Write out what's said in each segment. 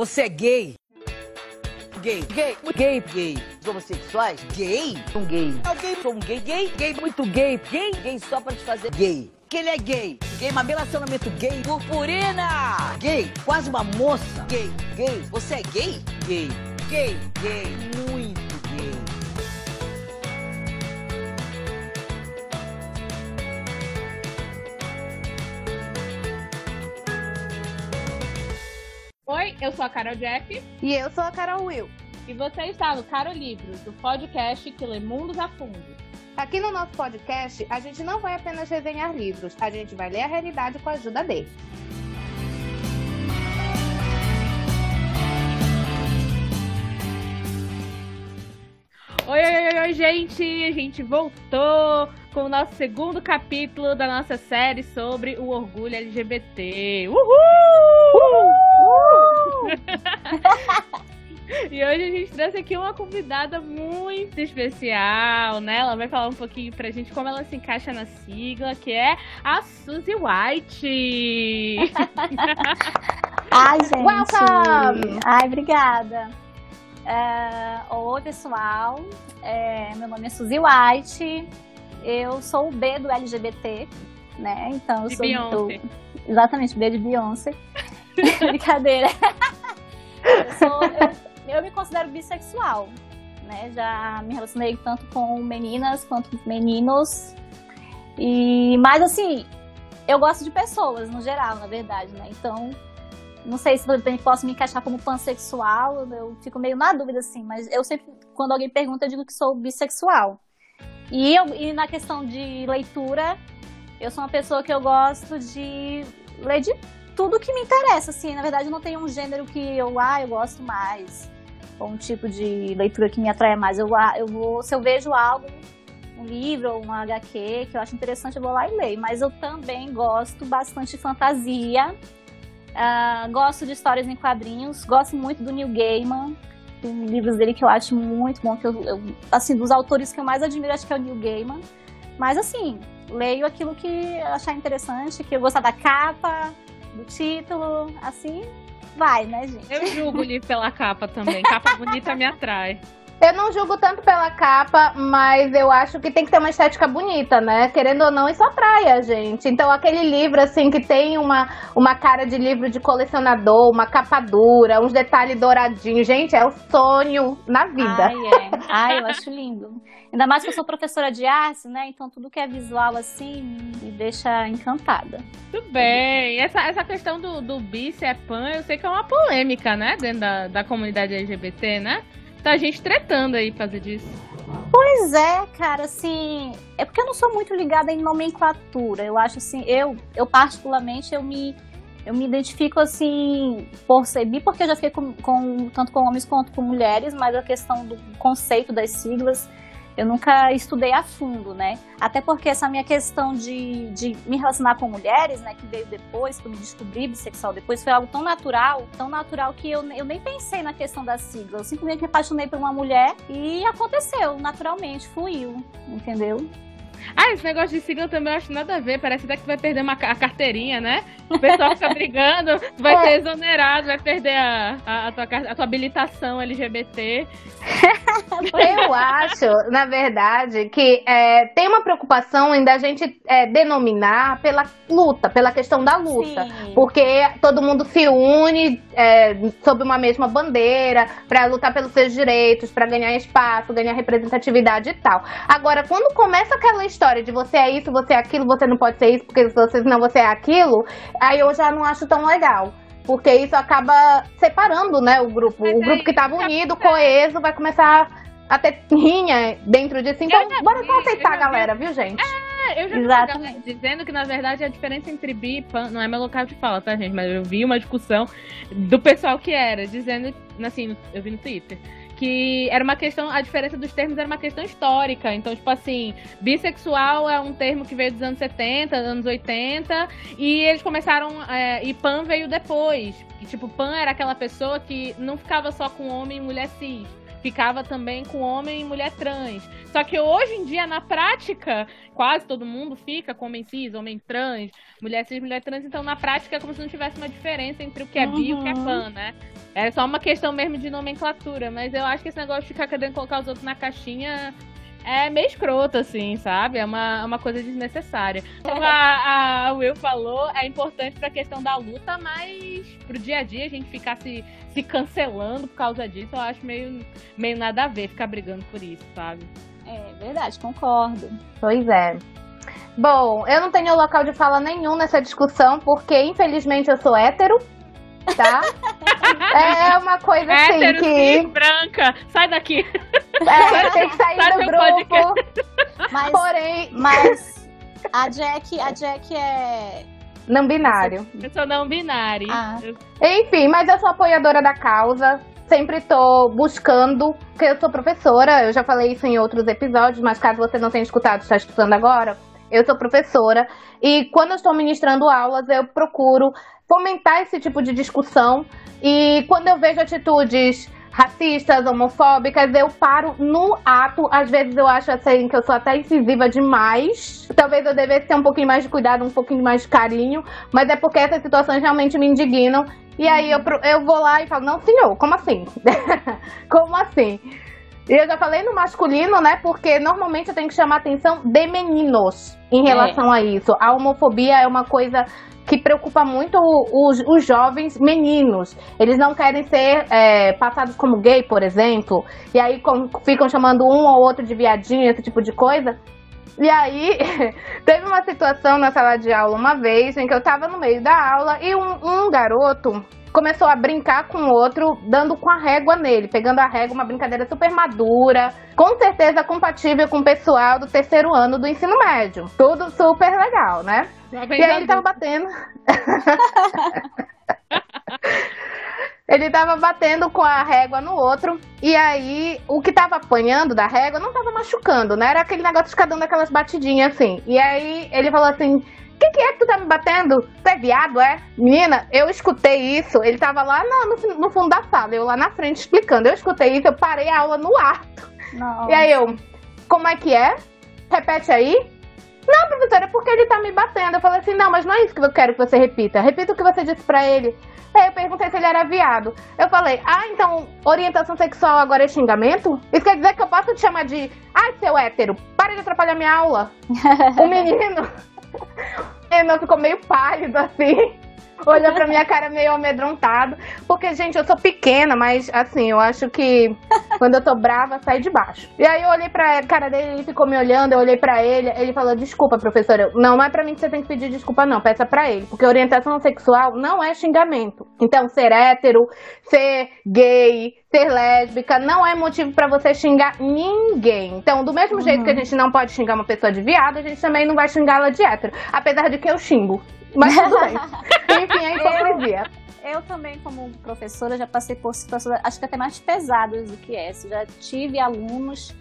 Você é gay? Gay. Gay. Gay. Gay. Os homossexuais? Gay? Um gay. Ah, gay. Sou um gay. Gay. Gay. Muito gay. Gay. Gay só pra te fazer gay. Que ele é gay. Gay, mas relacionamento gay. Purpurina. Gay. Quase uma moça. Gay. Gay. Você é gay? Gay. Gay. Gay. Muito eu sou a Carol Jack E eu sou a Carol Will. e você está no Caro Livros, do podcast que lê mundos a fundo. Aqui no nosso podcast, a gente não vai apenas resenhar livros, a gente vai ler a realidade com a ajuda dele. Oi, oi, oi, oi, gente! A gente voltou com o nosso segundo capítulo da nossa série sobre o orgulho LGBT. Uhul! E hoje a gente trouxe aqui uma convidada muito especial, né? Ela vai falar um pouquinho pra gente como ela se encaixa na sigla, que é a Suzy White. Ai, gente. Welcome! Ai, obrigada. É, Oi, pessoal. É, meu nome é Suzy White. Eu sou o B do LGBT, né? Então, eu De sou Beyoncé. eu- exatamente, B de Beyoncé. Brincadeira. Eu, sou- eu- eu me considero bissexual, né? Já me relacionei tanto com meninas quanto com meninos. E, mas assim, eu gosto de pessoas no geral, na verdade, né? Então, não sei se eu posso me encaixar como pansexual, eu fico meio na dúvida, assim, mas eu sempre, quando alguém pergunta, eu digo que sou bissexual. E, eu, e na questão de leitura, eu sou uma pessoa que eu gosto de ler de tudo que me interessa, assim, na verdade não tenho um gênero que eu, ah, eu gosto mais, ou um tipo de leitura que me atrai mais, eu, ah, eu vou, se eu vejo algo, um livro ou uma HQ que eu acho interessante, eu vou lá e leio, mas eu também gosto bastante de fantasia, ah, gosto de histórias em quadrinhos, gosto muito do Neil Gaiman, tem livros dele que eu acho muito bom, que eu, eu- assim, dos autores que eu mais admiro, acho que é o Neil Gaiman. Mas assim, leio aquilo que eu achar interessante, que eu gostar da capa, do título, assim, vai, né, gente? Eu julgo o livro pela capa também. Capa bonita me atrai. Eu não julgo tanto pela capa, mas eu acho que tem que ter uma estética bonita, né? Querendo ou não, isso atrai a gente. Então, aquele livro, assim, que tem uma, uma cara de livro de colecionador, uma capa dura, uns detalhes douradinhos. Gente, é o sonho na vida. Ai, é. Ai, eu acho lindo. Ainda mais que eu sou professora de arte, né? Então tudo que é visual assim me deixa encantada. Tudo bem. Essa, essa questão do, do bi se é pan, eu sei que é uma polêmica, né? Dentro da, da comunidade LGBT, né? Tá gente tretando aí por causa disso. Pois é, cara, assim, é porque eu não sou muito ligada em nomenclatura. Eu acho assim, eu, eu particularmente, eu me, eu me identifico assim por ser bi, porque eu já fiquei com, com- tanto com homens quanto com mulheres, mas a questão do conceito das siglas eu nunca estudei a fundo, né? Até porque essa minha questão de, de me relacionar com mulheres, né, que veio depois, que eu me descobri bissexual depois, foi algo tão natural, tão natural que eu, eu nem pensei na questão da sigla. Eu simplesmente me apaixonei por uma mulher e aconteceu, naturalmente, fluiu, entendeu? Ah, esse negócio de sigla também eu acho nada a ver. Parece até que vai perder uma, a carteirinha, né? O pessoal fica brigando, tu vai É. ser exonerado, vai perder a, a, a tua, a tua habilitação LGBT. Eu acho, na verdade, que é, tem uma preocupação em da gente é, denominar pela luta, pela questão da luta. Sim. Porque todo mundo se une é, sob uma mesma bandeira para lutar pelos seus direitos, para ganhar espaço, ganhar representatividade e tal. Agora, quando começa aquela história de você é isso, você é aquilo, você não pode ser isso, porque se você senão você é aquilo, aí eu já não acho tão legal. Porque isso acaba separando, né, o grupo. Mas o grupo que tava unido, coeso, vai começar a ter rinha dentro disso. Então, já bora vi, só aceitar, vi. galera, viu, gente? É, eu já vi Exatamente. galera dizendo que, na verdade, a diferença entre bi e pan não é meu local de fala, tá, gente? Mas eu vi uma discussão do pessoal que era, dizendo, assim, eu vi no Twitter, que era uma questão, a diferença dos termos era uma questão histórica. Então, tipo assim, bissexual é um termo que veio dos anos 70, anos 80, e eles começaram, é, e pan veio depois. E, tipo, pan era aquela pessoa que não ficava só com homem e mulher cis. Ficava também com homem e mulher trans. Só que hoje em dia, na prática, quase todo mundo fica com homem cis, homem trans, mulher cis, mulher trans. Então, na prática, é como se não tivesse uma diferença entre o que é bi e o que é Uhum. pan, né? É só uma questão mesmo de nomenclatura. Mas eu acho que esse negócio de ficar querendo colocar os outros na caixinha é meio escroto, assim, sabe? É uma, uma coisa desnecessária. Como a, a Will falou, é importante pra questão da luta, mas pro dia a dia a gente ficar se, se cancelando por causa disso, eu acho meio, meio nada a ver ficar brigando por isso, sabe? É verdade, concordo. Pois é. Bom, eu não tenho local de fala nenhum nessa discussão, porque infelizmente eu sou hétero, tá? é uma coisa assim Hétero, que branca, sai daqui. é, tem que sair Sai do grupo. Mas, Porém, mas a Jack, a Jack é. não binário. Eu sou não binária. Ah. Eu- Enfim, mas eu sou apoiadora da causa. Sempre tô buscando, porque eu sou professora, eu já falei isso em outros episódios, mas caso você não tenha escutado, está escutando agora, eu sou professora. E quando eu estou ministrando aulas, eu procuro fomentar esse tipo de discussão. E quando eu vejo atitudes racistas, homofóbicas, eu paro no ato. Às vezes eu acho assim que eu sou até incisiva demais. Talvez eu devesse ter um pouquinho mais de cuidado, um pouquinho mais de carinho. Mas é porque essas situações realmente me indignam. E aí eu, eu vou lá e falo, não, senhor, como assim? como assim? E eu já falei no masculino, né? Porque normalmente eu tenho que chamar a atenção de meninos em relação a isso. A homofobia é uma coisa que preocupa muito os, os jovens meninos. Eles não querem ser é, passados como gay, por exemplo. E aí com- ficam chamando um ou outro de viadinho, esse tipo de coisa. E aí, teve uma situação na sala de aula uma vez em que eu tava no meio da aula e um, um garoto começou a brincar com o outro, dando com a régua nele, pegando a régua, uma brincadeira super madura, com certeza compatível com o pessoal do terceiro ano do ensino médio. Tudo super legal, né? Jovens E aí ele tava batendo. ele tava batendo com a régua no outro. E aí, o que tava apanhando da régua não tava machucando, né? Era aquele negócio de ficar dando aquelas batidinhas assim. E aí ele falou assim. O que, que é que tu tá me batendo? Tu é viado, é? Menina, eu escutei isso. Ele tava lá no, no, no fundo da sala, eu lá na frente explicando. Eu escutei isso, eu parei a aula no. Não. E aí eu, como é que é? Repete aí. Não, professora, é porque ele tá me batendo. Eu falei assim, não, mas não é isso que eu quero que você repita. Repita o que você disse pra ele. Aí eu perguntei se ele era viado. Eu falei, ah, então orientação sexual agora é xingamento? Isso quer dizer que eu posso te chamar de, ai, seu hétero, para de atrapalhar minha aula. o menino, menino ficou meio pálido assim. Olhou pra minha cara meio amedrontado. Porque, gente, eu sou pequena, mas assim, eu acho que quando eu tô brava, sai de baixo. E aí eu olhei pra cara dele, ele ficou me olhando, eu olhei pra ele, ele falou: Desculpa, professora. Eu, Não, não é pra mim que você tem que pedir desculpa, não. Peça pra ele. Porque orientação sexual não é xingamento. Então, ser hétero, ser gay, ser lésbica, não é motivo pra você xingar ninguém. Então, do mesmo jeito que a gente não pode xingar uma pessoa de viado, a gente também não vai xingá-la de hétero. Apesar de que eu xingo. Mas tudo bem. Enfim, é hipocrisia. Eu também, como professora, já passei por situações, acho que até mais pesadas do que essa. Já tive alunos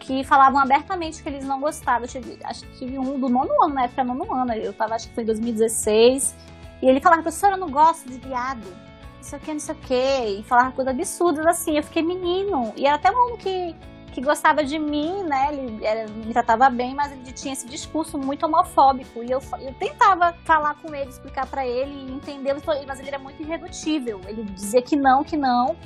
que falavam abertamente que eles não gostavam. Tive, acho que tive um do nono ano, na época nono ano. Eu tava, acho que foi em 2016. E ele falava, professora, eu não gosto de viado. Não sei o que, não sei o que. E falava coisas absurdas assim. Eu fiquei menino. E era até um aluno que, que gostava de mim, né? Ele era- me tratava bem, mas ele tinha esse discurso muito homofóbico. E eu, eu tentava falar com ele, explicar pra ele, entendê-lo, mas ele era muito irredutível. Ele dizia que não, que não.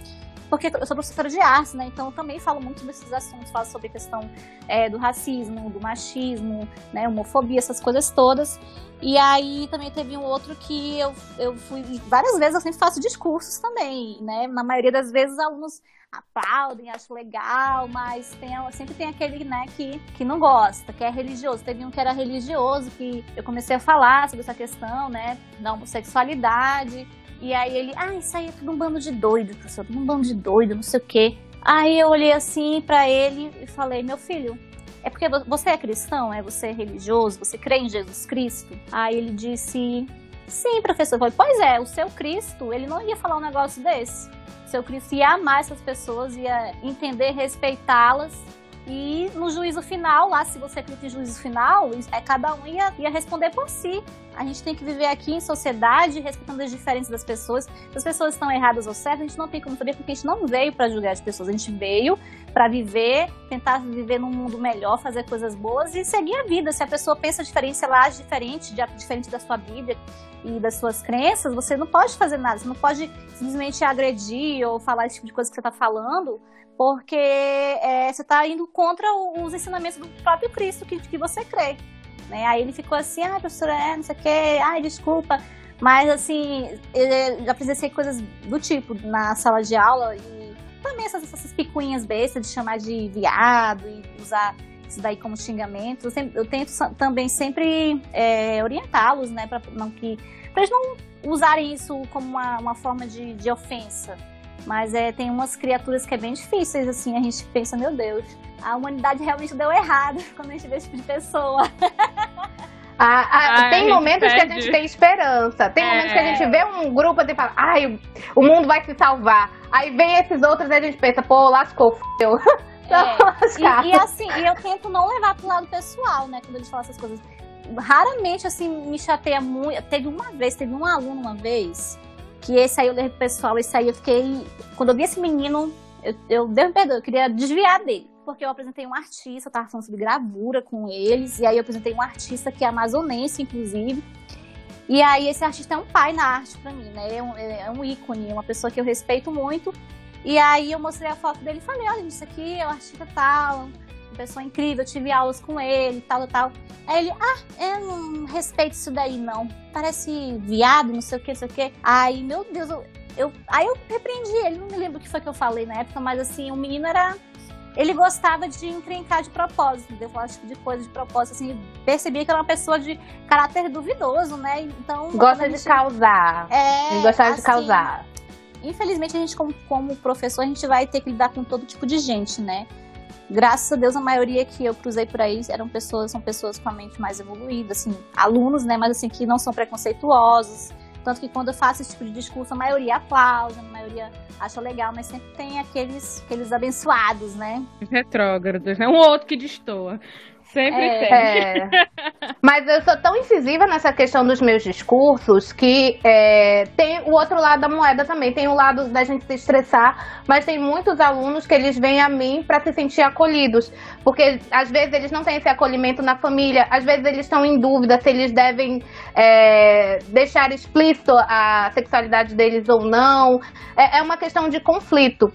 Porque eu sou professora de artes, né? Então eu também falo muito sobre esses assuntos, falo sobre a questão é, do racismo, do machismo, né? Homofobia, essas coisas todas. E aí também teve um outro que eu, eu fui. Várias vezes eu sempre faço discursos também, né? Na maioria das vezes os alunos aplaudem, acham legal, mas tem, sempre tem aquele, né, que, que não gosta, que é religioso. Teve um que era religioso, que eu comecei a falar sobre essa questão, né, da homossexualidade. E aí ele, ah, isso aí é tudo um bando de doido, professor, tudo um bando de doido, não sei o quê. Aí eu olhei assim pra ele e falei, meu filho, é porque vo- você é cristão, é você é religioso, você crê em Jesus Cristo? Aí ele disse, sim, professor. Falei, pois é, o seu Cristo, ele não ia falar um negócio desse. O seu Cristo ia amar essas pessoas, ia entender, respeitá-las E no juízo final, lá, se você acredita em juízo final, é cada um ia, ia responder por si. A gente tem que viver aqui em sociedade, respeitando as diferenças das pessoas. Se as pessoas estão erradas ou certas, a gente não tem como saber, porque a gente não veio para julgar as pessoas. A gente veio para viver, tentar viver num mundo melhor, fazer coisas boas e seguir a vida. Se a pessoa pensa diferente, ela age diferente, diferente da sua Bíblia e das suas crenças, você não pode fazer nada. Você não pode simplesmente agredir ou falar esse tipo de coisa que você está falando porque é, você está indo contra os ensinamentos do próprio Cristo que, que você crê. Né? Aí ele ficou assim, ah, professora, é, não sei o quê, ai, desculpa. Mas, assim, eu já presenciei coisas do tipo na sala de aula e também essas, essas picuinhas bestas de chamar de viado e usar isso daí como xingamento. Eu, sempre, eu tento também sempre é, orientá-los, né, para não que pra eles não usarem isso como uma, uma forma de, de ofensa. Mas é, tem umas criaturas que é bem difíceis, assim, a gente pensa, meu Deus, a humanidade realmente deu errado quando a gente vê esse tipo de pessoa. Ah, ah, ai, tem momentos que a gente tem esperança. Tem é. momentos que a gente vê um grupo e fala, ai, o mundo vai se salvar. Aí vem esses outros e a gente pensa, pô, lascou, f***eu. É. E, e, assim, e eu tento não levar pro lado pessoal, né, quando eles falam essas coisas. Raramente, assim, me chateia muito. Teve uma vez, teve um aluno uma vez que esse aí eu lembro pessoal, esse aí eu fiquei. Quando eu vi esse menino, eu, eu dei um perdão, eu queria desviar dele. Porque eu apresentei um artista, eu tava falando sobre gravura com eles, e aí eu apresentei um artista que é amazonense, inclusive. E aí esse artista é um pai na arte para mim, né? É um, é um ícone, uma pessoa que eu respeito muito. E aí eu mostrei a foto dele e falei, olha, isso aqui é o artista tal, pessoa incrível, tive aulas com ele, tal, tal. Aí ele, ah, eu não respeito isso daí, não. Parece viado, não sei o que, não sei o que. Aí, meu Deus, eu, eu, aí eu repreendi ele, não me lembro o que foi que eu falei na época, mas assim, o menino era. Ele gostava de encrencar de propósito, de falar tipo de coisa de propósito, assim, percebia que era uma pessoa de caráter duvidoso, né? Então. Gosta gente... de causar. É. Ele gostava assim, de causar. Infelizmente, a gente, como, como professor, a gente vai ter que lidar com todo tipo de gente, né? Graças a Deus a maioria que eu cruzei por aí eram pessoas, são pessoas com a mente mais evoluída, assim, alunos, né, mas assim que não são preconceituosos. Tanto que quando eu faço esse tipo de discurso, a maioria aplaude, a maioria acha legal, mas sempre tem aqueles, aqueles abençoados, né? Retrógrados, né? Um outro que destoa. Sempre é, tem. É. Mas eu sou tão incisiva nessa questão dos meus discursos que é, tem o outro lado da moeda também. Tem o lado da gente se estressar, mas tem muitos alunos que eles vêm a mim para se sentir acolhidos. Porque às vezes eles não têm esse acolhimento na família, às vezes eles estão em dúvida se eles devem é, deixar explícito a sexualidade deles ou não. É, é uma questão de conflito.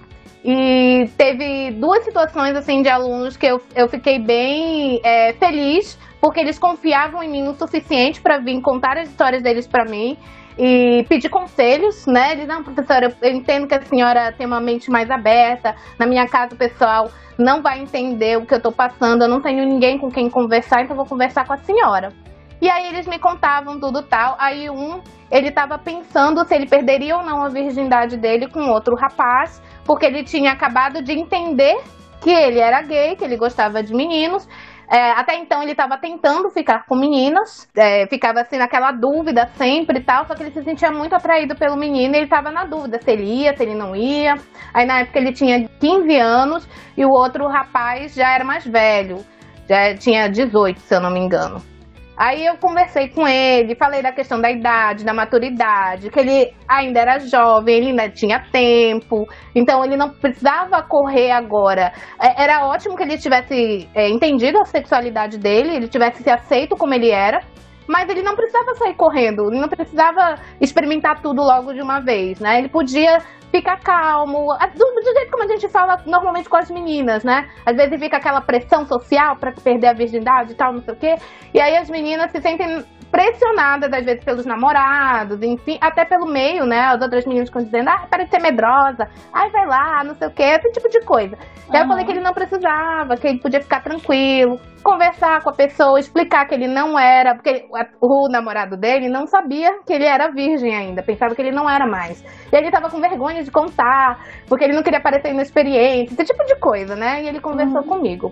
E teve duas situações assim de alunos que eu, eu fiquei bem é, feliz, porque eles confiavam em mim o suficiente para vir contar as histórias deles para mim e pedir conselhos, né? Eles, não, professora, eu, entendo que a senhora tem uma mente mais aberta. Na minha casa, o pessoal não vai entender o que eu tô passando, eu não tenho ninguém com quem conversar, então vou conversar com a senhora. E aí eles me contavam tudo tal. Aí um, ele estava pensando se ele perderia ou não a virgindade dele com outro rapaz porque ele tinha acabado de entender que ele era gay, que ele gostava de meninos. É, até então ele estava tentando ficar com meninas, é, ficava assim naquela dúvida sempre e tal, só que ele se sentia muito atraído pelo menino e ele estava na dúvida se ele ia, se ele não ia. Aí na época ele tinha 15 anos e o outro rapaz já era mais velho, já tinha 18, se eu não me engano. Aí eu conversei com ele, falei da questão da idade, da maturidade, que ele ainda era jovem, ele ainda tinha tempo, então ele não precisava correr agora. É, era ótimo que ele tivesse é, entendido a sexualidade dele, ele tivesse se aceito como ele era, mas ele não precisava sair correndo, ele não precisava experimentar tudo logo de uma vez, né? Ele podia ficar calmo, do, do jeito como a gente fala normalmente com as meninas, né? Às vezes fica aquela pressão social para perder a virgindade e tal, não sei o quê. E aí as meninas se sentem pressionadas, às vezes, pelos namorados, enfim, até pelo meio, né? As outras meninas ficam dizendo, ah, para de ser medrosa, ai, vai lá, não sei o quê, esse tipo de coisa. Uhum. eu falei que ele não precisava, que ele podia ficar tranquilo, conversar com a pessoa, explicar que ele não era, porque o namorado dele não sabia que ele era virgem ainda, pensava que ele não era mais. E ele tava com vergonha de contar, porque ele não queria parecer inexperiente, esse tipo de coisa, né? E ele conversou uhum. comigo.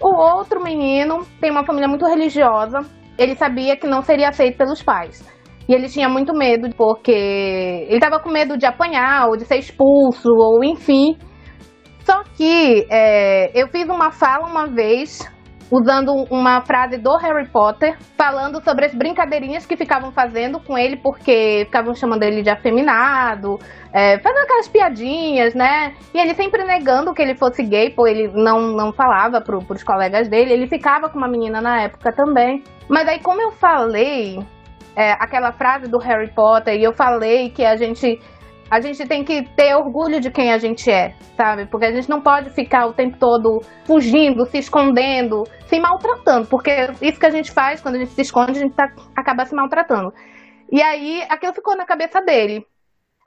O outro menino tem uma família muito religiosa, ele sabia que não seria aceito pelos pais. E ele tinha muito medo, porque ele estava com medo de apanhar, ou de ser expulso, ou enfim. Só que é, eu fiz uma fala uma vez usando uma frase do Harry Potter, falando sobre as brincadeirinhas que ficavam fazendo com ele, porque ficavam chamando ele de afeminado, é, fazendo aquelas piadinhas, né? E ele sempre negando que ele fosse gay, pô, ele não, não falava pro, pros colegas dele, ele ficava com uma menina na época também. Mas aí, como eu falei é, aquela frase do Harry Potter, e eu falei que a gente a gente tem que ter orgulho de quem a gente é, sabe? Porque a gente não pode ficar o tempo todo fugindo, se escondendo, se maltratando, porque isso que a gente faz quando a gente se esconde, a gente tá, acaba se maltratando. E aí, aquilo ficou na cabeça dele.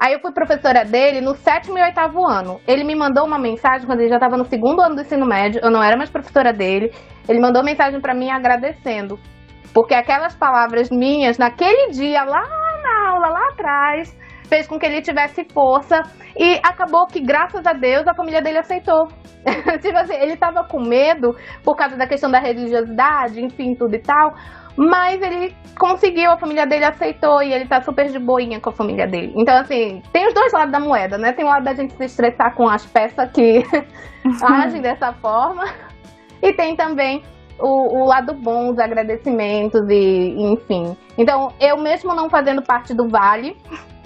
Aí eu fui professora dele no sétimo e oitavo ano. Ele me mandou uma mensagem quando ele já estava no segundo ano do ensino médio, eu não era mais professora dele. Ele mandou mensagem para mim agradecendo. Porque aquelas palavras minhas, naquele dia, lá na aula, lá atrás, fez com que ele tivesse força e acabou que, graças a Deus, a família dele aceitou. tipo assim, ele tava com medo por causa da questão da religiosidade, enfim, tudo e tal. Mas ele conseguiu, a família dele aceitou e ele tá super de boinha com a família dele. Então, assim, tem os dois lados da moeda, né? Tem o lado da gente se estressar com as peças que agem dessa forma. E tem também o, o, lado bom, os agradecimentos e enfim. Então, eu mesmo não fazendo parte do Vale,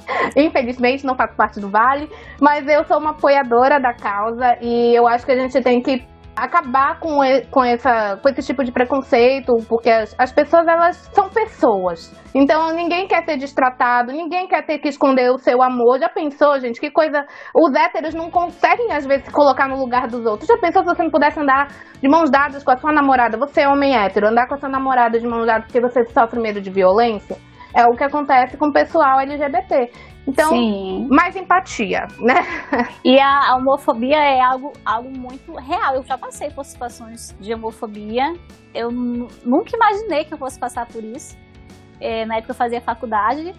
Infelizmente não faço parte do Vale, mas eu sou uma apoiadora da causa e eu acho que a gente tem que acabar com, com, essa, com esse tipo de preconceito, porque as, as pessoas elas são pessoas. Então ninguém quer ser destratado, ninguém quer ter que esconder o seu amor. Já pensou, gente? Que coisa. Os héteros não conseguem, às vezes, se colocar no lugar dos outros. Já pensou se você não pudesse andar de mãos dadas com a sua namorada? Você é homem hétero, andar com a sua namorada de mãos dadas porque você sofre medo de violência? É o que acontece com o pessoal LGBT. Então, Sim. mais empatia, né? E a homofobia é algo, algo muito real. Eu já passei por situações de homofobia. Eu nunca imaginei que eu fosse passar por isso. É, na época eu fazia faculdade.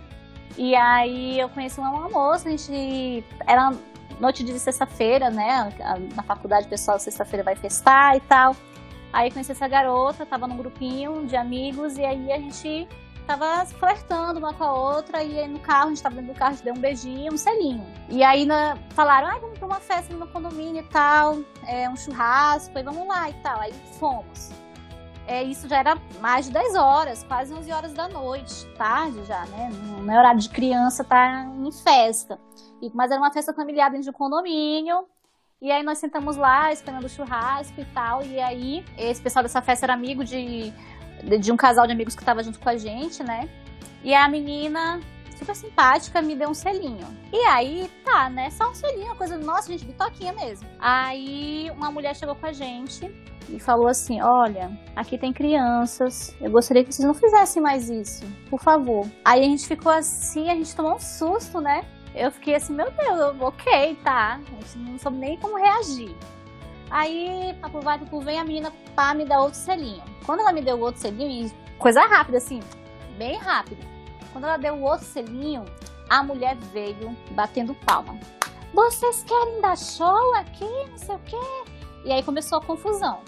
E aí eu conheci uma moça, a gente. Era noite de sexta-feira, né? Na faculdade o pessoal sexta-feira vai festar e tal. Aí conheci essa garota, tava num grupinho de amigos, e aí a gente tava flertando uma com a outra, e aí no carro, a gente tava dentro do carro, a gente deu um beijinho, um selinho. E aí na, falaram, ah, vamos pra uma festa no condomínio e tal, é, um churrasco, e vamos lá e tal. Aí fomos. É, isso já era mais de 10 horas, quase 11 horas da noite, tarde já, né? Não é horário de criança, tá em festa. E, mas era uma festa familiar dentro de um condomínio, e aí nós sentamos lá, esperando o churrasco e tal. E aí, esse pessoal dessa festa era amigo de de um casal de amigos que estava junto com a gente, né? E a menina, super simpática, me deu um selinho. E aí, tá, né? Só um selinho, coisa, nossa, gente, bitoquinha mesmo. Aí uma mulher chegou com a gente e falou assim: Olha, aqui tem crianças, eu gostaria que vocês não fizessem mais isso, por favor. Aí a gente ficou assim, a gente tomou um susto, né? Eu fiquei assim, meu Deus, ok, tá. A gente não soube nem como reagir. Aí, papo vai, papo vem, a menina pá, me dá outro selinho. Quando ela me deu o outro selinho, coisa rápida, assim, bem rápido. Quando ela deu o outro selinho, a mulher veio batendo palma. Vocês querem dar show aqui? Não sei o quê. E aí começou a confusão.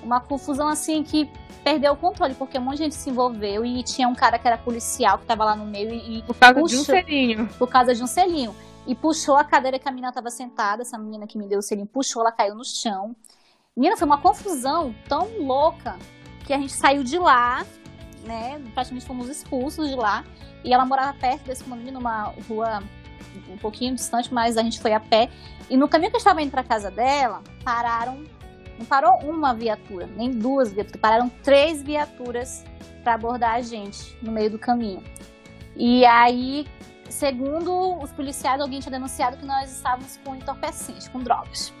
Uma confusão assim que perdeu o controle, porque um monte de gente se envolveu e tinha um cara que era policial que tava lá no meio e. Por causa puxou, de um selinho. Por causa de um selinho e puxou a cadeira que a menina estava sentada, essa menina que me deu o selinho puxou, ela caiu no chão. Menina, foi uma confusão tão louca que a gente saiu de lá, né? Praticamente fomos expulsos de lá. E ela morava perto desse condomínio, numa rua um pouquinho distante, mas a gente foi a pé. E no caminho que eu estava indo para casa dela, pararam. Não parou uma viatura, nem duas viaturas, pararam três viaturas para abordar a gente no meio do caminho. E aí segundo os policiais, alguém tinha denunciado que nós estávamos com entorpecentes, com drogas.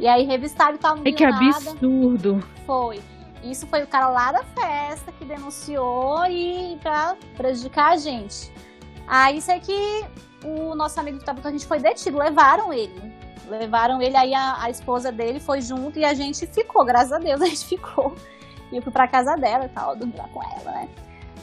E aí revistaram e tal, não é que nada. absurdo. Foi. Isso foi o cara lá da festa que denunciou e pra prejudicar a gente. Aí isso é que o nosso amigo que estava com a gente foi detido, levaram ele. Levaram ele, aí a, a, esposa dele foi junto e a gente ficou, graças a Deus a gente ficou. E eu fui pra casa dela e tal, dormi lá com ela, né?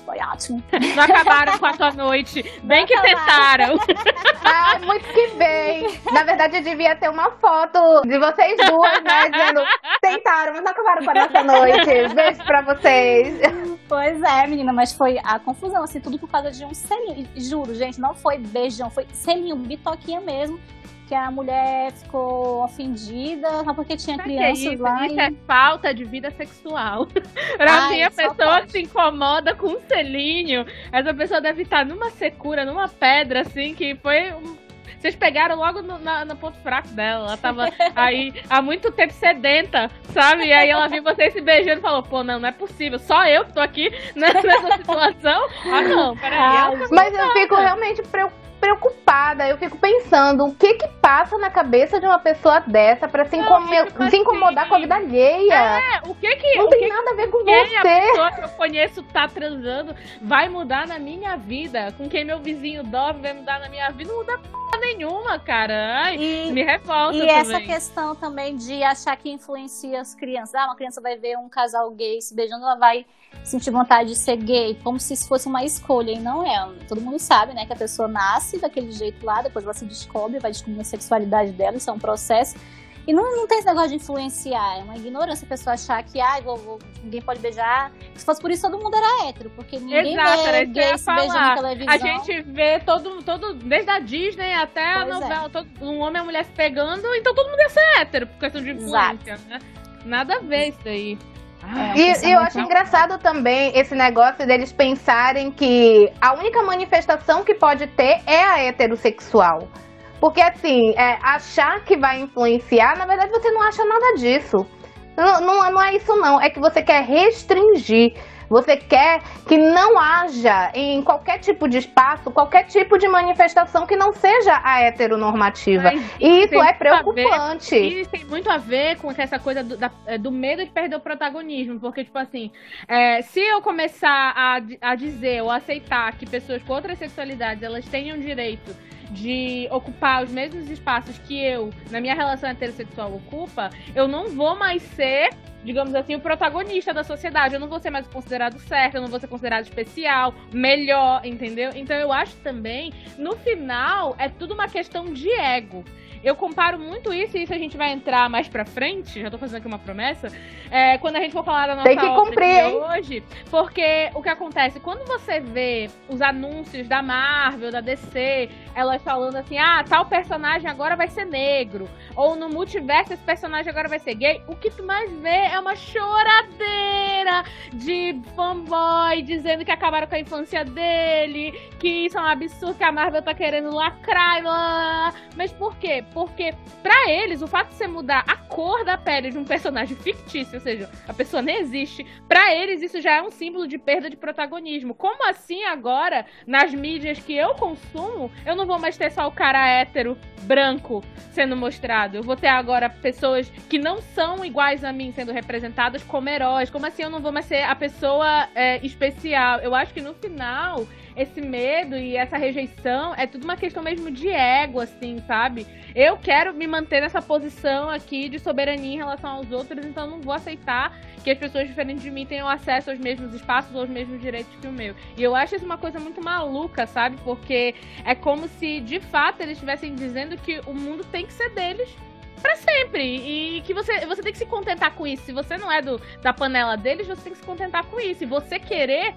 Foi ótimo. Não acabaram com a tua noite. Bem Não que acabaram. tentaram. Ah, muito que bem. Na verdade, eu devia ter uma foto de vocês duas, né? Dizendo, tentaram, mas não acabaram com a nossa noite. Beijo pra vocês. Pois é, menina, mas foi a confusão, assim, tudo por causa de um selinho. Juro, gente, não foi beijão, foi selinho, bitoquinha mesmo. Que a mulher ficou ofendida só porque tinha Sabe que crianças é isso? lá. Isso e- é falta de vida sexual. pra Ai, mim, a pessoa pode. se incomoda com um selinho, essa pessoa deve estar numa secura, numa pedra, assim, que foi. um- Vocês pegaram logo no, na, no ponto fraco dela. Ela tava aí há muito tempo sedenta, sabe? E aí ela viu vocês se beijando e falou: pô, não, não é possível. Só eu que tô aqui nessa situação. Ah, não, peraí. Ela- Mas eu fico realmente preu- preocupada. Eu fico pensando o que que passa na cabeça de uma pessoa dessa pra se, fico se incomodar assim. com a vida alheia. É, o que que. Não o tem que nada a ver com quem a você. pessoa que eu conheço tá transando vai mudar na minha vida. Com quem meu vizinho dorme vai mudar na minha vida. Não muda p nenhuma, cara. Ai, E, me revolta e também. essa questão também de achar que influencia as crianças. Ah, uma criança vai ver um casal gay se beijando, ela vai sentir vontade de ser gay, como se isso fosse uma escolha, e não é. Todo mundo sabe, né, que a pessoa nasce daquele jeito lá, depois ela se descobre, vai descobrindo a sexualidade dela, isso é um processo. E não, não tem esse negócio de influenciar, é uma ignorância a pessoa achar que ah, vou, vou- ninguém pode beijar. Se fosse por isso, todo mundo era hétero, porque ninguém Exato, era vê ia gay se beijando na televisão. A gente vê todo, todo, desde a Disney até a Pois é. novela, todo, um homem e uma mulher se pegando, então todo mundo ia ser hétero, por questão de influência, né? Nada a ver isso aí. É. E, e eu acho engraçado também esse negócio deles pensarem que a única manifestação que pode ter é a heterossexual. Porque assim, é, achar que vai influenciar, na verdade você não acha nada disso. Não, não, não é isso não, é que você quer restringir. Você quer que não haja em qualquer tipo de espaço, qualquer tipo de manifestação que não seja a heteronormativa. Mas E isso é a ver- preocupante. E tem muito a ver com essa coisa do, da- é, do medo de perder o protagonismo. Porque, tipo assim, é, se eu começar a, a dizer ou aceitar que pessoas com outras sexualidades elas tenham direito de ocupar os mesmos espaços que eu, na minha relação heterossexual, ocupa, eu não vou mais ser, digamos assim, o protagonista da sociedade. Eu não vou ser mais considerado certo, eu não vou ser considerado especial, melhor, entendeu? Então eu acho também, no final, é tudo uma questão de ego. Eu comparo muito isso, e isso a gente vai entrar mais pra frente, já tô fazendo aqui uma promessa, é, quando a gente for falar da nossa Tem que cumprir, hoje, porque o que acontece, quando você vê os anúncios da Marvel, da DC, elas falando assim, ah, tal personagem agora vai ser negro, ou no multiverso esse personagem agora vai ser gay, o que tu mais vê é uma choradeira de fanboy dizendo que acabaram com a infância dele, que isso é um absurdo, que a Marvel tá querendo lacrar, lá. mas por quê? Porque pra eles, o fato de você mudar a cor da pele de um personagem fictício, ou seja, a pessoa nem existe, pra eles isso já é um símbolo de perda de protagonismo. Como assim agora, nas mídias que eu consumo, eu não vou mais ter só o cara hétero, branco, sendo mostrado? Eu vou ter agora pessoas que não são iguais a mim sendo representadas como heróis. Como assim eu não vou mais ser a pessoa é, especial? Eu acho que no final esse medo e essa rejeição é tudo uma questão mesmo de ego, assim, sabe? Eu quero me manter nessa posição aqui de soberania em relação aos outros, então não vou aceitar que as pessoas diferentes de mim tenham acesso aos mesmos espaços ou aos mesmos direitos que o meu. E eu acho isso uma coisa muito maluca, sabe? Porque é como se de fato eles estivessem dizendo que o mundo tem que ser deles pra sempre. E que você, você tem que se contentar com isso. Se você não é do, da panela deles, você tem que se contentar com isso. E você querer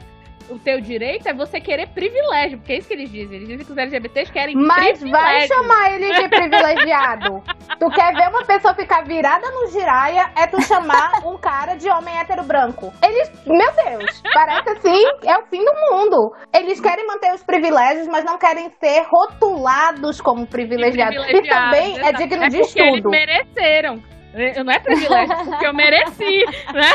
o teu direito é você querer privilégio, porque é isso que eles dizem. Eles dizem que os LGBTs querem Mas privilégio. vai chamar ele de privilegiado. tu quer ver uma pessoa ficar virada no giraia, é tu chamar um cara de homem hétero branco. Eles, meu Deus, parece assim, é o fim do mundo. Eles querem manter os privilégios, mas não querem ser rotulados como privilegiados. Isso também é exato. digno é de eles estudo. mereceram. Eu não é privilégio, é porque eu mereci, né?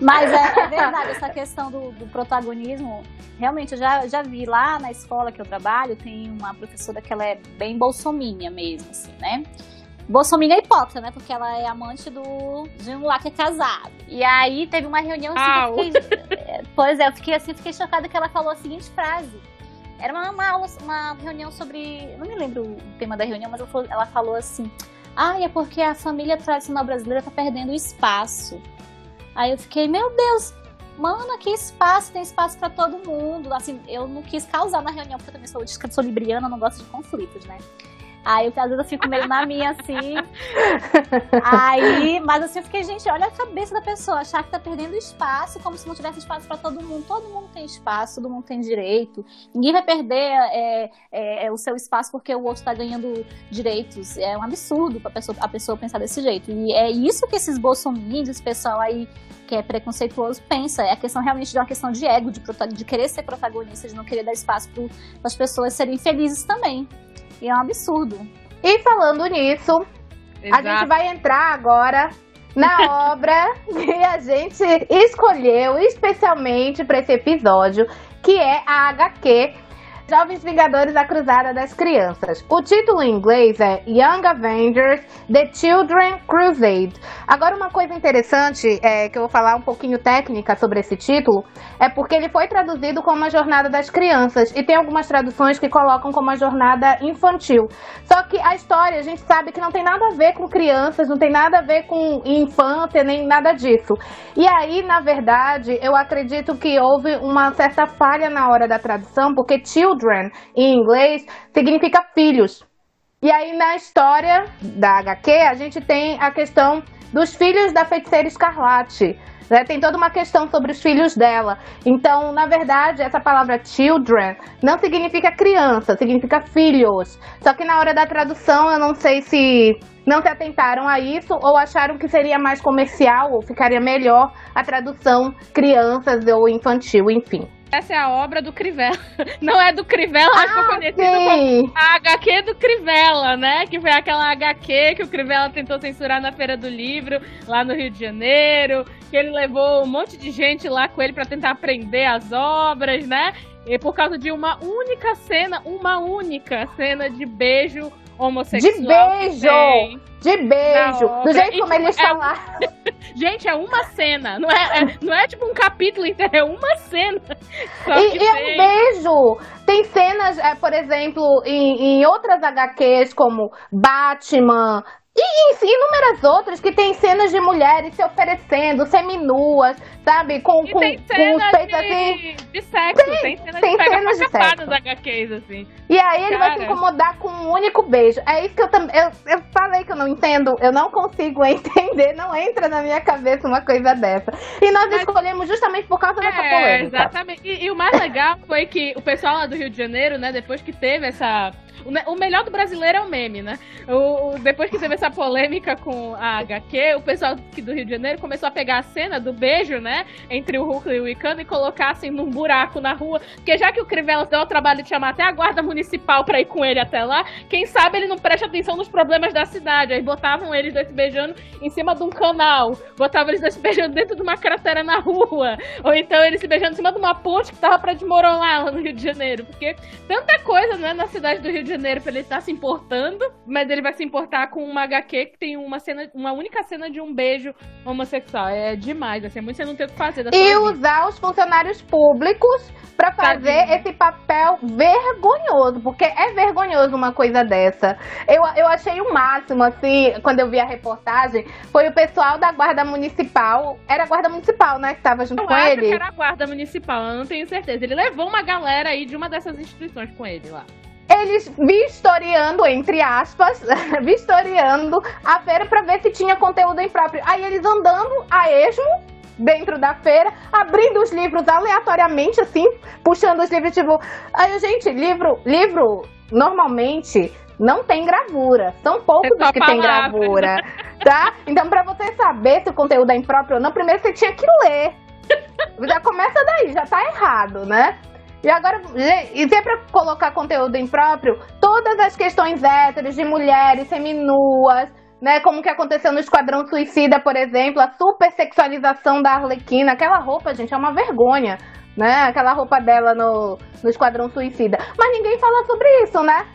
Mas é, é verdade, essa questão do, do protagonismo. Realmente, eu já, já vi lá na escola que eu trabalho, tem uma professora que ela é bem bolsominha mesmo, assim, né? Bolsominha é hipócrita, né? Porque ela é amante do, de um lá que é casado. E aí teve uma reunião assim, fiquei, é, Pois é, eu fiquei assim, fiquei chocada que ela falou a seguinte frase. Era uma, uma aula, uma reunião sobre. Não me lembro o tema da reunião, mas ela falou, ela falou assim. Ah, é porque a família tradicional brasileira tá perdendo espaço. Aí eu fiquei, meu Deus, mano, aqui espaço, tem espaço pra todo mundo. Assim, eu não quis causar na reunião, porque eu também sou, sou libriana, não gosto de conflitos, né? Aí às vezes eu fico meio na minha assim. Aí, mas assim, eu fiquei, gente, olha a cabeça da pessoa, achar que tá perdendo espaço, como se não tivesse espaço para todo mundo. Todo mundo tem espaço, todo mundo tem direito. Ninguém vai perder é, é, é o seu espaço porque o outro tá ganhando direitos. É um absurdo pra pessoa, a pessoa pensar desse jeito. E é isso que esses bolsominions, esse pessoal aí que é preconceituoso pensa. É a questão realmente de uma questão de ego, de, de querer ser protagonista, de não querer dar espaço para as pessoas serem felizes também. E é um absurdo. E falando nisso, Exato. a gente vai entrar agora na obra que a gente escolheu especialmente para esse episódio, que é a HQ Jovens Vingadores da Cruzada das Crianças. O título em inglês é Young Avengers The Children Crusade. Agora, uma coisa interessante é que eu vou falar um pouquinho técnica sobre esse título é porque ele foi traduzido como a Jornada das Crianças e tem algumas traduções que colocam como a Jornada Infantil. Só que a história a gente sabe que não tem nada a ver com crianças, não tem nada a ver com infância, nem nada disso. E aí, na verdade, eu acredito que houve uma certa falha na hora da tradução, porque children children em inglês significa filhos. E aí na história da HQ a gente tem a questão dos filhos da feiticeira escarlate. Né? Tem toda uma questão sobre os filhos dela. Então, na verdade, essa palavra children não significa criança, significa filhos. Só que na hora da tradução, eu não sei se não se atentaram a isso ou acharam que seria mais comercial ou ficaria melhor a tradução crianças ou infantil, enfim. Essa é a obra do Crivella. Não é do Crivella, mas ficou conhecido como a HQ do Crivella, né? Que foi aquela HQ que o Crivella tentou censurar na Feira do Livro, lá no Rio de Janeiro. Que ele levou um monte de gente lá com ele para tentar aprender as obras, né? E por causa de uma única cena, uma única cena de beijo homossexual. De beijo! De beijo! Do jeito como eles é lá. Gente, é uma cena. Não é, é, não é tipo um capítulo inteiro, é uma cena. e, e é um beijo! Tem cenas, é, por exemplo, em, em outras HQs, como Batman, e inúmeras outras que tem cenas de mulheres se oferecendo, seminuas, sabe? Com, e com, tem com os peitos assim. De sexo, tem, tem cenas tem de cenas de sexo. HQs, assim. E aí ele Cara. vai se incomodar com um único beijo. É isso que eu também. Eu, eu falei que eu não entendo, eu não consigo entender, não entra na minha cabeça uma coisa dessa. E nós Mas, escolhemos justamente por causa dessa é, polêmica. Exatamente. E, e o mais legal foi que o pessoal lá do Rio de Janeiro, né, depois que teve essa o, melhor do brasileiro é o meme, né? O, o, depois que teve essa polêmica com a HQ, o pessoal do Rio de Janeiro começou a pegar a cena do beijo, né? Entre o Hulk e o Icano e colocar assim num buraco na rua. Porque já que o Crivella deu o trabalho de chamar até a guarda municipal pra ir com ele até lá, quem sabe ele não presta atenção nos problemas da cidade. Aí botavam eles dois beijando em cima de um canal. Botavam eles dois se beijando dentro de uma cratera na rua. Ou então eles se beijando em cima de uma ponte que tava pra desmoronar lá no Rio de Janeiro. Porque tanta coisa, né, na cidade do Rio de Janeiro pra ele estar se importando, mas ele vai se importar com uma HQ que tem uma cena, uma única cena de um beijo homossexual. É demais, assim, é muito você não tem o que fazer. e usar os funcionários públicos para fazer esse papel vergonhoso, porque é vergonhoso uma coisa dessa. Eu, eu achei o máximo, assim, quando eu vi a reportagem, foi o pessoal da Guarda Municipal. Era a Guarda Municipal, né, que estava junto eu com ele? Que era a Guarda Municipal, eu não tenho certeza. Ele levou uma galera aí de uma dessas instituições com ele lá eles vistoriando, entre aspas, vistoriando a feira para ver se tinha conteúdo impróprio. Aí eles andando a esmo dentro da feira, abrindo os livros aleatoriamente, assim, puxando os livros, tipo. Aí, gente, livro, livro normalmente não tem gravura. São poucos é os que tem gravura. Tá? Então, para você saber se o conteúdo é impróprio ou não, primeiro você tinha que ler. Já começa daí, já tá errado, né? E agora, e se é pra colocar conteúdo impróprio, todas as questões héteros, de mulheres, seminuas, né? Como que aconteceu no Esquadrão Suicida, por exemplo, a super sexualização da Arlequina. Aquela roupa, gente, é uma vergonha, né? Aquela roupa dela no, no Esquadrão Suicida. Mas ninguém fala sobre isso, né?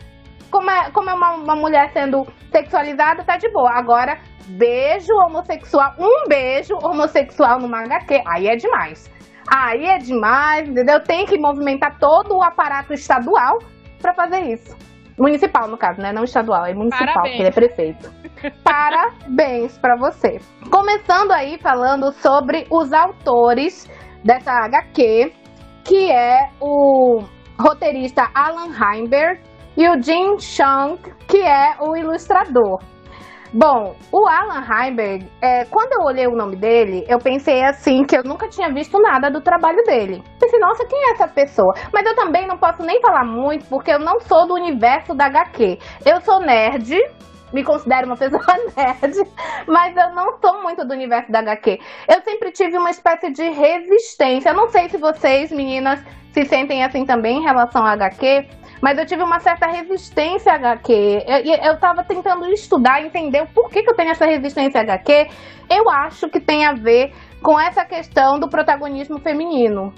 Como é, como é uma, uma mulher sendo sexualizada, tá de boa. Agora, beijo homossexual, um beijo homossexual numa HQ, aí é demais. Aí é demais, entendeu? Tem que movimentar todo o aparato estadual para fazer isso. Municipal, no caso, né? Não estadual, é municipal, Parabéns. porque ele é prefeito. Parabéns para você. Começando aí falando sobre os autores dessa HQ, que é o roteirista Alan Heimberg, e o Jim Chung, que é o ilustrador. Bom, o Alan Heinberg, é, quando eu olhei o nome dele, eu pensei assim que eu nunca tinha visto nada do trabalho dele. Pensei, nossa, quem é essa pessoa? Mas eu também não posso nem falar muito, porque eu não sou do universo da HQ. Eu sou nerd, me considero uma pessoa nerd, mas eu não sou muito do universo da HQ. Eu sempre tive uma espécie de resistência. Eu não sei se vocês, meninas, se sentem assim também em relação à HQ, mas eu tive uma certa resistência HQ. Eu, eu tava tentando estudar, entender o porquê que eu tenho essa resistência HQ. Eu acho que tem a ver com essa questão do protagonismo feminino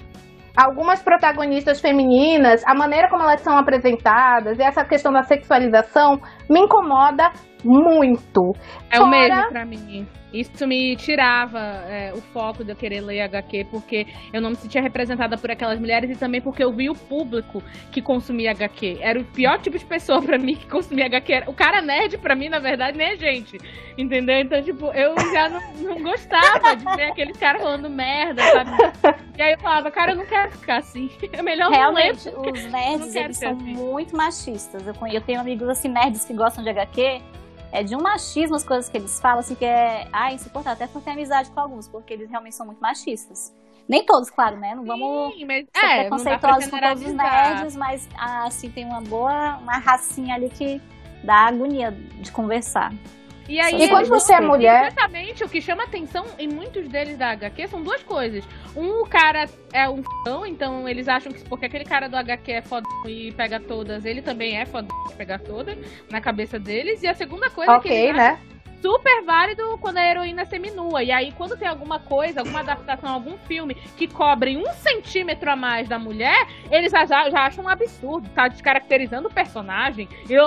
algumas protagonistas femininas, a maneira como elas são apresentadas e essa questão da sexualização me incomoda muito. É Fora... o mesmo pra mim. Isso me tirava é, o foco de eu querer ler HQ, porque eu não me sentia representada por aquelas mulheres e também porque eu vi o público que consumia HQ. Era o pior tipo de pessoa para mim que consumia HQ. O cara nerd, para mim, na verdade, nem é gente. Entendeu? Então, tipo, eu já não, não gostava de ver aquele cara falando merda, sabe? E aí eu falava, cara, eu não quero ficar assim. É melhor Realmente, não ler. os nerds, eles são assim. muito machistas. Eu, eu tenho amigos assim, nerds que gostam de HQ é de um machismo as coisas que eles falam, assim, que é ah, insuportável, até por ter amizade com alguns, porque eles realmente são muito machistas. Nem todos, claro, né? Não vamos Sim, mas, ser é, preconceituosos com todos os nerds, mas assim, tem uma boa, uma racinha ali que dá agonia de conversar. E aí, e quando você é mulher. Exatamente, o que chama atenção em muitos deles da HQ são duas coisas. Um, o cara é um fodão, então eles acham que porque aquele cara do HQ é fodão e pega todas, ele também é fodão e pega todas na cabeça deles. E a segunda coisa okay, que eles né? acham super válido quando a heroína seminua. E aí, quando tem alguma coisa, alguma adaptação, algum filme que cobre um centímetro a mais da mulher, eles já, já acham um absurdo, tá descaracterizando o personagem. Eu,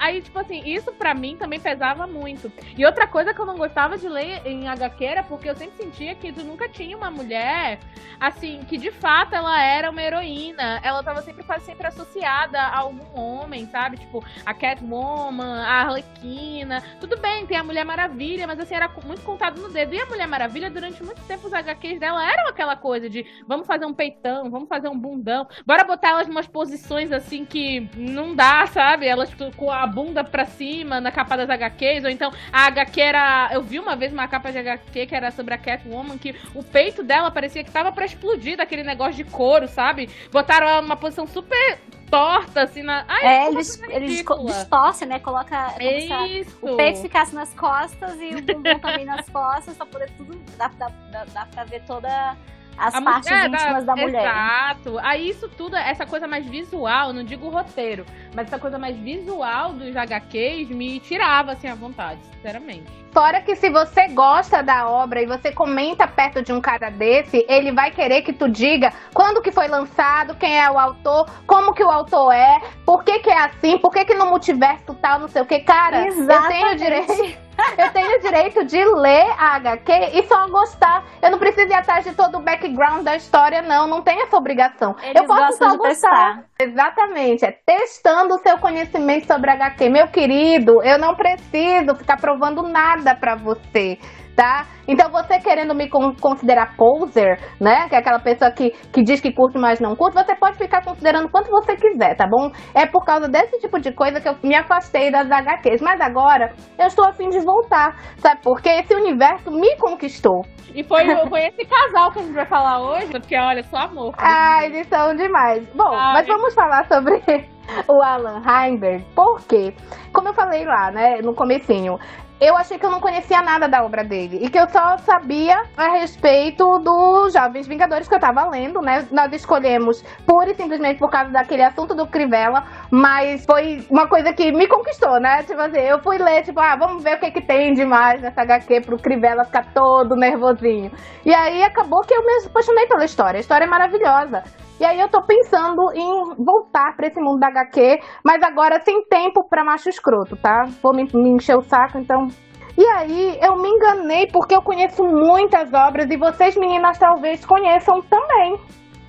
aí, tipo assim, isso pra mim também pesava muito. E outra coisa que eu não gostava de ler em HQ era porque eu sempre sentia que tu nunca tinha uma mulher, assim, que de fato ela era uma heroína. Ela tava sempre quase sempre associada a algum homem, sabe? Tipo, a Catwoman, a Arlequina. Tudo bem, tem a Mulher Maravilha, mas assim, era muito contado no dedo. E a Mulher Maravilha, durante muito tempo, os HQs dela eram aquela coisa de vamos fazer um peitão, vamos fazer um bundão, bora botar elas em umas posições assim que não dá, sabe? Elas com a bunda pra cima na capa das HQs, ou então a HQ era. Eu vi uma vez uma capa de HQ que era sobre a Catwoman, que o peito dela parecia que tava para explodir daquele negócio de couro, sabe? Botaram ela numa posição super torta, assim, na. Ai, é, eles, eles distorcem, né? Coloca é isso. o peito ficasse nas costas e o bumbum também nas costas, pra poder tudo. Dá, dá, dá, dá pra ver toda as a partes mulher, íntimas da, da mulher. Exato. Aí isso tudo, essa coisa mais visual, não digo roteiro, mas essa coisa mais visual dos HQs me tirava assim a vontade, sinceramente. Fora que se você gosta da obra e você comenta perto de um cara desse, ele vai querer que tu diga quando que foi lançado, quem é o autor, como que o autor é, por que que é assim, por que que no multiverso tal, não sei o que. Cara, Exatamente. eu tenho direito eu tenho o direito de ler a HQ e só gostar. Eu não preciso ir atrás de todo o background da história, não. Não tenho essa obrigação. Eles eu posso só gostar. Testar. Exatamente. É testando o seu conhecimento sobre HQ. Meu querido, eu não preciso ficar provando nada para você tá? Então você querendo me considerar poser, né? Que é aquela pessoa que, que diz que curte, mas não curte, você pode ficar considerando quanto você quiser, tá bom? É por causa desse tipo de coisa que eu me afastei das HQs. Mas agora eu estou afim de voltar, sabe? Porque esse universo me conquistou. E foi, foi esse casal que a gente vai falar hoje, porque olha, só amor. Ah, eles são demais. Bom, mas vamos falar sobre o Alan Heinberg, porque, como eu falei lá, né, no comecinho, eu achei que eu não conhecia nada da obra dele e que eu só sabia a respeito dos Jovens Vingadores que eu tava lendo, né? Nós escolhemos pura e simplesmente por causa daquele assunto do Crivella, mas foi uma coisa que me conquistou, né? Tipo assim, eu fui ler, tipo, ah, vamos ver o que, que tem demais nessa HQ pro Crivella ficar todo nervosinho. E aí acabou que eu me apaixonei pela história. A história é maravilhosa. E aí eu tô pensando em voltar para esse mundo da HQ, mas agora sem tempo para macho escroto, tá? Vou me, me encher o saco, então. E aí eu me enganei porque eu conheço muitas obras e vocês meninas talvez conheçam também.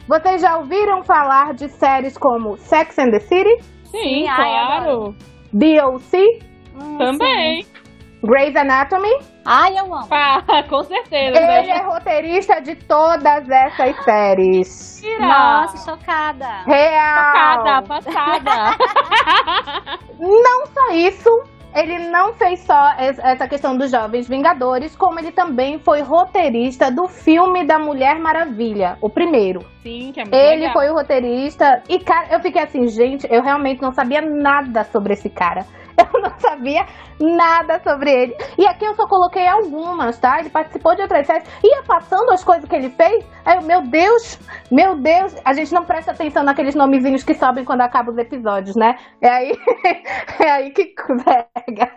Vocês já ouviram falar de séries como Sex and the City? Sim, claro. DLC? Hum, também. Sim. Grey's Anatomy. Ai, eu amo. Ah, com certeza. Ele é roteirista de todas essas séries. Nossa, chocada. Real. Passada, passada. Não só isso, ele não fez só es- essa questão dos Jovens Vingadores, como ele também foi roteirista do filme da Mulher Maravilha, o primeiro. Sim, que é muito Ele legal. foi o roteirista. E, cara, eu fiquei assim, gente, eu realmente não sabia nada sobre esse cara. Eu não sabia nada sobre ele. E aqui eu só coloquei algumas, tá? Ele participou de outras séries. Ia passando as coisas que ele fez. Aí eu, meu Deus, meu Deus. A gente não presta atenção naqueles nomezinhos que sobem quando acabam os episódios, né? É aí, é aí que pega.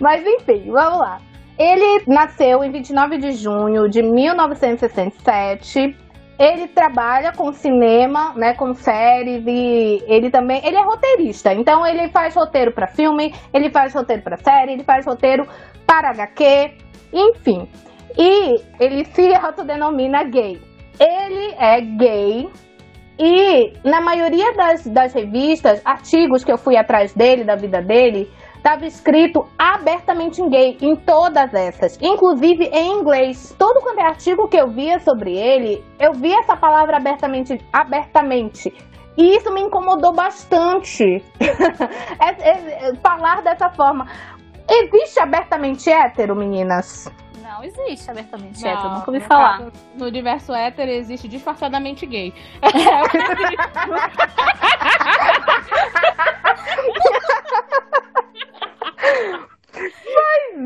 Mas enfim, vamos lá. Ele nasceu em 29 de junho de 1967. Ele trabalha com cinema, né, com séries e ele também, ele é roteirista. Então ele faz roteiro para filme, ele faz roteiro para série, ele faz roteiro para HQ, enfim. E ele se autodenomina gay. Ele é gay e na maioria das, das revistas, artigos que eu fui atrás dele, da vida dele, estava escrito abertamente em gay, em todas essas, inclusive em inglês. Todo quanto é artigo que eu via sobre ele, eu via essa palavra abertamente, abertamente. E isso me incomodou bastante. É- é- é falar dessa forma. Existe abertamente hétero, meninas? Não existe abertamente Não, hétero, nunca ouvi no falar. caso, No universo hétero existe disfarçadamente gay.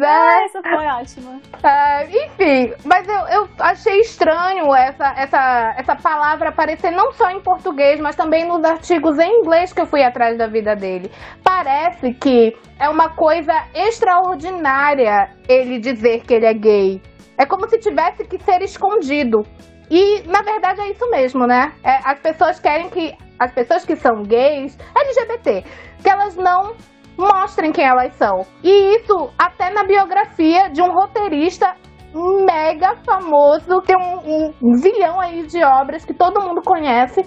Ah, essa foi ótima. Ah, enfim, mas eu, eu achei estranho essa, essa, essa palavra aparecer não só em português, mas também nos artigos em inglês que eu fui atrás da vida dele. Parece que é uma coisa extraordinária ele dizer que ele é gay. É como se tivesse que ser escondido. E na verdade é isso mesmo, né? É, as pessoas querem que as pessoas que são gays, LGBT, que elas não mostrem quem elas são. E isso até na biografia de um roteirista mega famoso, tem um, um zilhão aí de obras que todo mundo conhece,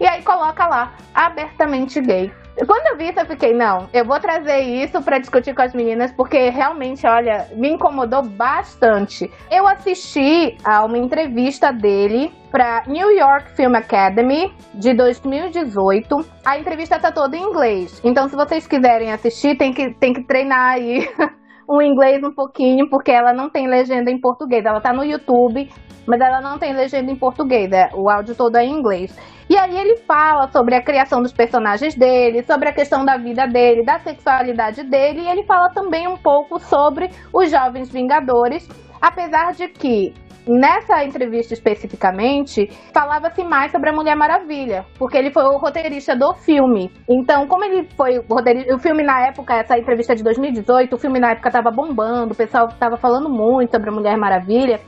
e aí coloca lá, abertamente gay. Quando eu vi isso, eu fiquei, não, eu vou trazer isso pra discutir com as meninas, porque realmente, olha, me incomodou bastante. Eu assisti a uma entrevista dele pra New York Film Academy de 2018. A entrevista tá toda em inglês, então se vocês quiserem assistir, tem que, tem que treinar aí o inglês um pouquinho, porque ela não tem legenda em português. Ela tá no YouTube, mas ela não tem legenda em português, é, o áudio todo é em inglês. E aí ele fala sobre a criação dos personagens dele, sobre a questão da vida dele, da sexualidade dele, e ele fala também um pouco sobre os Jovens Vingadores, apesar de que nessa entrevista especificamente falava-se mais sobre a Mulher Maravilha, porque ele foi o roteirista do filme. Então, como ele foi o roteirista, o filme na época, essa entrevista de 2018, o filme na época estava bombando, o pessoal estava falando muito sobre a Mulher Maravilha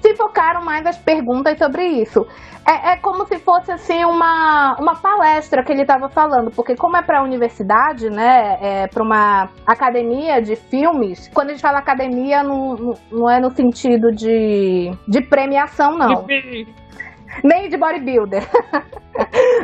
se focaram mais as perguntas sobre isso. É, é como se fosse assim uma, uma palestra que ele estava falando, porque como é para a universidade, né, é para uma academia de filmes, quando a gente fala academia não, não- é no sentido de, de premiação, não nem de bodybuilder.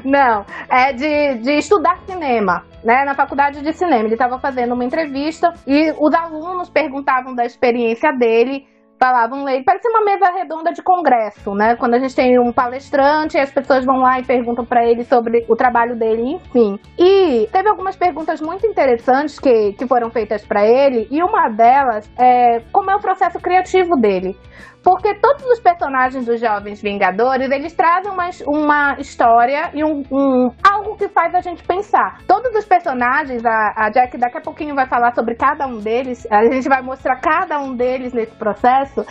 Não, é de, de estudar cinema, né? Na faculdade de cinema. Ele estava fazendo uma entrevista e os alunos perguntavam da experiência dele. Falavam ele, parece uma mesa redonda de congresso, né? Quando a gente tem um palestrante as pessoas vão lá e perguntam para ele sobre o trabalho dele, enfim. E teve algumas perguntas muito interessantes que, que foram feitas para ele, e uma delas é como é o processo criativo dele. Porque todos os personagens dos Jovens Vingadores, eles trazem uma, uma história e um, um- algo que faz a gente pensar. Todos os personagens, a, a Jack daqui a pouquinho vai falar sobre cada um deles, a gente vai mostrar cada um deles nesse processo,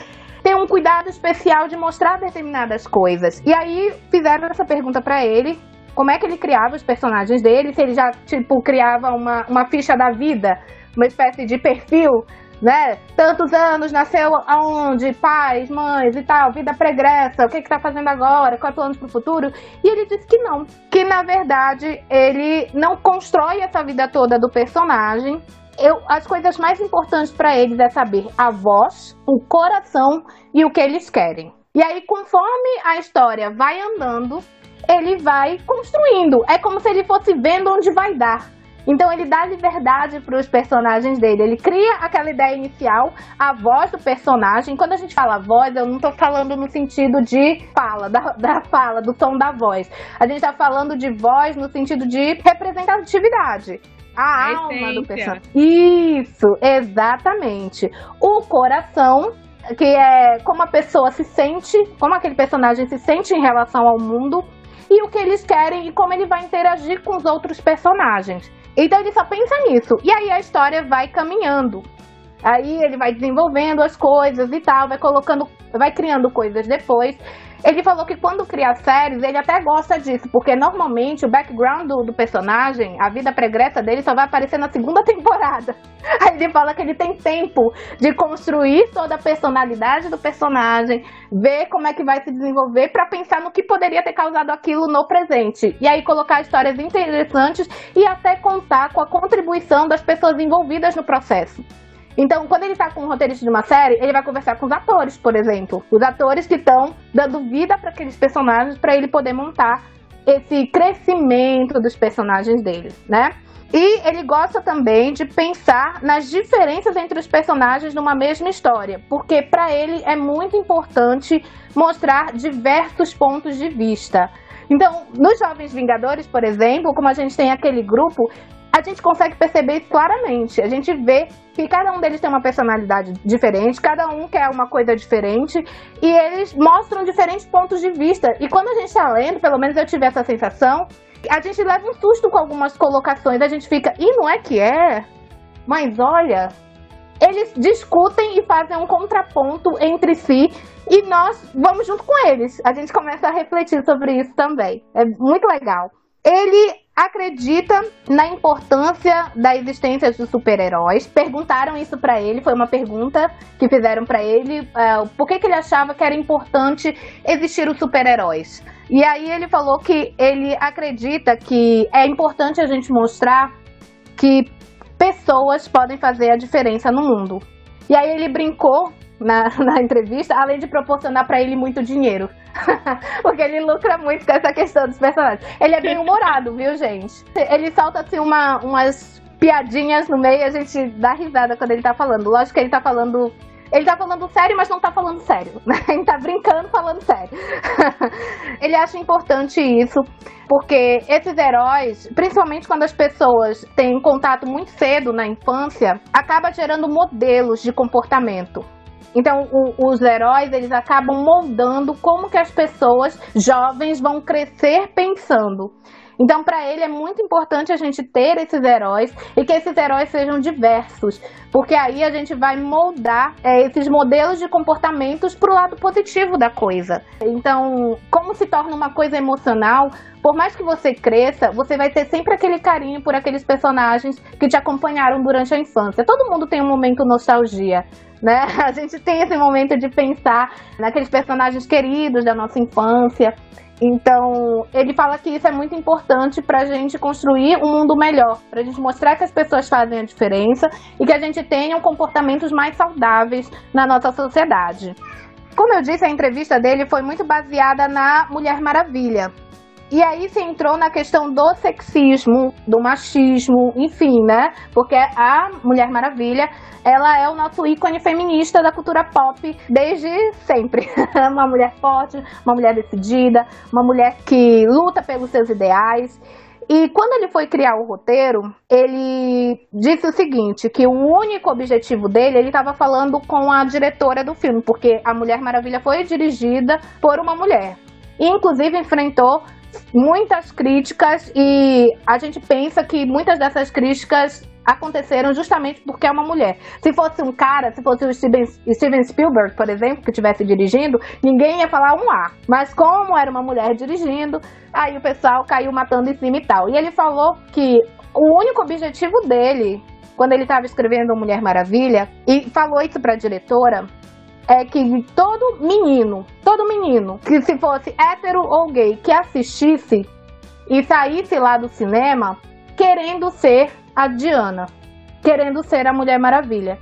tem um cuidado especial de mostrar determinadas coisas. E aí fizeram essa pergunta pra ele, como é que ele criava os personagens dele, se ele já, tipo, criava uma, uma ficha da vida, uma espécie de perfil né? Tantos anos, nasceu aonde? Pais, mães e tal, vida pregressa, o que que tá fazendo agora? Qual é o plano pro futuro? E ele disse que não, que na verdade ele não constrói essa vida toda do personagem. Eu, as coisas mais importantes para eles é saber a voz, o coração e o que eles querem. E aí, conforme a história vai andando, ele vai construindo. É como se ele fosse vendo onde vai dar. Então ele dá liberdade para os personagens dele. Ele cria aquela ideia inicial, a voz do personagem. Quando a gente fala voz, eu não estou falando no sentido de fala, da, da fala, do tom da voz. A gente está falando de voz no sentido de representatividade. A, a alma essência. do personagem. Isso, exatamente. O coração que é como a pessoa se sente, como aquele personagem se sente em relação ao mundo e o que eles querem e como ele vai interagir com os outros personagens. Então ele só pensa nisso. E aí a história vai caminhando. Aí ele vai desenvolvendo as coisas e tal, vai colocando, vai criando coisas depois. Ele falou que quando cria séries, ele até gosta disso, porque normalmente o background do, do, personagem, a vida pregressa dele, só vai aparecer na segunda temporada. Aí ele fala que ele tem tempo de construir toda a personalidade do personagem, ver como é que vai se desenvolver para pensar no que poderia ter causado aquilo no presente. E aí colocar histórias interessantes e até contar com a contribuição das pessoas envolvidas no processo. Então, quando ele tá com o roteirista de uma série, ele vai conversar com os atores, por exemplo. Os atores que estão dando vida para aqueles personagens para ele poder montar esse crescimento dos personagens deles, né? E ele gosta também de pensar nas diferenças entre os personagens numa mesma história, porque para ele é muito importante mostrar diversos pontos de vista. Então, nos Jovens Vingadores, por exemplo, como a gente tem aquele grupo, a gente consegue perceber isso claramente. A gente vê que cada um deles tem uma personalidade diferente, cada um quer uma coisa diferente e eles mostram diferentes pontos de vista. E quando a gente está lendo, pelo menos eu tive essa sensação, a gente leva um susto com algumas colocações, a gente fica, e não é que é? Mas olha, eles discutem e fazem um contraponto entre si e nós vamos junto com eles. A gente começa a refletir sobre isso também. É muito legal. Ele acredita na importância da existência dos super-heróis. Perguntaram isso para ele, foi uma pergunta que fizeram para ele, uh, por que, que ele achava que era importante existir os super-heróis. E aí ele falou que ele acredita que é importante a gente mostrar que pessoas podem fazer a diferença no mundo. E aí ele brincou na, na entrevista, além de proporcionar para ele muito dinheiro. Porque ele lucra muito com essa questão dos personagens. Ele é bem humorado, viu, gente? Ele solta assim uma, umas piadinhas no meio e a gente dá risada quando ele tá falando. Lógico que ele tá falando ele tá falando sério, mas não tá falando sério. Né? Ele tá brincando falando sério. ele acha importante isso, porque esses heróis, principalmente quando as pessoas têm contato muito cedo na infância, acaba gerando modelos de comportamento. Então, o, os heróis, eles acabam moldando como que as pessoas jovens vão crescer pensando. Então, para ele é muito importante a gente ter esses heróis e que esses heróis sejam diversos, porque aí a gente vai moldar é, esses modelos de comportamentos para o lado positivo da coisa. Então, como se torna uma coisa emocional, por mais que você cresça, você vai ter sempre aquele carinho por aqueles personagens que te acompanharam durante a infância. Todo mundo tem um momento nostalgia né? A gente tem esse momento de pensar naqueles personagens queridos da nossa infância. Então, ele fala que isso é muito importante para a gente construir um mundo melhor, para a gente mostrar que as pessoas fazem a diferença e que a gente tenha comportamentos mais saudáveis na nossa sociedade. Como eu disse, a entrevista dele foi muito baseada na Mulher Maravilha. E aí se entrou na questão do sexismo, do machismo, enfim, né? Porque a Mulher Maravilha ela é o nosso ícone feminista da cultura pop desde sempre. uma mulher forte, uma mulher decidida, uma mulher que luta pelos seus ideais. E quando ele foi criar o roteiro, ele disse o seguinte, que o único objetivo dele, ele estava falando com a diretora do filme, porque a Mulher Maravilha foi dirigida por uma mulher. E, inclusive enfrentou muitas críticas e a gente pensa que muitas dessas críticas aconteceram justamente porque é uma mulher. Se fosse um cara, se fosse o Steven, Steven Spielberg, por exemplo, que estivesse dirigindo, ninguém ia falar um A. Mas como era uma mulher dirigindo, aí o pessoal caiu matando em cima e tal. E ele falou que o único objetivo dele, quando ele estava escrevendo Mulher Maravilha, e falou isso para a diretora, é que todo menino, todo menino, que se fosse hétero ou gay, que assistisse e saísse lá do cinema querendo ser a Diana, querendo ser a Mulher Maravilha.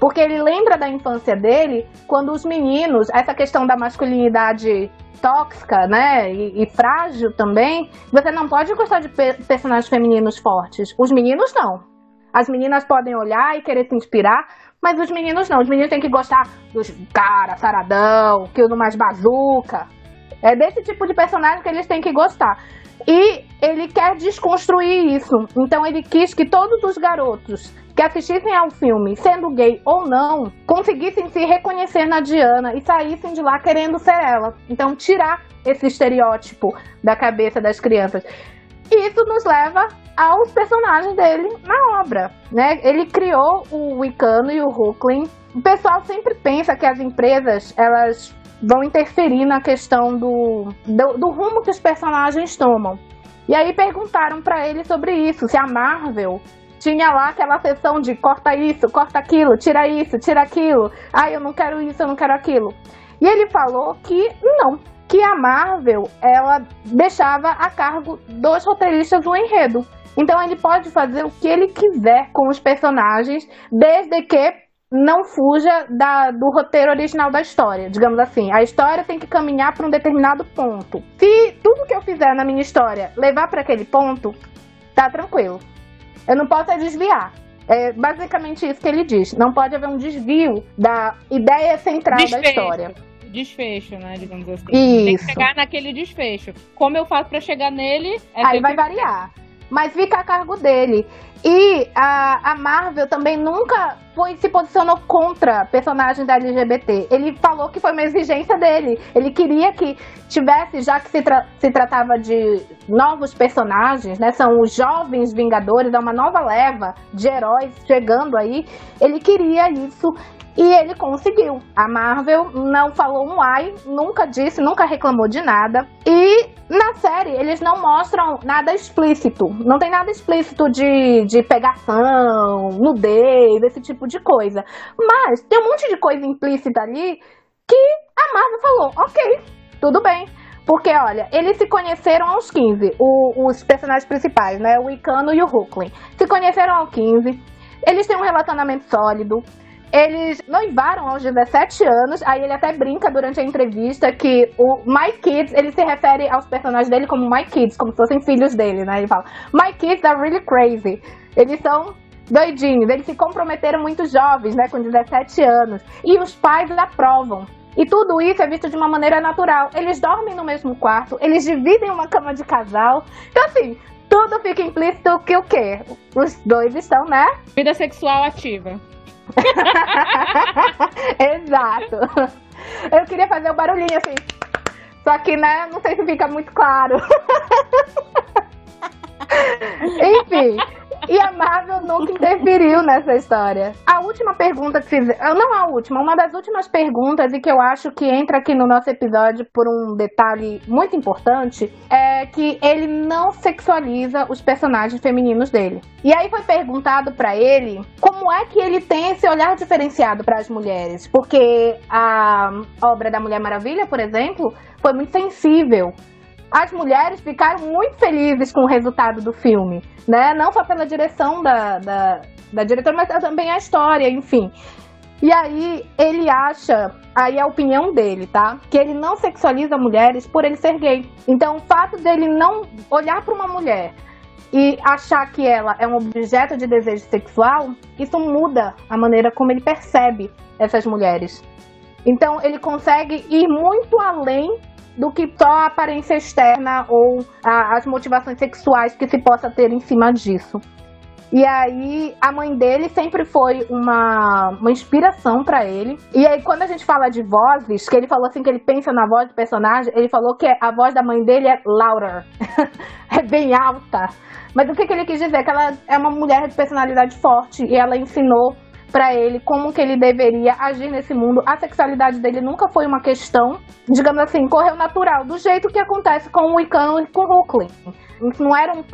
Porque ele lembra da infância dele, quando os meninos, essa questão da masculinidade tóxica, né, e, e, frágil também, você não pode gostar de pe personagens femininos fortes. Os meninos não. As meninas podem olhar e querer se inspirar, mas os meninos não. Os meninos têm que gostar dos cara, saradão, que usa mais bazuca. É desse tipo de personagem que eles têm que gostar. E ele quer desconstruir isso. Então ele quis que todos os garotos que assistissem ao filme, sendo gay ou não, conseguissem se reconhecer na Diana e saíssem de lá querendo ser ela. Então tirar esse estereótipo da cabeça das crianças. E isso nos leva aos personagens dele na obra, né? Ele criou o Wicano e o Hooklin. O pessoal sempre pensa que as empresas, elas vão interferir na questão do, do, do rumo que os personagens tomam. E aí perguntaram para ele sobre isso, se a Marvel tinha lá aquela sessão de corta isso, corta aquilo, tira isso, tira aquilo. Ah, eu não quero isso, eu não quero aquilo. E ele falou que não, que a Marvel ela deixava a cargo dos roteiristas o enredo. Então ele pode fazer o que ele quiser com os personagens, desde que não fuja da, do roteiro original da história, digamos assim. A história tem que caminhar para um determinado ponto. Se tudo que eu fizer na minha história levar para aquele ponto, tá tranquilo. Eu não posso desviar. É basicamente isso que ele diz. Não pode haver um desvio da ideia central desfecho, da história. Desfecho, né? Digamos assim. Isso. Tem que chegar naquele desfecho. Como eu faço para chegar nele? É Aí vai variar mas fica a cargo dele. E a, a Marvel também nunca foi, se posicionou contra personagens da LGBT. Ele falou que foi uma exigência dele. Ele queria que tivesse, já que se, tra se tratava de novos personagens, né? São os jovens Vingadores, é uma nova leva de heróis chegando aí. Ele queria isso e ele conseguiu. A Marvel não falou um ai, nunca disse, nunca reclamou de nada. E na série eles não mostram nada explícito. Não tem nada explícito de, de pegação, nudez, esse tipo de coisa. Mas tem um monte de coisa implícita ali que a Marvel falou: ok, tudo bem. Porque, olha, eles se conheceram aos 15, o, os personagens principais, né? O Icano e o Hooklin. Se conheceram aos 15, eles têm um relacionamento sólido, eles noivaram aos 17 anos, aí ele até brinca durante a entrevista que o My Kids, ele se refere aos personagens dele como My Kids, como se fossem filhos dele, né? Ele fala, My Kids are really crazy. Eles são doidinhos, eles se comprometeram muito jovens, né, com 17 anos. E os pais aprovam. E tudo isso é visto de uma maneira natural. Eles dormem no mesmo quarto, eles dividem uma cama de casal. Então, assim, tudo fica implícito que o quê? Os dois estão, né? Vida sexual ativa. Exato. Eu queria fazer um barulhinho assim. Só que, né, não sei se fica muito claro. Enfim, e a Marvel nunca interferiu nessa história. A última pergunta que fiz, ah, não a última, uma das últimas perguntas e que eu acho que entra aqui no nosso episódio por um detalhe muito importante é que ele não sexualiza os personagens femininos dele. E aí foi perguntado para ele como é que ele tem esse olhar diferenciado para as mulheres, porque a obra da Mulher Maravilha, por exemplo, foi muito sensível as mulheres ficaram muito felizes com o resultado do filme, né? Não só pela direção da, da, da diretora, mas também a história, enfim. E aí ele acha, aí é a opinião dele, tá? Que ele não sexualiza mulheres por ele ser gay. Então o fato dele não olhar para uma mulher e achar que ela é um objeto de desejo sexual, isso muda a maneira como ele percebe essas mulheres. Então ele consegue ir muito além do que só a aparência externa ou a, as motivações sexuais que se possa ter em cima disso. E aí, a mãe dele sempre foi uma, uma inspiração para ele. E aí, quando a gente fala de vozes, que ele falou assim que ele pensa na voz do personagem, ele falou que a voz da mãe dele é louder. é bem alta. Mas o que, que ele quis dizer? Que ela é uma mulher de personalidade forte e ela ensinou para ele como que ele deveria agir nesse mundo. A sexualidade dele nunca foi uma questão, digamos assim, correu natural, do jeito que acontece com o Icano e com o Brooklyn. Isso não era um,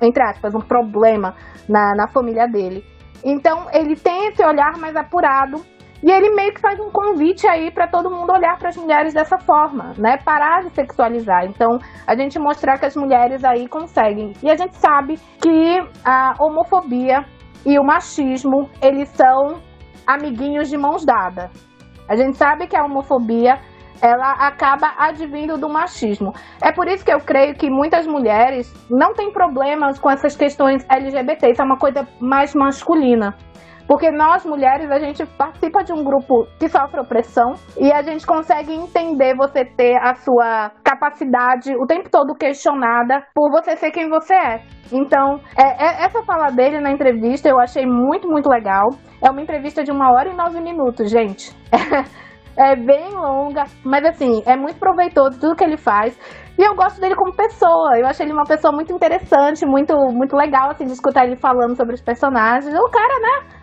entre aspas, um problema na, na família dele. Então ele tem esse olhar mais apurado e ele meio que faz um convite aí para todo mundo olhar para as mulheres dessa forma, né? Parar de sexualizar. Então, a gente mostrar que as mulheres aí conseguem. E a gente sabe que a homofobia e o machismo, eles são amiguinhos de mãos dadas. A gente sabe que a homofobia ela acaba advindo do machismo. É por isso que eu creio que muitas mulheres não têm problemas com essas questões LGBT. Isso é uma coisa mais masculina. Porque nós, mulheres, a gente participa de um grupo que sofre opressão e a gente consegue entender você ter a sua capacidade o tempo todo questionada por você ser quem você é. Então, é, é, essa fala dele na entrevista eu achei muito, muito legal. É uma entrevista de uma hora e nove minutos, gente. É, bem longa, mas assim, é muito proveitoso tudo que ele faz. E eu gosto dele como pessoa. Eu achei ele uma pessoa muito interessante, muito, muito legal, assim, de escutar ele falando sobre os personagens. O cara, né?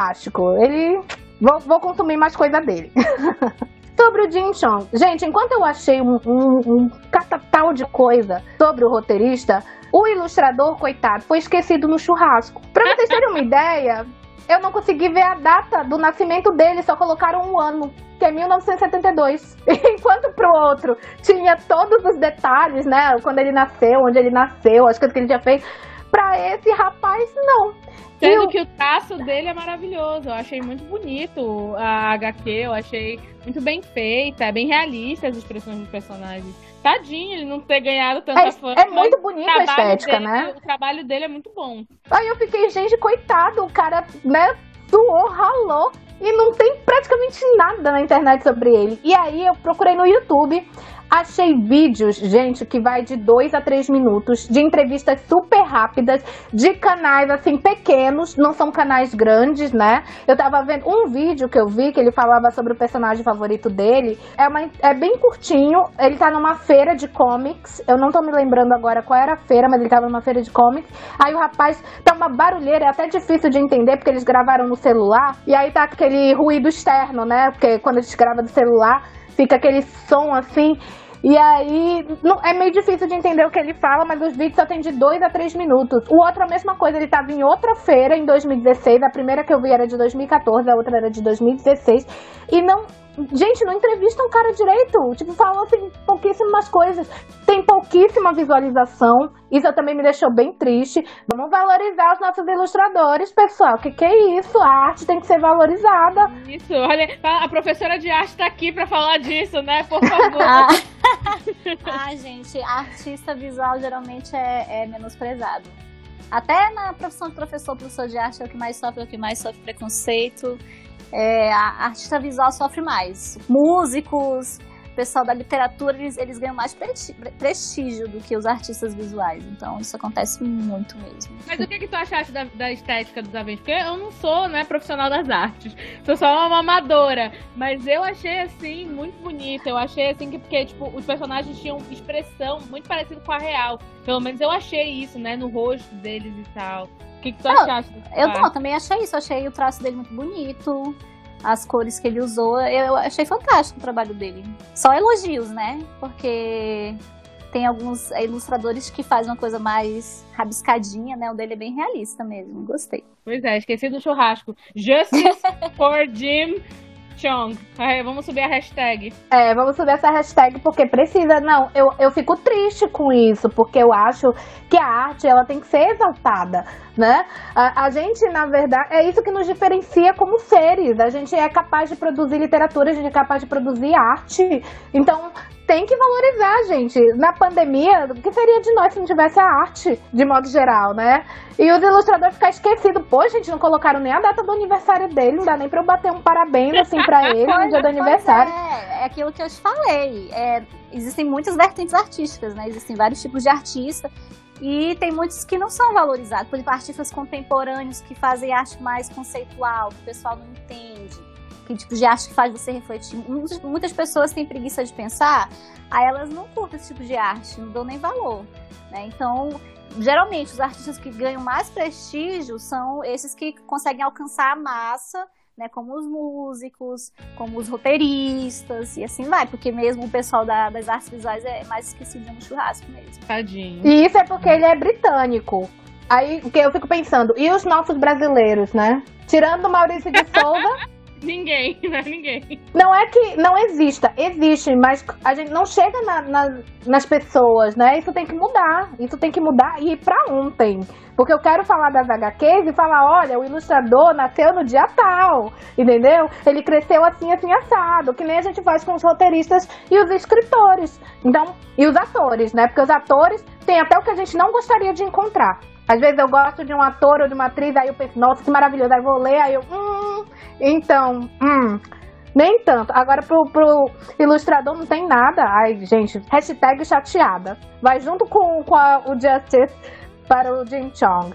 Fantástico. Ele. Vou, vou consumir mais coisa dele. sobre o Jim Chong. Gente, enquanto eu achei um, um, um catatal de coisa sobre o roteirista, o ilustrador, coitado, foi esquecido no churrasco. Pra vocês terem uma ideia, eu não consegui ver a data do nascimento dele, só colocaram um ano, que é 1972. Enquanto pro outro tinha todos os detalhes, né? Quando ele nasceu, onde ele nasceu, as coisas que ele já fez. Pra esse rapaz, não. Sendo eu... que o traço dele é maravilhoso. Eu achei muito bonito a HQ, eu achei muito bem feita, é bem realista as expressões dos personagens. Tadinho ele não ter ganhado tanta é, fama. É muito bonita a estética, dele, né? O trabalho dele é muito bom. Aí eu fiquei, gente, coitado, o cara, né, suou, ralou e não tem praticamente nada na internet sobre ele. E aí eu procurei no YouTube Achei vídeos, gente, que vai de 2 a 3 minutos, de entrevistas super rápidas, de canais assim pequenos, não são canais grandes, né? Eu tava vendo um vídeo que eu vi que ele falava sobre o personagem favorito dele. É, uma, é bem curtinho, ele tá numa feira de comics. Eu não tô me lembrando agora qual era a feira, mas ele tava numa feira de comics. Aí o rapaz tá uma barulheira, é até difícil de entender porque eles gravaram no celular. E aí tá aquele ruído externo, né? Porque quando a gente grava do celular, fica aquele som assim. E aí, não, é meio difícil de entender o que ele fala, mas os vídeos só tem de 2 a 3 minutos. O outro, a mesma coisa, ele estava em outra feira em 2016. A primeira que eu vi era de 2014, a outra era de 2016. E não Gente, não entrevista um cara direito. Tipo, falam assim pouquíssimas coisas. Tem pouquíssima visualização. Isso também me deixou bem triste. Vamos valorizar os nossos ilustradores, pessoal. Que que é isso? A arte tem que ser valorizada. Isso, olha, a professora de arte tá aqui para falar disso, né? Por favor. ah. ah, gente, artista visual geralmente é, é menosprezado. Até na profissão de professor, professor de arte é o que mais sofre, é o que mais sofre preconceito é, a artista visual sofre mais. Músicos, pessoal da literatura, eles, eles ganham mais prestígio do que os artistas visuais. Então, isso acontece muito mesmo. Mas o que, que tu achaste da, da estética dos Avengers? Porque eu não sou né, profissional das artes, sou só uma amadora. Mas eu achei, assim, muito bonito. Eu achei, assim, que porque, tipo, os personagens tinham expressão muito parecida com a real. Pelo menos eu achei isso, né, no rosto deles e tal. O que, que tu não, achaste? Eu não, também achei isso. Achei o traço dele muito bonito. As cores que ele usou. Eu achei fantástico o trabalho dele. Só elogios, né? Porque tem alguns ilustradores que fazem uma coisa mais rabiscadinha, né? O dele é bem realista mesmo. Gostei. Pois é, esqueci do churrasco. Justice for Jim Chong. vamos subir a hashtag. É, vamos subir essa hashtag porque precisa. Não, eu, eu fico triste com isso, porque eu acho que a arte ela tem que ser exaltada, né? A, a gente, na verdade, é isso que nos diferencia como seres. A gente é capaz de produzir literatura, a gente é capaz de produzir arte. Então, tem que valorizar, gente. Na pandemia, o que seria de nós se não tivesse a arte, de modo geral, né? E os ilustradores ficar esquecidos. Pô, gente, não colocaram nem a data do aniversário dele, não dá nem pra eu bater um parabéns assim pra ele no dia do aniversário. É, é aquilo que eu te falei. É, existem muitas vertentes artísticas, né? Existem vários tipos de artista. E tem muitos que não são valorizados. Por exemplo, artistas contemporâneos que fazem arte mais conceitual, que o pessoal não entende que tipo de arte faz você refletir. Muitas pessoas têm preguiça de pensar, aí elas não curtem esse tipo de arte, não dão nem valor. Né? Então, geralmente, os artistas que ganham mais prestígio são esses que conseguem alcançar a massa, né? Como os músicos, como os roteiristas e assim vai, porque mesmo o pessoal da, das artes visuais é mais esquecido no churrasco mesmo. Tadinho. E isso é porque ele é britânico. Aí, que eu fico pensando, e os nossos brasileiros, né? Tirando o Maurício de Souza. Ninguém, não é ninguém. Não é que não exista, existe, mas a gente não chega na, na, nas pessoas, né? Isso tem que mudar, isso tem que mudar e ir pra ontem. Porque eu quero falar das HQs e falar, olha, o ilustrador nasceu no dia tal, entendeu? Ele cresceu assim, assim, assado, que nem a gente faz com os roteiristas e os escritores. Então, e os atores, né? Porque os atores têm até o que a gente não gostaria de encontrar. Às vezes eu gosto de um ator ou de uma atriz, aí eu penso, nossa, que maravilhoso. Aí vou ler, aí eu, hum, então, hum. Nem tanto. Agora, pro, pro ilustrador não tem nada. Ai, gente, hashtag chateada. Vai junto com, com a, o Justice para o Jim Chong.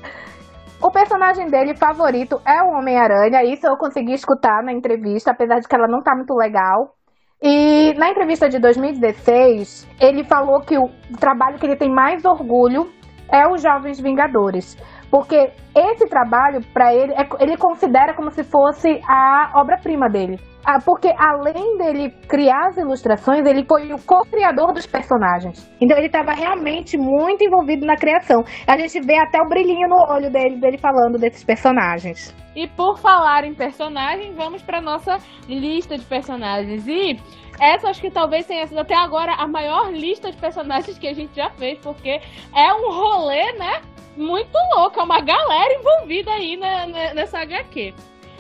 O personagem dele favorito é o Homem-Aranha. Isso eu consegui escutar na entrevista, apesar de que ela não tá muito legal. E na entrevista de 2016, ele falou que o trabalho que ele tem mais orgulho é os Jovens Vingadores. Porque esse trabalho, para ele, é, ele considera como se fosse a obra-prima dele. Ah, porque além dele criar as ilustrações, ele foi o co-criador dos personagens. Então ele estava realmente muito envolvido na criação. A gente vê até o brilhinho no olho dele, dele falando desses personagens. E por falar em personagem, vamos para nossa lista de personagens. E essa acho que talvez tenha sido até agora a maior lista de personagens que a gente já fez, porque é um rolê, né? Muito louco, é uma galera envolvida aí na, na, nessa HQ.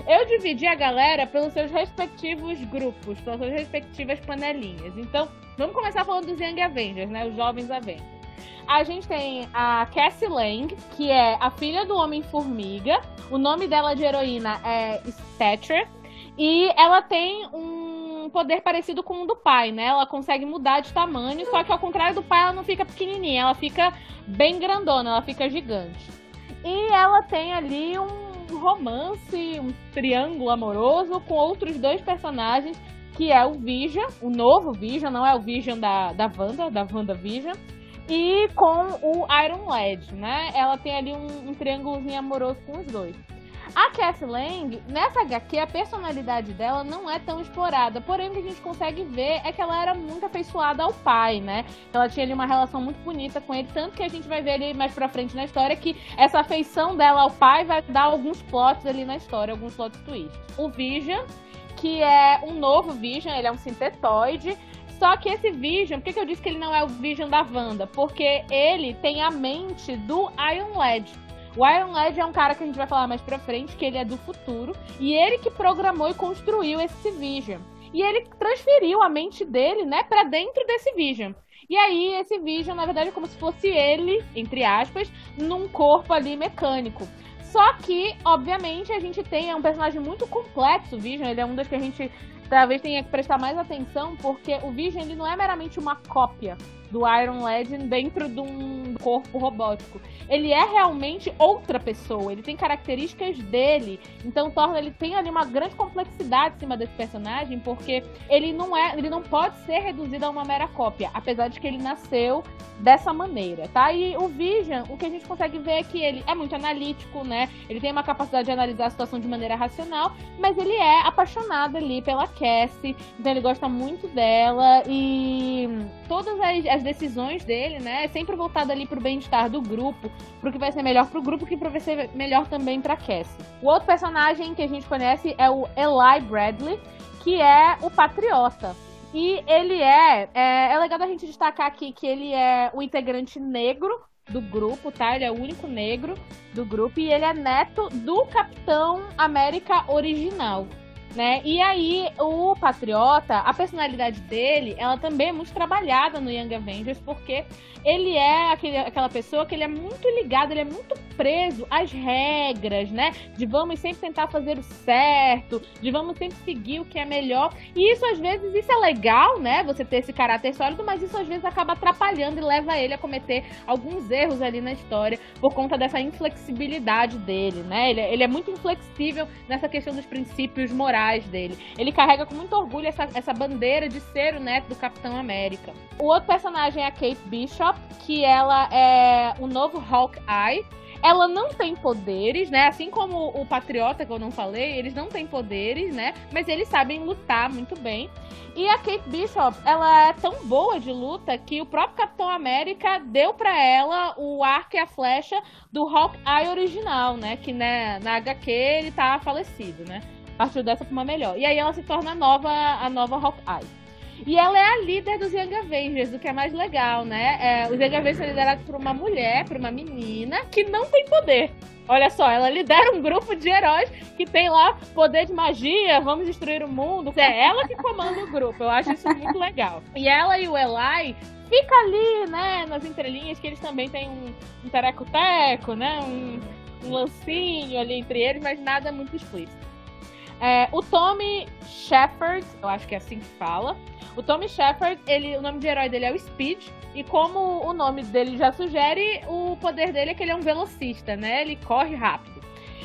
Eu dividi a galera pelos seus respectivos grupos, pelas suas respectivas panelinhas. Então, vamos começar falando dos Young Avengers, né? Os jovens Avengers. A gente tem a Cassie Lang, que é a filha do Homem-Formiga. O nome dela de heroína é Stature. E ela tem um poder parecido com o do pai, né? Ela consegue mudar de tamanho, só que ao contrário do pai, ela não fica pequenininha, ela fica bem grandona, ela fica gigante. E ela tem ali um um romance, um triângulo amoroso com outros dois personagens, que é o Vision, o novo Vision, não é o Vision da, da Wanda, da Wanda Vision, e com o Iron Lad, né? Ela tem ali um, um triângulozinho amoroso com os dois. A Cassie Lang, nessa HQ, a personalidade dela não é tão explorada. Porém, o que a gente consegue ver é que ela era muito afeiçoada ao pai, né? Ela tinha ali uma relação muito bonita com ele. Tanto que a gente vai ver ali mais pra frente na história que essa afeição dela ao pai vai dar alguns plots ali na história, alguns plot twists. O Vision, que é um novo Vision, ele é um sintetoide. Só que esse Vision, por que, que eu disse que ele não é o Vision da Wanda? Porque ele tem a mente do Iron Lad. O Iron Lad é um cara que a gente vai falar mais pra frente, que ele é do futuro, e ele que programou e construiu esse Vision. E ele transferiu a mente dele, né, para dentro desse Vision. E aí, esse Vision, na verdade, é como se fosse ele, entre aspas, num corpo ali mecânico. Só que, obviamente, a gente tem é um personagem muito complexo, o Vision. Ele é um dos que a gente talvez tenha que prestar mais atenção, porque o Vision ele não é meramente uma cópia do Iron Legend dentro de um corpo robótico. Ele é realmente outra pessoa, ele tem características dele, então torna ele tem ali uma grande complexidade em cima desse personagem, porque ele não é, ele não pode ser reduzido a uma mera cópia, apesar de que ele nasceu dessa maneira, tá? E o Vision, o que a gente consegue ver é que ele é muito analítico, né? Ele tem uma capacidade de analisar a situação de maneira racional, mas ele é apaixonado ali pela Cassie, então ele gosta muito dela e todas as, as decisões dele, né, é sempre voltado ali pro bem-estar do grupo, pro que vai ser melhor pro grupo, que vai ser melhor também pra Cassie. O outro personagem que a gente conhece é o Eli Bradley, que é o patriota. E ele é, é. É legal a gente destacar aqui que ele é o integrante negro do grupo, tá? Ele é o único negro do grupo e ele é neto do Capitão América original né? E aí, o Patriota, a personalidade dele, ela também é muito trabalhada no Young Avengers, porque ele é aquele, aquela pessoa que ele é muito ligado, ele é muito preso às regras, né? De vamos sempre tentar fazer o certo, de vamos sempre seguir o que é melhor. E isso às vezes isso é legal, né? Você ter esse caráter sólido, mas isso às vezes acaba atrapalhando e leva ele a cometer alguns erros ali na história por conta dessa inflexibilidade dele, né? Ele, ele é muito inflexível nessa questão dos princípios morais dele. Ele carrega com muito orgulho essa, essa bandeira de ser o neto do Capitão América. O outro personagem é a Kate Bishop que ela é o novo Hawkeye. Ela não tem poderes, né? Assim como o Patriota, que eu não falei, eles não têm poderes, né? Mas eles sabem lutar muito bem. E a Kate Bishop, ela é tão boa de luta que o próprio Capitão América deu para ela o arco e a flecha do Hawkeye original, né? Que né, na HQ ele tá falecido, né? Partiu dessa pra uma melhor. E aí ela se torna a nova, a nova Hawkeye. E ela é a líder dos Young Avengers, o que é mais legal, né? É, os Young Avengers são liderados por uma mulher, por uma menina, que não tem poder. Olha só, ela lidera um grupo de heróis que tem lá poder de magia, vamos destruir o mundo. É ela que comanda o grupo. Eu acho isso muito legal. E ela e o Eli fica ali, né, nas entrelinhas, que eles também têm um, um teco né? Um, um lancinho ali entre eles, mas nada muito explícito. É, o Tommy Shepard, eu acho que é assim que fala. O Tommy Shepard, ele, o nome de herói dele é o Speed. E como o nome dele já sugere, o poder dele é que ele é um velocista, né? Ele corre rápido.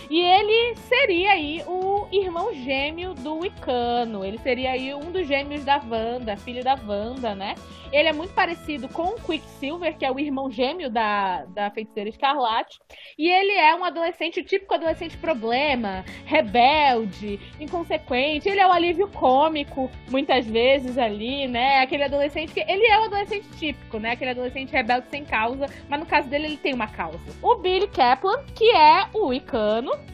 E ele seria aí o irmão gêmeo do Wicano. Ele seria aí um dos gêmeos da Wanda, filho da Wanda, né? Ele é muito parecido com o Quicksilver, que é o irmão gêmeo da, da feiticeira Escarlate. E ele é um adolescente, o típico adolescente problema, rebelde, inconsequente. Ele é o alívio cômico, muitas vezes ali, né? Aquele adolescente que. Ele é o adolescente típico, né? Aquele adolescente rebelde sem causa, mas no caso dele ele tem uma causa. O Billy Kaplan, que é o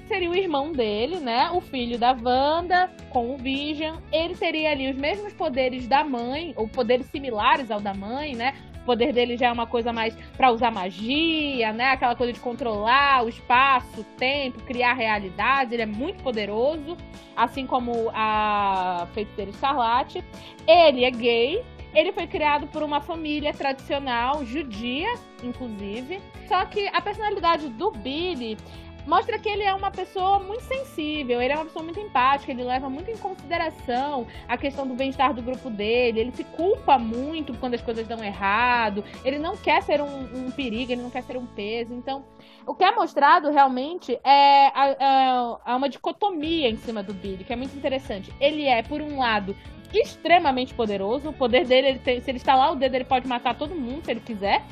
Seria o irmão dele, né? O filho da Wanda com o Vision. Ele teria ali os mesmos poderes da mãe, ou poderes similares ao da mãe, né? O poder dele já é uma coisa mais para usar magia, né? Aquela coisa de controlar o espaço, o tempo, criar realidade. Ele é muito poderoso, assim como a feiticeira Escarlate. Ele é gay, ele foi criado por uma família tradicional, judia, inclusive. Só que a personalidade do Billy mostra que ele é uma pessoa muito sensível, ele é uma pessoa muito empática, ele leva muito em consideração a questão do bem-estar do grupo dele, ele se culpa muito quando as coisas dão errado, ele não quer ser um, um perigo, ele não quer ser um peso. Então, o que é mostrado realmente é, é, é uma dicotomia em cima do Billy, que é muito interessante. Ele é, por um lado, extremamente poderoso, o poder dele, ele tem, se ele estalar o dedo, ele pode matar todo mundo se ele quiser.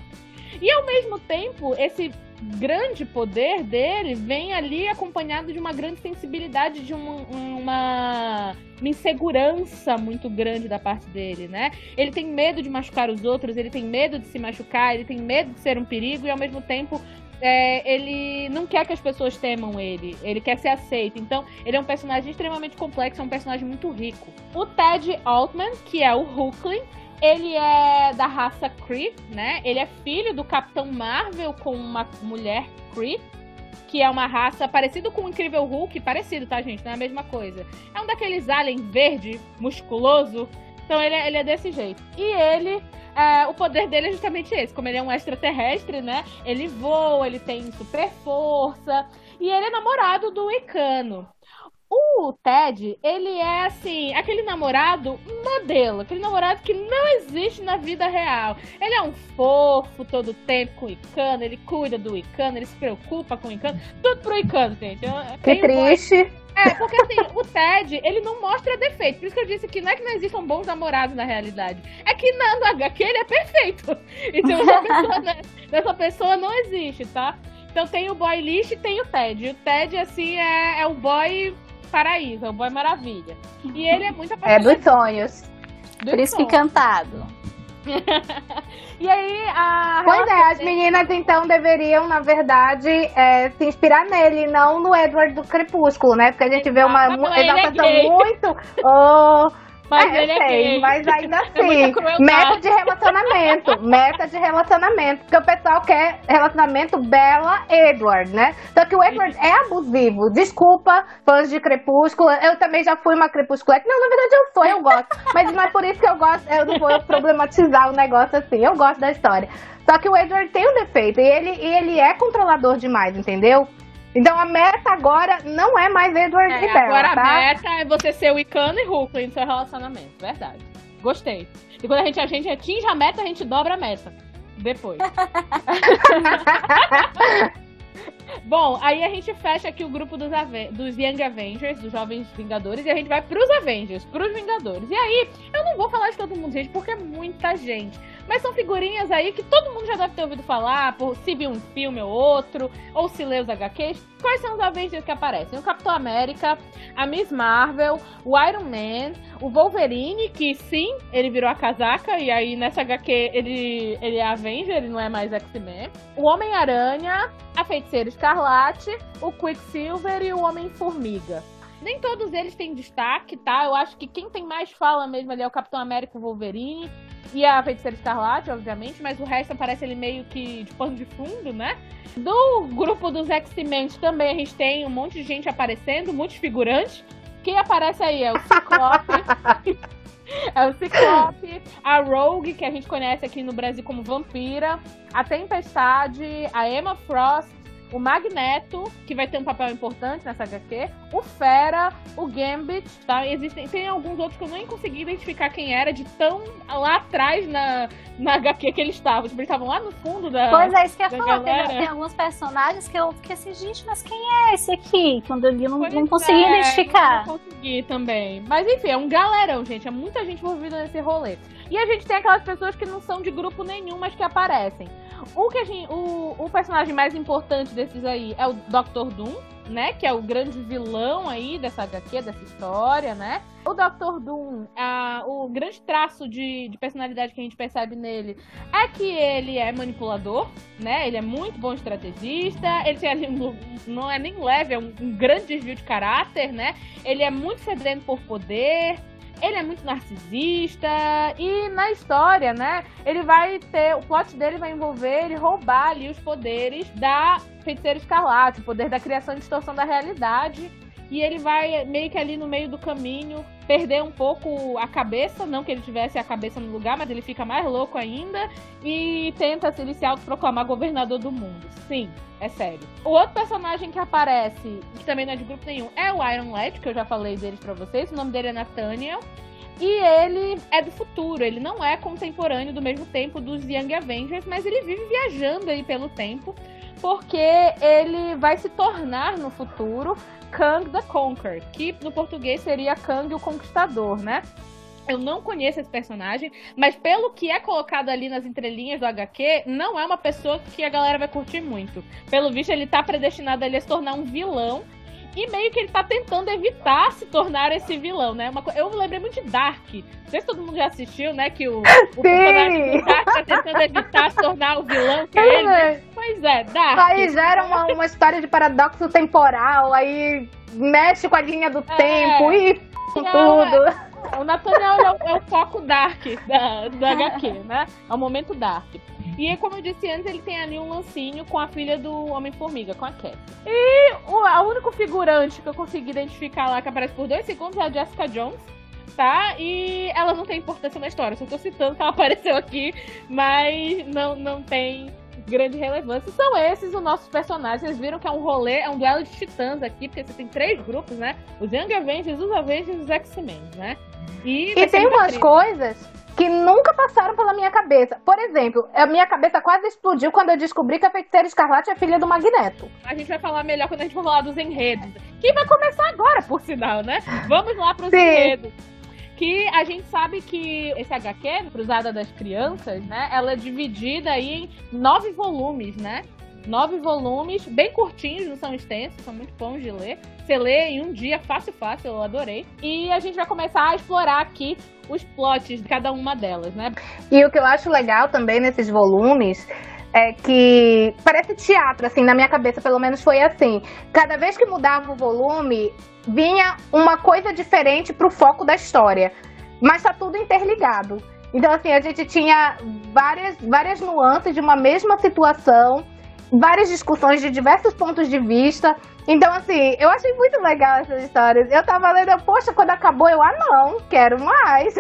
E ao mesmo tempo, esse grande poder dele vem ali acompanhado de uma grande sensibilidade, de uma, uma, uma, insegurança muito grande da parte dele, né? Ele tem medo de machucar os outros, ele tem medo de se machucar, ele tem medo de ser um perigo e ao mesmo tempo é, ele não quer que as pessoas temam ele, ele quer ser aceito. Então, ele é um personagem extremamente complexo, é um personagem muito rico. O Ted Altman, que é o Hulkling, ele é da raça Kree, né? Ele é filho do Capitão Marvel com uma mulher Kree, que é uma raça parecido com o Incrível Hulk, parecido, tá, gente? Não é a mesma coisa. É um daqueles aliens verde, musculoso. Então ele é, ele é desse jeito. E ele é, o poder dele é justamente esse. Como ele é um extraterrestre, né? Ele voa, ele tem super força. E ele é namorado do Icano. O Ted, ele é assim, aquele namorado modelo, aquele namorado que não existe na vida real. Ele é um fofo todo tempo com o Icano, ele cuida do Icano, ele se preocupa com o Icano, tudo pro Icano, gente. Que triste. É, porque assim, o Ted, ele não mostra defeito. Por isso que eu disse que não é que não existam bons namorados na realidade. É que na, no HQ ele é perfeito. Então essa pessoa, né, essa pessoa não existe, tá? Então tem o boy lixo e tem o Ted. O Ted, assim, é, é o boy paraíso, é o boy maravilha. E ele é muito apaixonado. É dos sonhos. Dos Príncipe sonhos. encantado. e aí, a. Pois é, as meninas então deveriam, na verdade, é, se inspirar nele, não no Edward do Crepúsculo, né? Porque a gente vê uma exaltação é muito. Oh, mas é, ele é sei, gay. Mas ainda assim, meta de relacionamento. meta de relacionamento. Porque o pessoal quer relacionamento Bella Edward, né? Só que o Edward é abusivo. Desculpa, fãs de Crepúsculo. Eu também já fui uma Crepúsculo. Não, na verdade eu sou, eu gosto. Mas não é por isso que eu gosto. Eu não vou problematizar o negócio assim. Eu gosto da história. Só que o Edward tem um defeito. E ele, e ele é controlador demais, entendeu? Então a meta agora não é mais Edward é, Bella, Agora tá? a meta é você ser o Icano e Hulk no seu relacionamento. Verdade. Gostei. E quando a gente, a gente atinge a meta, a gente dobra a meta. Depois. Bom, aí a gente fecha aqui o grupo dos, dos Young Avengers, dos Jovens Vingadores, e a gente vai pros Avengers, pros Vingadores. E aí, eu não vou falar de todo mundo, gente, porque é muita gente. Mas são figurinhas aí que todo mundo já deve ter ouvido falar, por se viu um filme ou outro, ou se lê os HQs. Quais são os Avengers que aparecem? O Capitão América, a Miss Marvel, o Iron Man, o Wolverine, que sim, ele virou a casaca, e aí nessa HQ ele, ele é Avenger, ele não é mais X-Men. O Homem-Aranha, a Feiticeira Escarlate, o Quicksilver e o Homem-Formiga. Nem todos eles têm destaque, tá? Eu acho que quem tem mais fala mesmo ali é o Capitão América o Wolverine e a Feiticeira Escarlate, obviamente, mas o resto aparece ele meio que de pano de fundo, né? Do grupo dos X-Men também a gente tem um monte de gente aparecendo, muitos figurantes. Quem aparece aí é o Ciclope. é o Ciclope, a Rogue, que a gente conhece aqui no Brasil como Vampira, a Tempestade, a Emma Frost, o Magneto, que vai ter um papel importante nessa HQ, o Fera, o Gambit, tá? Existem, tem alguns outros que eu nem consegui identificar quem era, de tão lá atrás na, na HQ que eles estavam. Tipo, eles estavam lá no fundo da. Pois é, isso que eu ia falar. Tem, tem, alguns personagens que eu fiquei assim, gente, mas quem é esse aqui? Quando eu li, não, não consegui é, identificar. Não consegui também. Mas enfim, é um galerão, gente. É muita gente envolvida nesse rolê. E a gente tem aquelas pessoas que não são de grupo nenhum, mas que aparecem. O, que gente, o, o personagem mais importante desses aí é o Dr. Doom, né? Que é o grande vilão aí dessa HQ, dessa história, né? O Dr. Doom, a, o grande traço de, de, personalidade que a gente percebe nele é que ele é manipulador, né? Ele é muito bom estrategista, ele tem ali, não é nem leve, é um, um grande desvio de caráter, né? Ele é muito sedento por poder, ele é muito narcisista e na história, né, ele vai ter, o plot dele vai envolver ele roubar ali os poderes da feiticeira escarlate, o poder da criação e distorção da realidade. E ele vai meio que ali no meio do caminho perder um pouco a cabeça, não que ele tivesse a cabeça no lugar, mas ele fica mais louco ainda e tenta se ele se autoproclamar governador do mundo. Sim, é sério. O outro personagem que aparece, que também não é de grupo nenhum, é o Iron Lad, que eu já falei dele para vocês. O nome dele é Nathaniel. E ele é do futuro, ele não é contemporâneo do mesmo tempo dos Young Avengers, mas ele vive viajando aí pelo tempo, porque ele vai se tornar no futuro Kang the Conqueror, que no português seria Kang o Conquistador, né? Eu não conheço esse personagem, mas pelo que é colocado ali nas entrelinhas do HQ, não é uma pessoa que a galera vai curtir muito. Pelo visto, ele tá predestinado a se tornar um vilão. E meio que ele tá tentando evitar se tornar esse vilão, né? Uma, eu lembrei muito de Dark. Não sei se todo mundo já assistiu, né? Que o, o personagem do Dark tá tentando evitar se tornar o vilão que é ele. Né? Pois é, Dark. Aí gera uma, uma história de paradoxo temporal, aí mexe com a linha do é, tempo e tudo. É. O Nathaniel é é o foco dark da, da HQ, né? É o momento dark. E como eu disse antes, ele tem ali um lancinho com a filha do Homem-Formiga, com a Cat. E o a único figurante que eu consegui identificar lá, que aparece por dois segundos, é a Jessica Jones. Tá? E ela não tem importância na história, só tô citando que ela apareceu aqui, mas não, não tem grande relevância. São esses os nossos personagens. Vocês viram que é um rolê, é um duelo de titãs aqui, porque você tem três grupos, né? Os Young Avengers, os Avengers e os X-Men, né? E, e tem umas coisas que nunca passaram pela minha cabeça. Por exemplo, a minha cabeça quase explodiu quando eu descobri que a feiticeira escarlate é filha do Magneto. A gente vai falar melhor quando a gente for falar dos enredos. Que vai começar agora, por sinal, né? Vamos lá para os enredos. Que a gente sabe que esse HQ, Cruzada das Crianças, né? Ela é dividida aí em nove volumes, né? Nove volumes, bem curtinhos, não são extensos, são muito bons de ler. Você lê em um dia, fácil, fácil, eu adorei. E a gente vai começar a explorar aqui os plots de cada uma delas, né? E o que eu acho legal também nesses volumes é que parece teatro, assim, na minha cabeça, pelo menos foi assim. Cada vez que mudava o volume, vinha uma coisa diferente pro foco da história. Mas tá tudo interligado. Então, assim, a gente tinha várias, várias nuances de uma mesma situação várias discussões de diversos pontos de vista. Então, assim, eu achei muito legal essas histórias. Eu tava lendo, poxa, quando acabou, eu, ah, não, quero mais.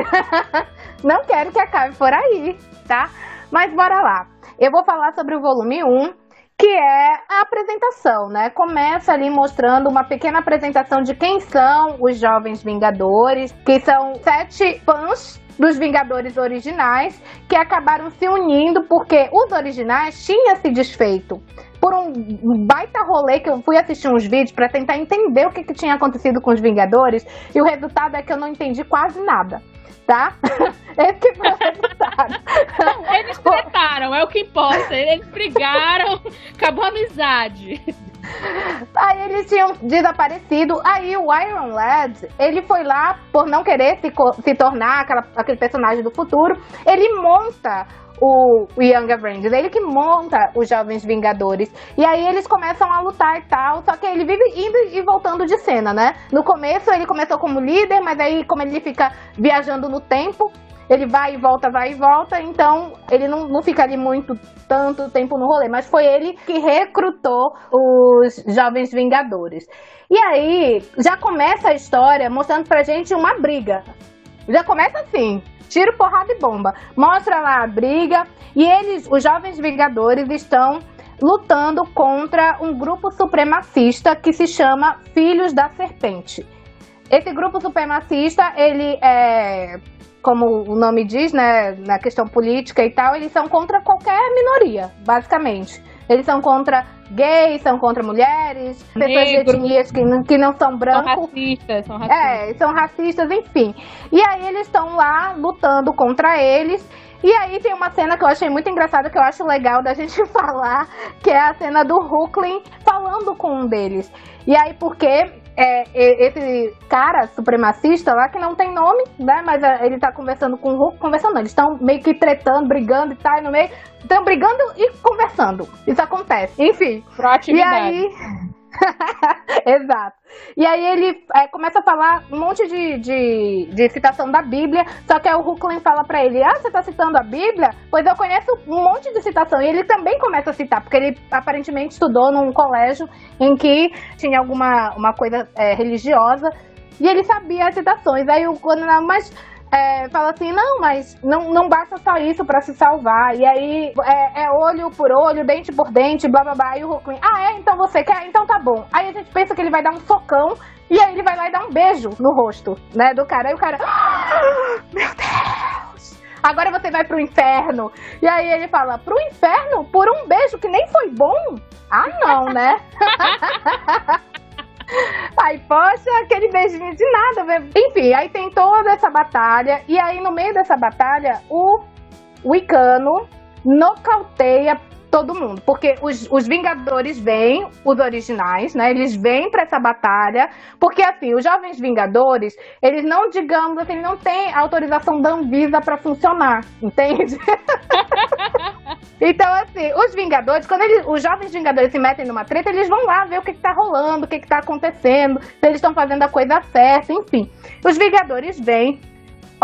não quero que acabe por aí, tá? Mas bora lá. Eu vou falar sobre o volume 1, que é a apresentação, né? Começa ali mostrando uma pequena apresentação de quem são os jovens Vingadores, que são sete fãs dos Vingadores originais, que acabaram se unindo porque os originais tinham se desfeito. Por um baita rolê que eu fui assistir uns vídeos para tentar entender o que, que tinha acontecido com os Vingadores, e o resultado é que eu não entendi quase nada tá? Esse foi o resultado. Não, eles tretaram, é o que importa. Eles brigaram, acabou a amizade. Aí eles tinham desaparecido. Aí o Iron Lad, ele foi lá, por não querer se, se tornar aquela, aquele personagem do futuro, ele monta o, o Young Avengers, ele que monta os Jovens Vingadores. E aí eles começam a lutar e tal, só que ele vive indo e voltando de cena, né? No começo ele começou como líder, mas aí como ele fica viajando no tempo, ele vai e volta, vai e volta, então ele não, não fica ali muito tanto tempo no rolê, mas foi ele que recrutou os Jovens Vingadores. E aí já começa a história mostrando pra gente uma briga. Já começa assim, tiro, porrada e bomba. Mostra lá a briga e eles, os Jovens Vingadores, estão lutando contra um grupo supremacista que se chama Filhos da Serpente. Esse grupo supremacista, ele é como o nome diz, né, na questão política e tal, eles são contra qualquer minoria, basicamente. Eles são contra gays, são contra mulheres, pessoas de etnias que, não, que não são brancos. São racistas, são racistas. É, são racistas, enfim. E aí eles estão lá lutando contra eles. E aí tem uma cena que eu achei muito engraçada, que eu acho legal da gente falar, que é a cena do Brooklyn falando com um deles. E aí, porque é, esse cara supremacista lá, que não tem nome, né? Mas é, ele tá conversando com o Hulk, conversando, eles estão meio que tretando, brigando e tal, no meio. Estão brigando e conversando. Isso acontece. Enfim. Proatividade. E aí. Exato. E aí ele é, começa a falar um monte de, de, de, citação da Bíblia, só que aí o Hucklen fala para ele, ah, você tá citando a Bíblia? Pois eu conheço um monte de citação. E ele também começa a citar, porque ele aparentemente estudou num colégio em que tinha alguma uma coisa é, religiosa, e ele sabia as citações. Aí o quando mas é, fala assim, não, mas não, não basta só isso para se salvar. E aí é, é, olho por olho, dente por dente, blá blá blá. E o Hulkling, ah, é? Então você quer? Então tá bom. Aí a gente pensa que ele vai dar um socão e aí ele vai lá e dá um beijo no rosto, né, do cara. Aí o cara, ah, meu Deus! Agora você vai pro inferno. E aí ele fala, pro inferno? Por um beijo que nem foi bom? Ah, não, né? Aí, poxa, aquele beijinho de nada. Enfim, aí tem toda essa batalha. E aí, no meio dessa batalha, o Wicano nocauteia todo mundo. Porque os, os Vingadores vêm, os originais, né? Eles vêm para essa batalha. Porque, assim, os Jovens Vingadores, eles não, digamos assim, não têm autorização da Anvisa para funcionar, entende? então, assim, os Vingadores, quando eles, os Jovens Vingadores se metem numa treta, eles vão lá ver o que, que tá rolando, o que, que tá acontecendo, se eles estão fazendo a coisa certa, enfim. Os Vingadores vêm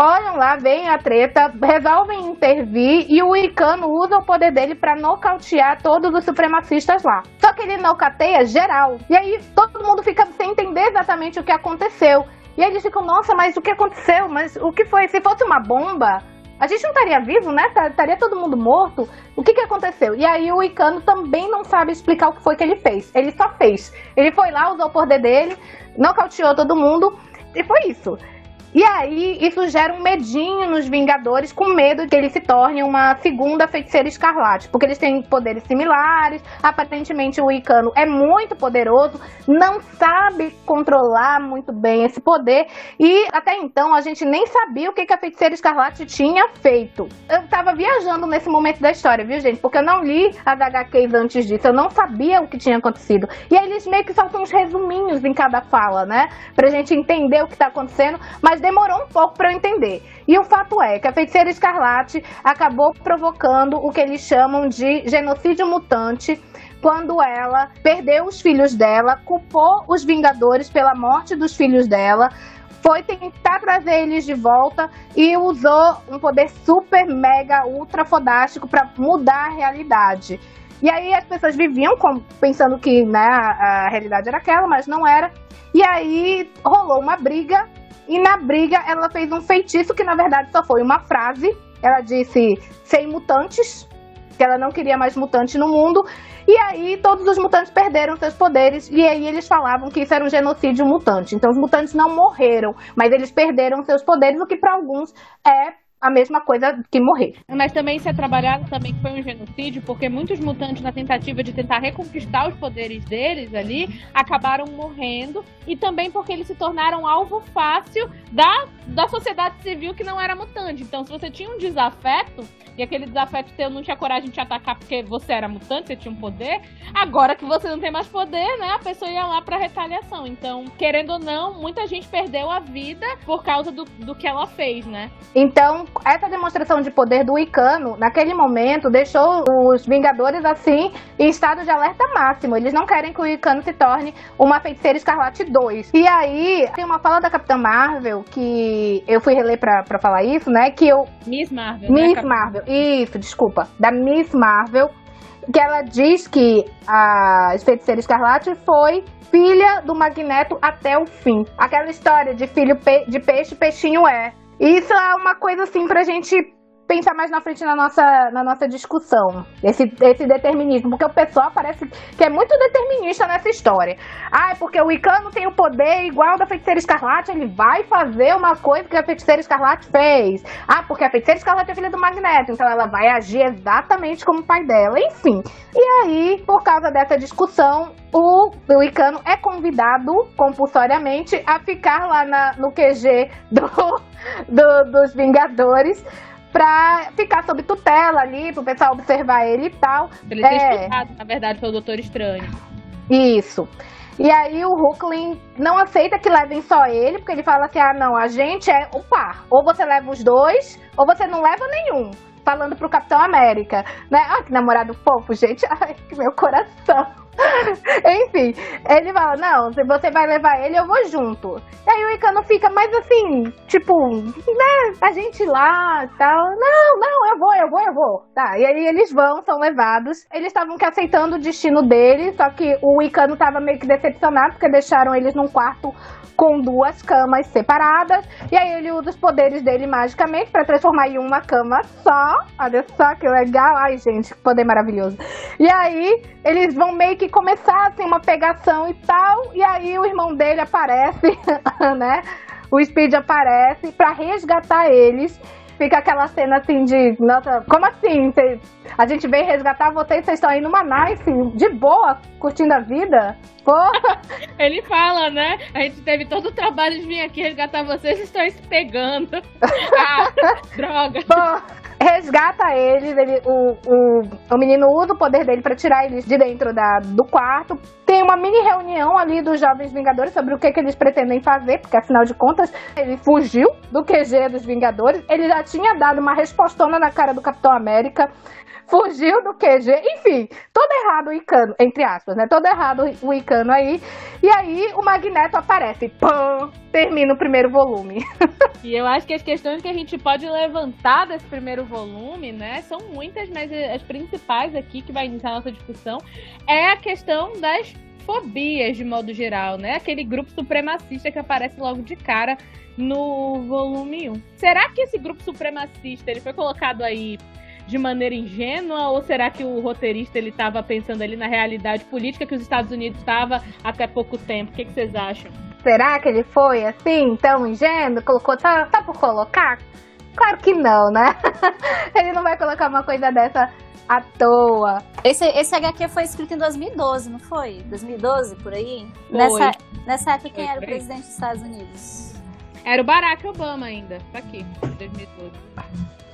olham lá, veem a treta, resolvem intervir e o Icano usa o poder dele para nocautear todos os supremacistas lá. Só que ele nocauteia geral. E aí todo mundo fica sem entender exatamente o que aconteceu. E aí eles ficam, nossa, mas o que aconteceu? Mas o que foi? Se fosse uma bomba, a gente não estaria vivo, né? Tá, estaria todo mundo morto. O que, que aconteceu? E aí o Icano também não sabe explicar o que foi que ele fez. Ele só fez. Ele foi lá, usou o poder dele, nocauteou todo mundo e foi isso. E aí, isso gera um medinho nos Vingadores, com medo que ele se torne uma segunda feiticeira escarlate, porque eles têm poderes similares. Aparentemente, o Icano é muito poderoso, não sabe controlar muito bem esse poder, e até então a gente nem sabia o que, que a feiticeira escarlate tinha feito. Eu tava viajando nesse momento da história, viu, gente? Porque eu não li as HQs antes disso, eu não sabia o que tinha acontecido. E aí, eles meio que soltam uns resuminhos em cada fala, né? Pra gente entender o que tá acontecendo, mas demorou um pouco para eu entender. E o fato é que a feiticeira escarlate acabou provocando o que eles chamam de genocídio mutante quando ela perdeu os filhos dela, culpou os Vingadores pela morte dos filhos dela, foi tentar trazer eles de volta e usou um poder super, mega, ultra fodástico para mudar a realidade. E aí as pessoas viviam pensando que né, a, a realidade era aquela, mas não era. E aí rolou uma briga e na briga ela fez um feitiço que na verdade só foi uma frase. Ela disse sem mutantes, que ela não queria mais mutantes no mundo. E aí todos os mutantes perderam seus poderes e aí eles falavam que isso era um genocídio mutante. Então os mutantes não morreram, mas eles perderam seus poderes, o que para alguns é a mesma coisa que morrer. Mas também se é trabalhado também que foi um genocídio, porque muitos mutantes, na tentativa de tentar reconquistar os poderes deles ali, acabaram morrendo, e também porque eles se tornaram alvo fácil da da sociedade civil que não era mutante. Então, se você tinha um desafeto, e aquele desafeto teu não tinha coragem de te atacar porque você era mutante, você tinha um poder, agora que você não tem mais poder, né, a pessoa ia lá pra retaliação. Então, querendo ou não, muita gente perdeu a vida por causa do, do que ela fez, né? Então, essa demonstração de poder do Icano, naquele momento, deixou os Vingadores, assim, em estado de alerta máximo. Eles não querem que o Icano se torne uma feiticeira escarlate 2. E aí, tem uma fala da Capitã Marvel que eu fui reler pra, pra falar isso, né? Que eu. Miss Marvel. Miss né, Marvel, isso, desculpa. Da Miss Marvel, que ela diz que a Feiticeira Escarlate foi filha do Magneto até o fim. Aquela história de filho pe de peixe, peixinho é. Isso é uma coisa assim pra gente pensar mais na frente na nossa, na nossa discussão. Esse, esse determinismo. Porque o pessoal parece que é muito determinista nessa história. Ah, é porque o Icano tem o poder igual da feiticeira escarlate, ele vai fazer uma coisa que a feiticeira escarlate fez. Ah, porque a feiticeira escarlate é filha do Magneto, então ela vai agir exatamente como o pai dela. Enfim. E aí, por causa dessa discussão, o, o Icano é convidado compulsoriamente a ficar lá na, no QG do, do, dos Vingadores pra ficar sob tutela ali, pro pessoal observar ele e tal. Ele é explicado, na verdade, pelo Doutor Estranho. Isso. E aí o Hulkling não aceita que levem só ele, porque ele fala que, ah, não, a gente é o par. Ou você leva os dois, ou você não leva nenhum. Falando pro Capitão América, né? Ah, que namorado fofo, gente. Ai, que meu coração. Enfim, ele fala: Não, se você vai levar ele, eu vou junto. E aí o Icano fica mais assim, tipo, né? A gente lá tal. Não, não, eu vou, eu vou, eu vou. Tá, e aí eles vão, são levados. Eles estavam que aceitando o destino dele, só que o Icano tava meio que decepcionado, porque deixaram eles num quarto com duas camas separadas. E aí ele usa os poderes dele magicamente para transformar em uma cama só. Olha só que legal. Ai, gente, que poder maravilhoso. E aí eles vão meio que começar assim uma pegação e tal. E aí o irmão dele aparece, né? O Speed aparece para resgatar eles fica aquela cena assim de, nossa, como assim? Cê, a gente veio resgatar vocês, vocês estão aí numa nice, de boa, curtindo a vida? Porra! Ele fala, né? A gente teve todo o trabalho de vir aqui resgatar vocês e estão se pegando. ah, droga! Porra resgata eles, ele, o, o, o menino usa o poder dele para tirar eles de dentro da, do quarto. Tem uma mini reunião ali dos Jovens Vingadores sobre o que, que eles pretendem fazer, porque afinal de contas ele fugiu do QG dos Vingadores. Ele já tinha dado uma respostona na cara do Capitão América fugiu do QG, enfim, todo errado o Icano, entre aspas, né? Todo errado o Icano aí. E aí o Magneto aparece, pã, termina o primeiro volume. e eu acho que as questões que a gente pode levantar desse primeiro volume, né, são muitas, mas as principais aqui que vai iniciar a nossa discussão é a questão das fobias de modo geral, né? Aquele grupo supremacista que aparece logo de cara no volume 1. Será que esse grupo supremacista ele foi colocado aí de maneira ingênua ou será que o roteirista ele estava pensando ali na realidade política que os Estados Unidos estava até pouco tempo? O que, que, vocês acham? Será que ele foi assim, tão ingênuo? Colocou só, só por colocar? Claro que não, né? ele não vai colocar uma coisa dessa à toa. Esse, esse HQ foi escrito em 2012, não foi? 2012, por aí? Foi. Nessa, nessa época, quem foi, era o presidente dos Estados Unidos? Era o Barack Obama ainda, tá aqui, 2012.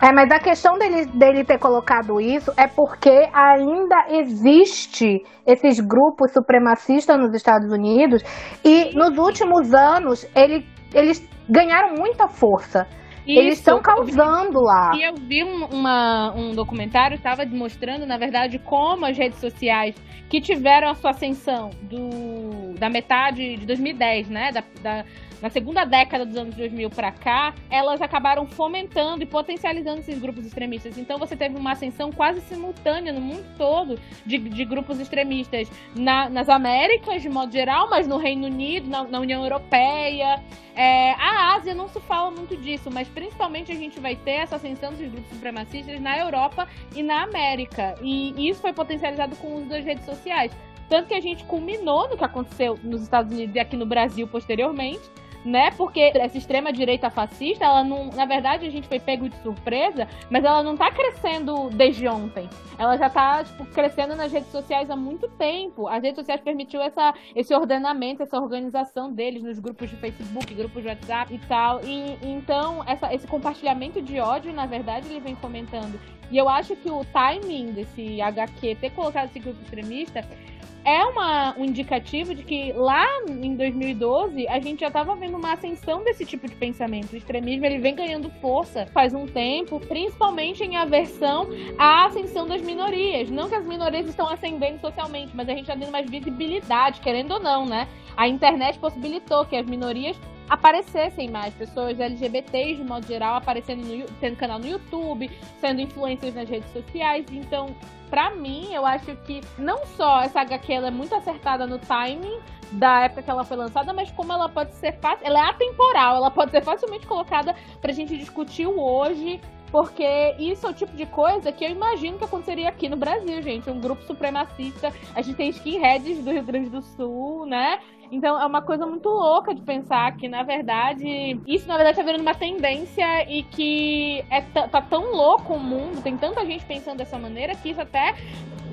É, mas a questão dele, dele ter colocado isso é porque ainda existe esses grupos supremacistas nos Estados Unidos e nos últimos anos ele, eles ganharam muita força. Isso, Eles estão causando lá. E eu vi um, uma, um documentário, estava mostrando, na verdade, como as redes sociais que tiveram a sua ascensão do, da metade de 2010, né? Da, da, na segunda década dos anos 2000 para cá, elas acabaram fomentando e potencializando esses grupos extremistas. Então você teve uma ascensão quase simultânea no mundo todo de, de grupos extremistas na, nas Américas, de modo geral, mas no Reino Unido, na, na União Europeia. É, a Ásia não se fala muito disso, mas principalmente a gente vai ter essa ascensão dos grupos supremacistas na Europa e na América. E isso foi potencializado com o uso das redes sociais. Tanto que a gente culminou no que aconteceu nos Estados Unidos e aqui no Brasil posteriormente, né? Porque essa extrema direita fascista, ela não, na verdade, a gente foi pego de surpresa, mas ela não tá crescendo desde ontem. Ela já tá tipo, crescendo nas redes sociais há muito tempo. As redes sociais permitiu essa, esse ordenamento, essa organização deles nos grupos de Facebook, grupos de WhatsApp e tal. E então essa, esse compartilhamento de ódio, na verdade, ele vem fomentando. E eu acho que o timing desse HQ ter colocado esse grupo extremista é uma, um indicativo de que lá em 2012 a gente já estava vendo uma ascensão desse tipo de pensamento. O extremismo ele vem ganhando força faz um tempo, principalmente em aversão à ascensão das minorias. Não que as minorias estão ascendendo socialmente, mas a gente está tendo mais visibilidade, querendo ou não, né? A internet possibilitou que as minorias aparecessem mais, pessoas LGBTs de modo geral aparecendo no, tendo canal no YouTube, sendo influencers nas redes sociais. Então, para mim, eu acho que não só essa HQ é muito acertada no timing da época que ela foi lançada, mas como ela pode ser fácil, ela é atemporal, ela pode ser facilmente colocada pra gente discutir hoje, porque isso é o tipo de coisa que eu imagino que aconteceria aqui no Brasil, gente. Um grupo supremacista, a gente tem skinheads do Rio Grande do Sul, né? Então é uma coisa muito louca de pensar que, na verdade, isso na verdade tá virando uma tendência e que é tá tão louco o mundo, tem tanta gente pensando dessa maneira que isso até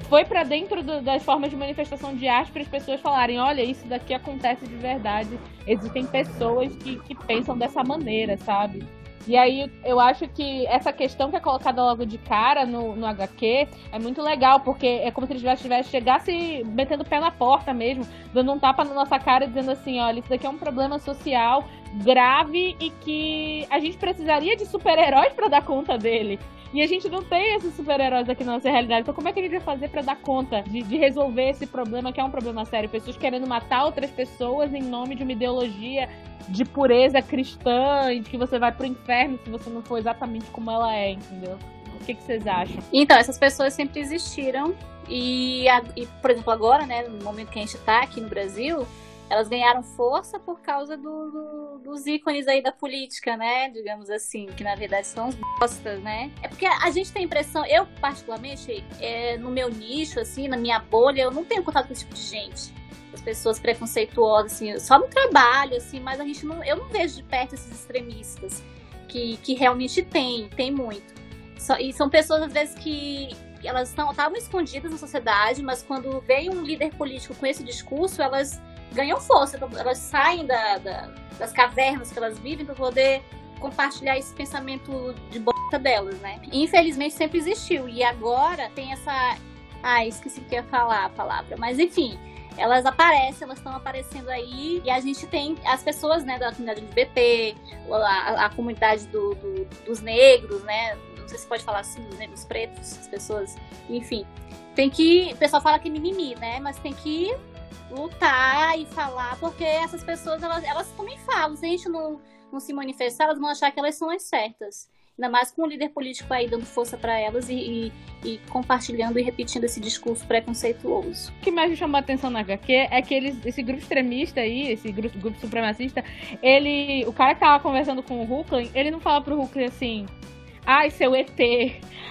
foi para dentro do, das formas de manifestação de arte para as pessoas falarem: olha, isso daqui acontece de verdade. Existem pessoas que, que pensam dessa maneira, sabe? E aí eu acho que essa questão que é colocada logo de cara no, no HQ é muito legal, porque é como se eles tivessem chegasse metendo o pé na porta mesmo, dando um tapa na nossa cara dizendo assim, olha, isso daqui é um problema social grave e que a gente precisaria de super-heróis para dar conta dele. E a gente não tem esses super-heróis aqui na nossa realidade. Então, como é que a gente vai fazer para dar conta de, de, resolver esse problema, que é um problema sério? Pessoas querendo matar outras pessoas em nome de uma ideologia de pureza cristã e de que você vai pro inferno se você não for exatamente como ela é, entendeu? O que, que vocês acham? Então, essas pessoas sempre existiram. E, e, por exemplo, agora, né, no momento que a gente tá aqui no Brasil, elas ganharam força por causa do, do, dos ícones aí da política, né? Digamos assim, que na verdade são os bostas, né? É porque a gente tem a impressão, eu particularmente, é, no meu nicho, assim, na minha bolha, eu não tenho contato com esse tipo de gente. As pessoas preconceituosas, assim, só no trabalho, assim, mas a gente não, eu não vejo de perto esses extremistas que, que realmente tem, tem muito. Só, e são pessoas, às vezes, que elas estavam escondidas na sociedade, mas quando vem um líder político com esse discurso, elas ganham força, elas saem da, da, das cavernas que elas vivem para poder compartilhar esse pensamento de boca delas, né? infelizmente sempre existiu. E agora tem essa. Ah, esqueci que ia falar a palavra. Mas enfim, elas aparecem, elas estão aparecendo aí. E a gente tem as pessoas, né, da comunidade LGBT, a, a comunidade do, do, dos negros, né? Não sei se pode falar assim, dos negros pretos, as pessoas. Enfim. Tem que. O pessoal fala que é mimimi, né? Mas tem que lutar e falar, porque essas pessoas, elas, elas também falam. Se a gente não, não se manifestar, elas vão achar que elas são as certas. Ainda mais com o líder político aí dando força para elas e, e, e, compartilhando e repetindo esse discurso preconceituoso. O que mais me chamou a atenção na HQ é que eles, esse grupo extremista aí, esse grupo, grupo supremacista, ele. O cara que tava conversando com o Hulkling, ele não fala pro Hulkling assim. Ai, seu ET.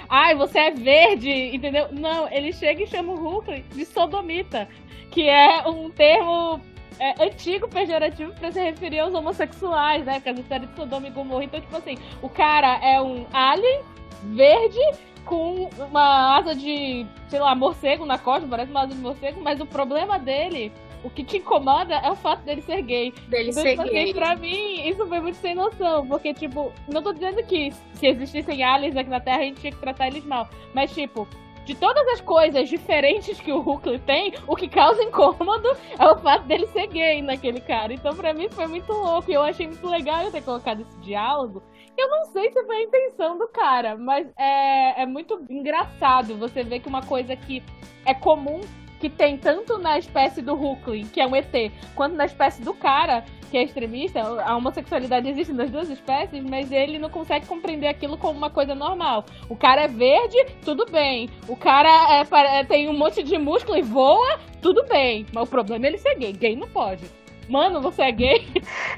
Ai, você é verde, entendeu? Não, ele chega e chama o Hulkling de sodomita que é um termo é, antigo pejorativo para se referir aos homossexuais, né? Porque as histórias de Sodoma e Gomorra. Então, tipo assim, o cara é um alien verde com uma asa de, sei lá, morcego na costa, parece uma asa de morcego, mas o problema dele, o que te incomoda é o fato dele ser gay. Dele então, ser tipo, assim, gay. Pra mim, isso foi muito sem noção, porque, tipo, não tô dizendo que se existissem aliens aqui na Terra, a gente tinha que tratar eles mal, mas, tipo, de todas as coisas diferentes que o Hulk tem, o que causa incômodo é o fato dele ser gay naquele cara. Então, pra mim, foi muito louco. E eu achei muito legal eu ter colocado esse diálogo. Eu não sei se foi a intenção do cara, mas é, é muito engraçado você ver que uma coisa que é comum que tem tanto na espécie do Hulkling, que é um ET, quanto na espécie do cara, que é extremista, a homossexualidade existe nas duas espécies, mas ele não consegue compreender aquilo como uma coisa normal. O cara é verde, tudo bem. O cara é, tem um monte de músculo e voa, tudo bem. Mas o problema é ele ser gay. Gay não pode. Mano, você é gay?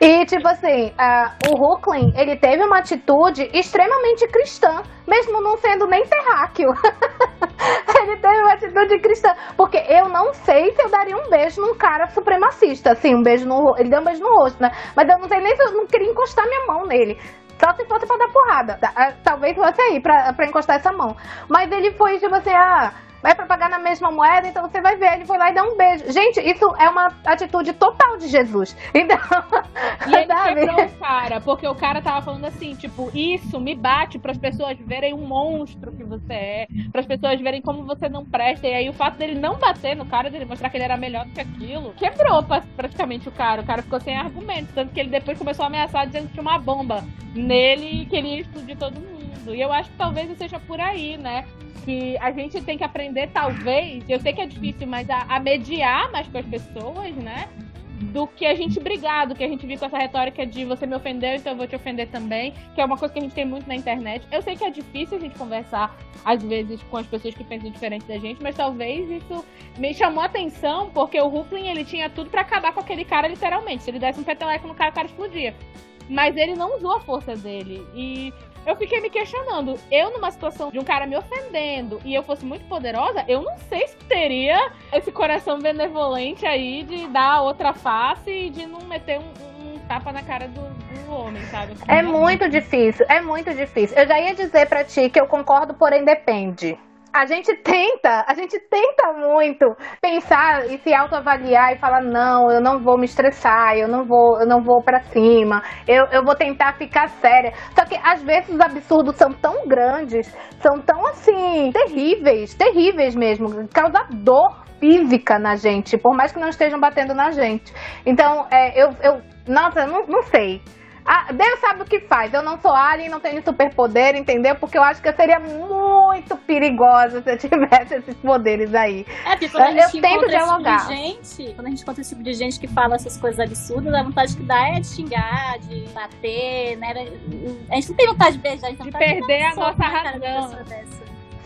E, tipo assim, uh, o Huckling, ele teve uma atitude extremamente cristã, mesmo não sendo nem terráqueo. ele teve uma atitude cristã. Porque eu não sei se eu daria um beijo num cara supremacista, assim, um beijo no Ele deu um beijo no rosto, né? Mas eu não sei nem se eu não queria encostar minha mão nele. Só se fosse pra dar porrada. Talvez fosse aí pra, pra encostar essa mão. Mas ele foi, tipo assim, ah vai pra pagar na mesma moeda, então você vai ver. Ele foi lá e dá um beijo. Gente, isso é uma atitude total de Jesus. Então. E ele sabe? quebrou o cara, porque o cara tava falando assim, tipo, isso me bate para as pessoas verem um monstro que você é, para as pessoas verem como você não presta. E aí o fato dele não bater no cara, dele mostrar que ele era melhor do que aquilo, quebrou praticamente o cara. O cara ficou sem argumento. Tanto que ele depois começou a ameaçar dizendo que tinha uma bomba nele e queria explodir todo mundo. E eu acho que talvez seja por aí, né? que a gente tem que aprender, talvez, eu sei que é difícil, mas a, a mediar mais com as pessoas, né? do que a gente brigar, do que a gente viu com essa retórica de você me ofendeu, então eu vou te ofender também, que é uma coisa que a gente tem muito na internet. Eu sei que é difícil a gente conversar, às vezes, com as pessoas que pensam diferente da gente, mas talvez isso me chamou a atenção, porque o Rufflin, ele tinha tudo para acabar com aquele cara, literalmente. Se ele desse um peteleco no cara, o cara explodia. Mas ele não usou a força dele. E eu fiquei me questionando. Eu, numa situação de um cara me ofendendo e eu fosse muito poderosa, eu não sei se teria esse coração benevolente aí de dar outra face e de não meter um, tapa na cara do, do homem, sabe? É muito difícil, é muito difícil. Eu já ia dizer para ti que eu concordo, porém depende a gente tenta, a gente tenta muito pensar e se autoavaliar e falar, não, eu não vou me estressar, eu não vou, eu não vou para cima, eu, eu vou tentar ficar séria. Só que às vezes os absurdos são tão grandes, são tão assim, terríveis, terríveis mesmo, causa dor física na gente, por mais que não estejam batendo na gente. Então, é, eu, eu, nossa, eu não, não sei. Ah, Deus sabe o que faz. Eu não sou alien, não tenho superpoder, entendeu? Porque eu acho que eu seria muito perigosa se eu tivesse esses poderes aí. É, porque quando a gente eu tento dialogar. Tipo de gente, quando a gente encontra esse tipo de gente que fala essas coisas absurdas, a vontade que dá é de xingar, de bater, né? A gente não tem vontade de beijar, então de perder a nossa razão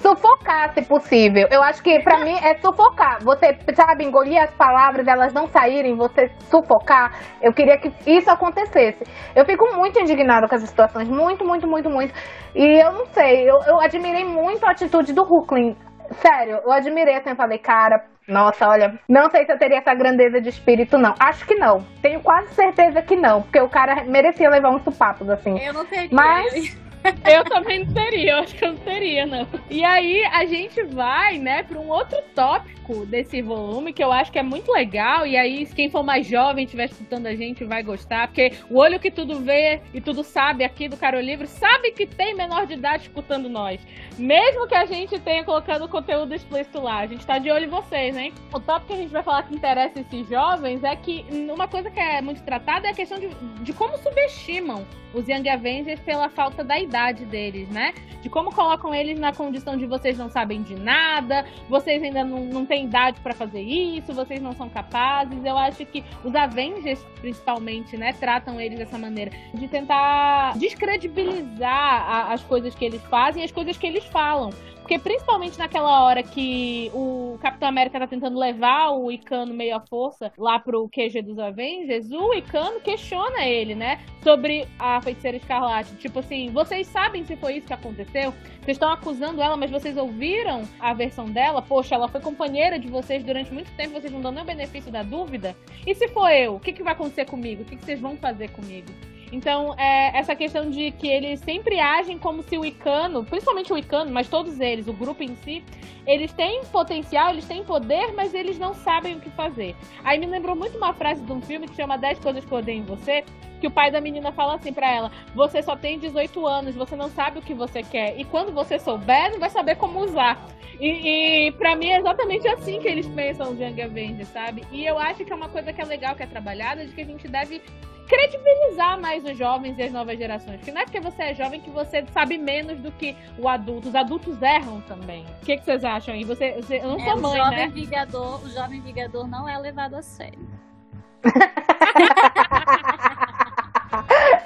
sufocar, se possível. Eu acho que para mim é sufocar. Você, sabe, engolir as palavras, elas não saírem, você sufocar. Eu queria que isso acontecesse. Eu fico muito indignada com essas situações, muito, muito, muito, muito. E eu não sei, eu, eu admirei muito a atitude do Huckling. Sério, eu admirei assim, eu falei, cara, nossa, olha, não sei se eu teria essa grandeza de espírito, não. Acho que não. Tenho quase certeza que não, porque o cara merecia levar uns supapos, assim. Eu não teria. Mas. Eu também não teria, eu acho que eu não teria, não. E aí a gente vai, né, para um outro tópico desse volume que eu acho que é muito legal. E aí, quem for mais jovem estiver escutando a gente vai gostar, porque o olho que tudo vê e tudo sabe aqui do Caro Livro sabe que tem menor de idade escutando nós. Mesmo que a gente tenha colocado conteúdo explícito lá, a gente tá de olho em vocês, hein? O tópico que a gente vai falar que interessa esses jovens é que uma coisa que é muito tratada é a questão de, de como subestimam os Young Avengers pela falta da idade deles, né? De como colocam eles na condição de vocês não sabem de nada, vocês ainda não, não têm idade para fazer isso, vocês não são capazes. Eu acho que os Avengers, principalmente, né, tratam eles dessa maneira de tentar descredibilizar a, as coisas que eles fazem, as coisas que eles falam. Porque principalmente naquela hora que o Capitão América tá tentando levar o Icano meio à força lá pro QG dos Avengers, o Icano questiona ele, né? Sobre a feiticeira escarlate. Tipo assim, vocês sabem se foi isso que aconteceu? Vocês estão acusando ela, mas vocês ouviram a versão dela? Poxa, ela foi companheira de vocês durante muito tempo, vocês não dão nem o benefício da dúvida? E se for eu, o que, que vai acontecer comigo? O que, que vocês vão fazer comigo? Então, é, essa questão de que eles sempre agem como se o Icano, principalmente o Icano, mas todos eles, o grupo em si, eles têm potencial, eles têm poder, mas eles não sabem o que fazer. Aí me lembrou muito uma frase de um filme que chama 10 Coisas que Odeio em Você, que o pai da menina fala assim para ela: Você só tem 18 anos, você não sabe o que você quer. E quando você souber, não vai saber como usar. E, e para mim é exatamente assim que eles pensam os Young Avengers, sabe? E eu acho que é uma coisa que é legal, que é trabalhada, de que a gente deve credibilizar mais os jovens e as novas gerações. Porque não é porque você é jovem que você sabe menos do que o adulto. Os adultos erram também. O que, que vocês acham aí? Você, você, eu não sou é, mãe, o jovem né? Vingador, o jovem vingador não é levado a sério.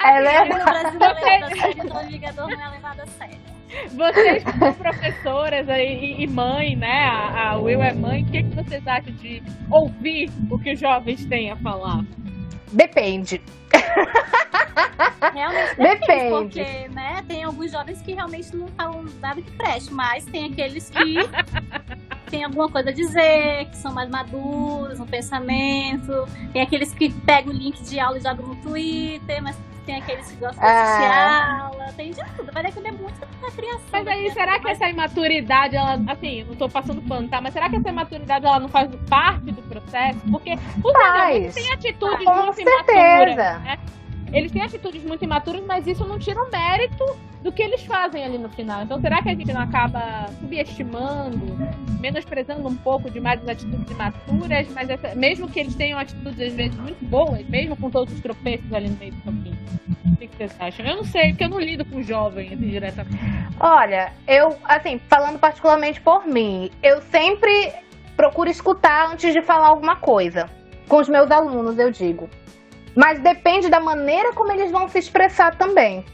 é verdade. No Brasil é levado a sério, o jovem vingador não é levado a sério. Vocês são professoras e, e, mãe, né? A, a Will é mãe. O que, que vocês acham de ouvir o que os jovens têm a falar? Depende. Realmente depende, porque né, tem alguns jovens que realmente não falam nada que preste, mas tem aqueles que têm alguma coisa a dizer, que são mais maduros no pensamento, tem aqueles que pegam o link de aula e jogam no Twitter, mas tem aqueles que gostam de assistir ah. aula, tem de tudo, vai depender muito da criação. Mas aí, será que essa imaturidade, ela, assim, não tô passando pano, tá? Mas será que essa imaturidade, ela não faz parte do processo? Porque os têm atitudes Com muito certeza. imaturas, né? Eles têm atitudes muito imaturas, mas isso não tira o mérito do que eles fazem ali no final. Então, será que a gente não acaba subestimando, menosprezando um pouco demais as atitudes imaturas, mas essa, mesmo que eles tenham atitudes às vezes muito boas, mesmo com todos os tropeços ali no meio do caminho? O que vocês acham? Eu não sei, porque eu não lido com jovem assim, diretamente. Olha, eu, assim, falando particularmente por mim, eu sempre procuro escutar antes de falar alguma coisa. Com os meus alunos, eu digo. Mas depende da maneira como eles vão se expressar também.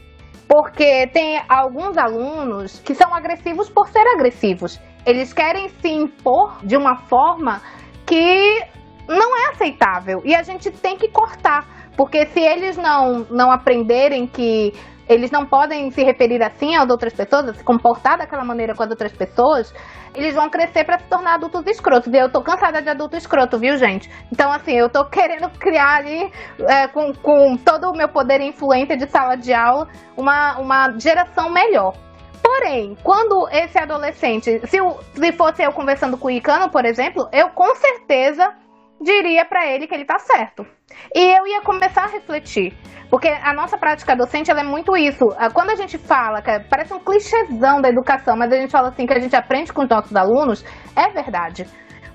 Porque tem alguns alunos que são agressivos por ser agressivos. Eles querem se impor de uma forma que não é aceitável. E a gente tem que cortar. Porque se eles não, não aprenderem que eles não podem se referir assim às outras pessoas, se comportar daquela maneira com as outras pessoas, eles vão crescer para se tornar adultos escrotos. E eu tô cansada de adulto escroto, viu, gente? Então, assim, eu tô querendo criar ali, é, com, com todo o meu poder e influência de sala de aula, uma, uma geração melhor. Porém, quando esse adolescente, se, se fosse eu conversando com o Icano, por exemplo, eu com certeza diria para ele que ele tá certo. E eu ia começar a refletir. Porque a nossa prática docente é muito isso. Ah, quando a gente fala, que parece um clichêzão da educação, mas a gente fala assim que a gente aprende com os nossos alunos, é verdade.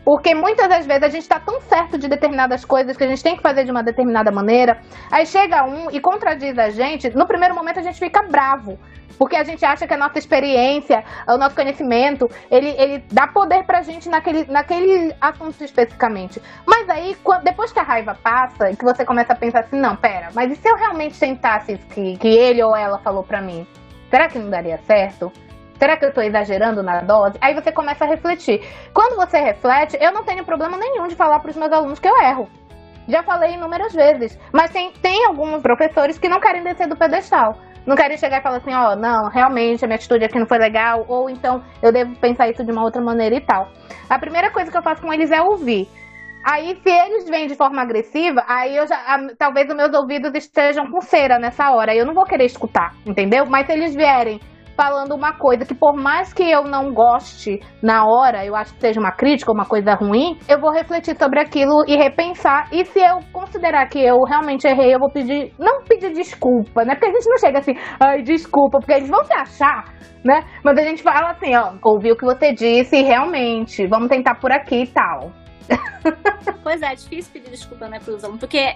Porque muitas das vezes a gente está tão certo de determinadas coisas que a gente tem que fazer de uma determinada maneira, aí chega um e contradiz a gente, no primeiro momento a gente fica bravo. Porque a gente acha que a nossa experiência, o nosso conhecimento, ele, ele dá poder pra gente naquele, naquele assunto especificamente. Mas aí, depois que a raiva passa e que você começa a pensar assim, não, pera, mas e se eu realmente tentasse isso que, que ele ou ela falou pra mim? Será que não daria certo? Será que eu estou exagerando na dose? Aí você começa a refletir. Quando você reflete, eu não tenho problema nenhum de falar para os meus alunos que eu erro. Já falei inúmeras vezes. Mas tem, tem alguns professores que não querem descer do pedestal não querem chegar e falar assim, ó, oh, não, realmente a minha atitude aqui não foi legal, ou então eu devo pensar isso de uma outra maneira e tal. A primeira coisa que eu faço com eles é ouvir. Aí, se eles vêm de forma agressiva, aí eu já. Talvez os meus ouvidos estejam com cera nessa hora. Eu não vou querer escutar, entendeu? Mas se eles vierem falando uma coisa que por mais que eu não goste na hora, eu acho que seja uma crítica ou uma coisa ruim, eu vou refletir sobre aquilo e repensar. E se eu considerar que eu realmente errei, eu vou pedir, não pedir desculpa, né? Porque a gente não chega assim, ai, desculpa, porque eles vão se achar, né? Mas a gente fala assim, ó, ouvi o que você disse realmente, vamos tentar por aqui e tal. Pois é, é difícil pedir desculpa, né, para os alunos, porque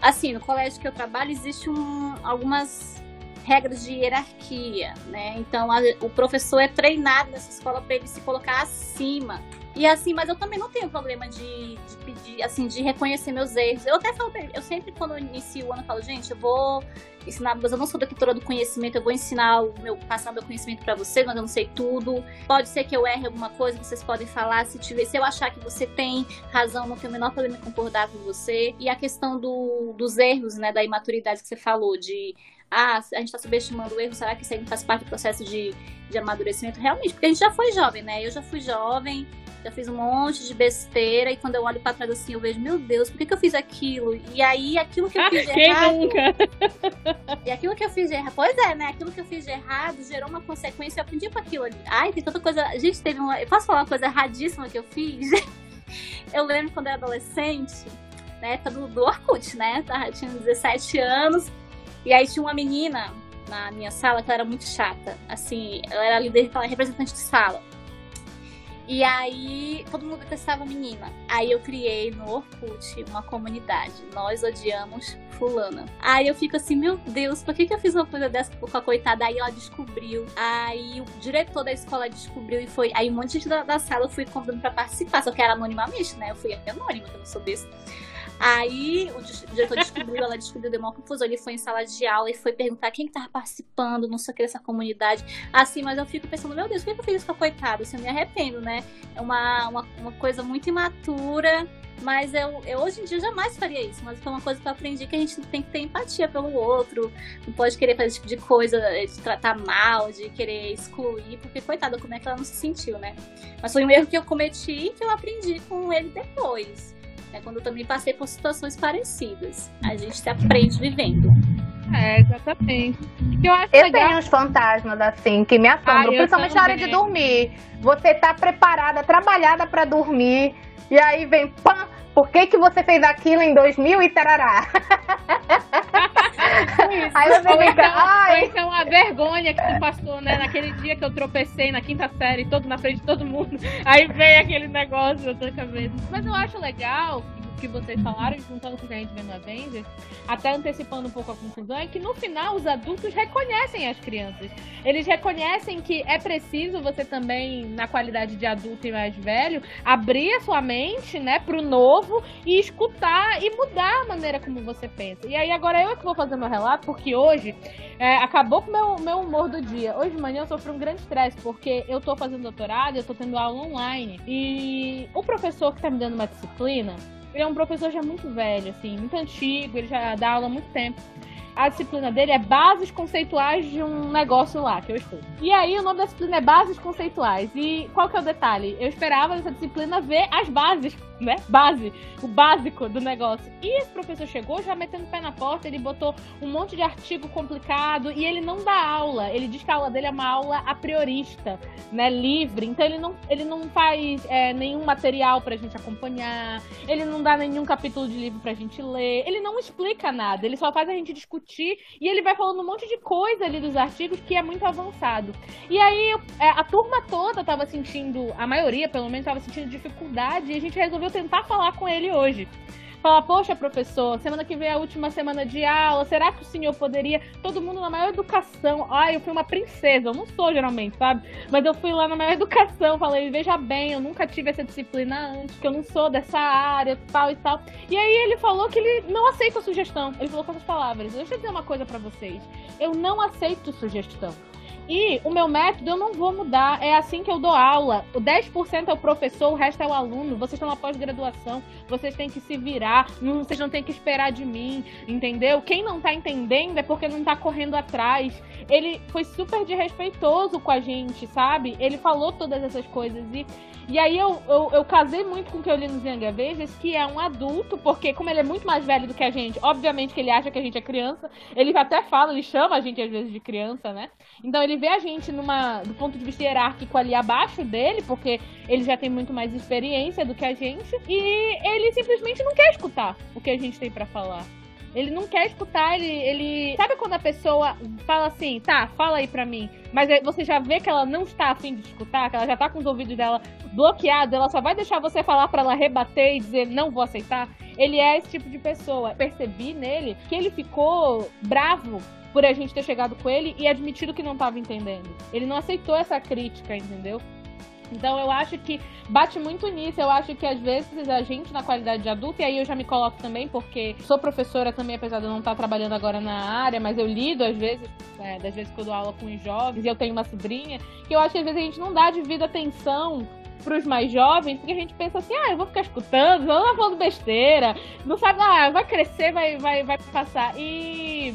assim, no colégio que eu trabalho existe um, algumas regras de hierarquia, né? Então a, o professor é treinado nessa escola para ele se colocar acima. E assim, mas eu também não tenho problema de, de pedir, assim, de reconhecer meus erros. Eu até falo, eu sempre quando eu inicio o ano falo, gente, eu vou ensinar, mas eu não sou doutora do conhecimento, eu vou ensinar o meu, passar meu conhecimento para você, mas eu não sei tudo. Pode ser que eu erre alguma coisa, vocês podem falar, se tiver, se eu achar que você tem razão, não tenho o menor problema em concordar com você. E a questão do, dos erros, né, da imaturidade que você falou, de ah, a gente está subestimando o erro, será que isso aí faz parte do processo de, de amadurecimento? Realmente, porque a gente já foi jovem, né? Eu já fui jovem, já fiz um monte de besteira, e quando eu olho para trás assim, eu vejo, meu Deus, por que, que eu fiz aquilo? E aí, aquilo que eu fiz de Quem errado. Nunca? E aquilo que eu fiz de errado. Pois é, né? Aquilo que eu fiz de errado gerou uma consequência, eu aprendi com aquilo ali. Ai, tem tanta coisa. A gente teve uma. Eu posso falar uma coisa erradíssima que eu fiz? eu lembro quando eu era adolescente, na época do, do Orkut, né? Eu tinha 17 anos. E aí tinha uma menina na minha sala que ela era muito chata. Assim, ela era líder, ela representante de sala. E aí todo mundo detestava a menina. Aí eu criei no Orkut uma comunidade. Nós odiamos fulana. Aí eu fico assim, meu Deus, por que, que eu fiz uma coisa dessa com a coitada? Aí ela descobriu. Aí o diretor da escola descobriu e foi. Aí um monte de gente da, da sala eu fui convidando pra participar. Só que era anonimamente, né? Eu fui anônima, que eu não sou desse. Aí o diretor descobriu, ela descobriu, deu uma confusão. Ele foi em sala de aula e foi perguntar quem que tava participando, não sei o que, dessa comunidade. Assim, mas eu fico pensando, meu Deus, por que eu fiz isso com a coitada? Assim, eu me arrependo, né? É uma, uma, uma coisa muito imatura Mas eu, eu hoje em dia jamais faria isso. Mas foi uma coisa que eu aprendi que a gente tem que ter empatia pelo outro. Não pode querer fazer esse tipo de coisa, de tratar mal, de querer excluir, porque coitada, como é que ela não se sentiu, né? Mas foi um erro que eu cometi e que eu aprendi com ele depois. Né? Quando eu também passei por situações parecidas. A gente se aprende vivendo. É, exatamente. Eu, acho eu legal... tenho uns fantasmas assim que me assombram, principalmente na hora de dormir. Você tá preparada, trabalhada para dormir, e aí vem pam, por que, que você fez aquilo em 2000 e tarará? Isso. Aí você fica, então, ai. então a vergonha que tu passou, né? Naquele dia que eu tropecei na quinta série, todo na frente de todo mundo. Aí vem aquele negócio na tua cabeça. Mas eu acho legal que vocês falaram, juntando com o que a gente vê no Avengers, até antecipando um pouco a conclusão, é que no final os adultos reconhecem as crianças. Eles reconhecem que é preciso você também, na qualidade de adulto e mais velho, abrir a sua mente, né, pro novo e escutar e mudar a maneira como você pensa. E aí agora eu é que vou fazer meu relato, porque hoje é, acabou com o meu, meu humor do dia. Hoje de manhã eu sofri um grande estresse, porque eu tô fazendo doutorado, eu tô tendo aula online. E o professor que tá me dando uma disciplina, ele é um professor já muito velho, assim, muito antigo, ele já dá aula há muito tempo. A disciplina dele é Bases Conceituais de um negócio lá que eu estudo. E aí o nome da disciplina é Bases Conceituais. E qual que é o detalhe? Eu esperava nessa disciplina ver as bases né? Base, o básico do negócio. E esse professor chegou já metendo o pé na porta, ele botou um monte de artigo complicado e ele não dá aula. Ele diz que a aula dele é uma aula a priorista, né? Livre. Então ele não, ele não faz é, nenhum material pra gente acompanhar, ele não dá nenhum capítulo de livro pra gente ler, ele não explica nada, ele só faz a gente discutir e ele vai falando um monte de coisa ali dos artigos que é muito avançado. E aí é, a turma toda tava sentindo, a maioria pelo menos, tava sentindo dificuldade e a gente resolveu tentar falar com ele hoje. Falar, poxa, professor, semana que vem é a última semana de aula, será que o senhor poderia. Todo mundo na maior educação. Ai, eu fui uma princesa, eu não sou geralmente, sabe? Mas eu fui lá na maior educação, falei, veja bem, eu nunca tive essa disciplina antes, que eu não sou dessa área, tal e tal. E aí ele falou que ele não aceita sugestão. Ele falou com essas palavras: deixa eu dizer uma coisa para vocês. Eu não aceito sugestão. E o meu método eu não vou mudar. É assim que eu dou aula. O 10% é o professor, o resto é o aluno. Vocês estão na pós-graduação, vocês têm que se virar, não, vocês não têm que esperar de mim, entendeu? Quem não tá entendendo é porque não tá correndo atrás. Ele foi super desrespeitoso com a gente, sabe? Ele falou todas essas coisas e e aí eu, eu, eu, casei muito com o que eu li nos Young Avengers, que é um adulto, porque como ele é muito mais velho do que a gente, obviamente que ele acha que a gente é criança, ele até fala, ele chama a gente às vezes de criança, né? Então ele vê a gente numa do ponto de vista hierárquico ali abaixo dele, porque ele já tem muito mais experiência do que a gente, e ele simplesmente não quer escutar o que a gente tem para falar. Ele não quer escutar, ele, ele. Sabe quando a pessoa fala assim, tá, fala aí pra mim, mas você já vê que ela não está afim de escutar, que ela já tá com os ouvidos dela bloqueados, ela só vai deixar você falar para ela rebater e dizer não vou aceitar. Ele é esse tipo de pessoa. Percebi nele que ele ficou bravo por a gente ter chegado com ele e admitido que não estava entendendo. Ele não aceitou essa crítica, entendeu? Então eu acho que bate muito nisso. Eu acho que às vezes a gente, na qualidade de adulto, e aí eu já me coloco também, porque sou professora também, apesar de eu não estar trabalhando agora na área, mas eu lido às vezes, é, das vezes que eu dou aula com os jovens, e eu tenho uma sobrinha, que eu acho que às vezes a gente não dá devido atenção para os mais jovens, porque a gente pensa assim, ah, eu vou ficar escutando, não tá falando besteira, não sabe, ah, vai crescer, vai, vai, vai passar. E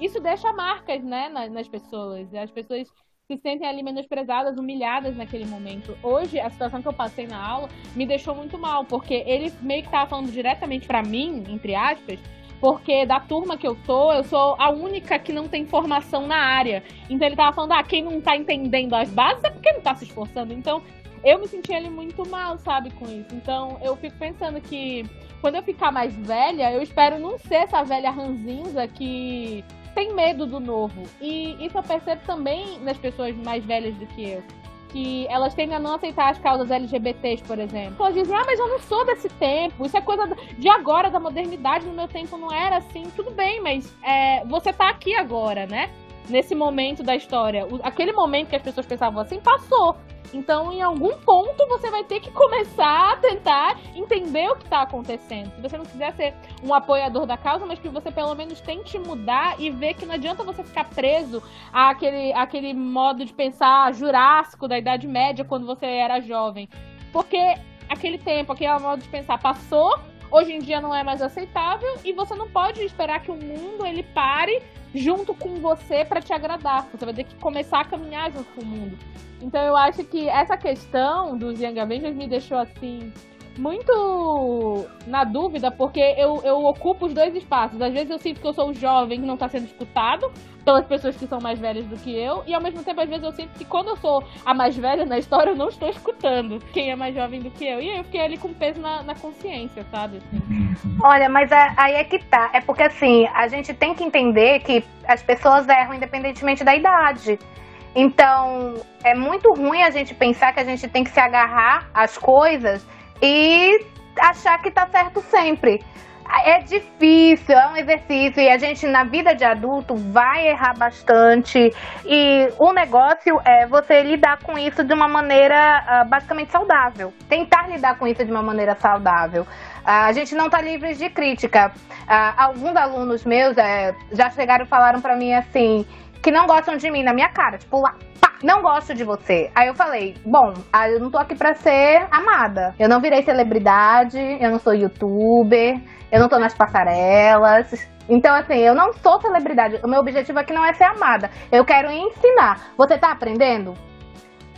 isso deixa marcas, né, nas pessoas. As pessoas se sentem ali menosprezadas, humilhadas naquele momento. Hoje, a situação que eu passei na aula me deixou muito mal, porque ele meio que tava falando diretamente para mim, entre aspas, porque da turma que eu tô, eu sou a única que não tem formação na área. Então ele tava falando, ah, quem não tá entendendo as bases é porque não tá se esforçando. Então, eu me senti ali muito mal, sabe, com isso. Então, eu fico pensando que quando eu ficar mais velha, eu espero não ser essa velha ranzinza que tem medo do novo. E isso eu percebo também nas pessoas mais velhas do que eu. Que elas tendem a não aceitar as causas LGBTs, por exemplo. Elas dizem, ah, mas eu não sou desse tempo, isso é coisa de agora, da modernidade, no meu tempo não era assim. Tudo bem, mas é, você tá aqui agora, né? Nesse momento da história. aquele momento que as pessoas pensavam assim, passou. Então, em algum ponto, você vai ter que começar a tentar entender o que está acontecendo. Se você não quiser ser um apoiador da causa, mas que você pelo menos tente mudar e ver que não adianta você ficar preso àquele, àquele modo de pensar jurássico da Idade Média quando você era jovem. Porque aquele tempo, aquele modo de pensar passou, hoje em dia não é mais aceitável e você não pode esperar que o mundo ele pare junto com você para te agradar. Você vai ter que começar a caminhar junto com o mundo. Então eu acho que essa questão dos Young Avengers me deixou assim muito na dúvida, porque eu, eu ocupo os dois espaços. Às vezes eu sinto que eu sou o jovem que não está sendo escutado pelas pessoas que são mais velhas do que eu, e ao mesmo tempo, às vezes, eu sinto que quando eu sou a mais velha na história, eu não estou escutando quem é mais jovem do que eu. E aí eu fiquei ali com peso na, na consciência, sabe? Olha, mas aí é que tá. É porque assim, a gente tem que entender que as pessoas erram independentemente da idade. Então, é muito ruim a gente pensar que a gente tem que se agarrar às coisas e achar que tá certo sempre. É difícil, é um exercício e a gente na vida de adulto vai errar bastante e o negócio é você lidar com isso de uma maneira uh, basicamente saudável. Tentar lidar com isso de uma maneira saudável. Uh, a gente não está livre de crítica. Uh, alguns alunos meus é, já chegaram e falaram para mim assim que não gostam de mim na minha cara, tipo lá, pá, não gosto de você. Aí eu falei, bom, eu não tô aqui pra ser amada. Eu não virei celebridade, eu não sou youtuber, eu não tô nas passarelas. Então, assim, eu não sou celebridade. O meu objetivo aqui não é ser amada. Eu quero ensinar. Você tá aprendendo?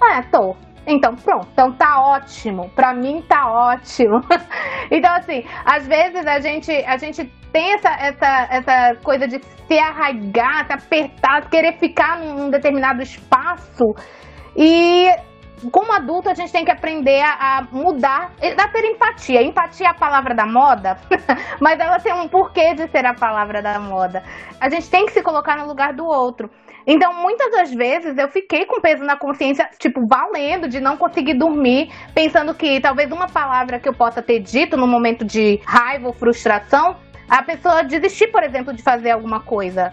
É, tô. Então, pronto. Então tá ótimo. Pra mim tá ótimo. então, assim, às vezes a gente, a gente tem essa, essa, essa coisa de se arraigar, se apertar, querer ficar num determinado espaço. E como adulto, a gente tem que aprender a, a mudar, a ter empatia. Empatia é a palavra da moda, mas ela tem um porquê de ser a palavra da moda. A gente tem que se colocar no lugar do outro. Então, muitas das vezes eu fiquei com peso na consciência, tipo, valendo de não conseguir dormir, pensando que talvez uma palavra que eu possa ter dito no momento de raiva ou frustração a pessoa desistir, por exemplo, de fazer alguma coisa.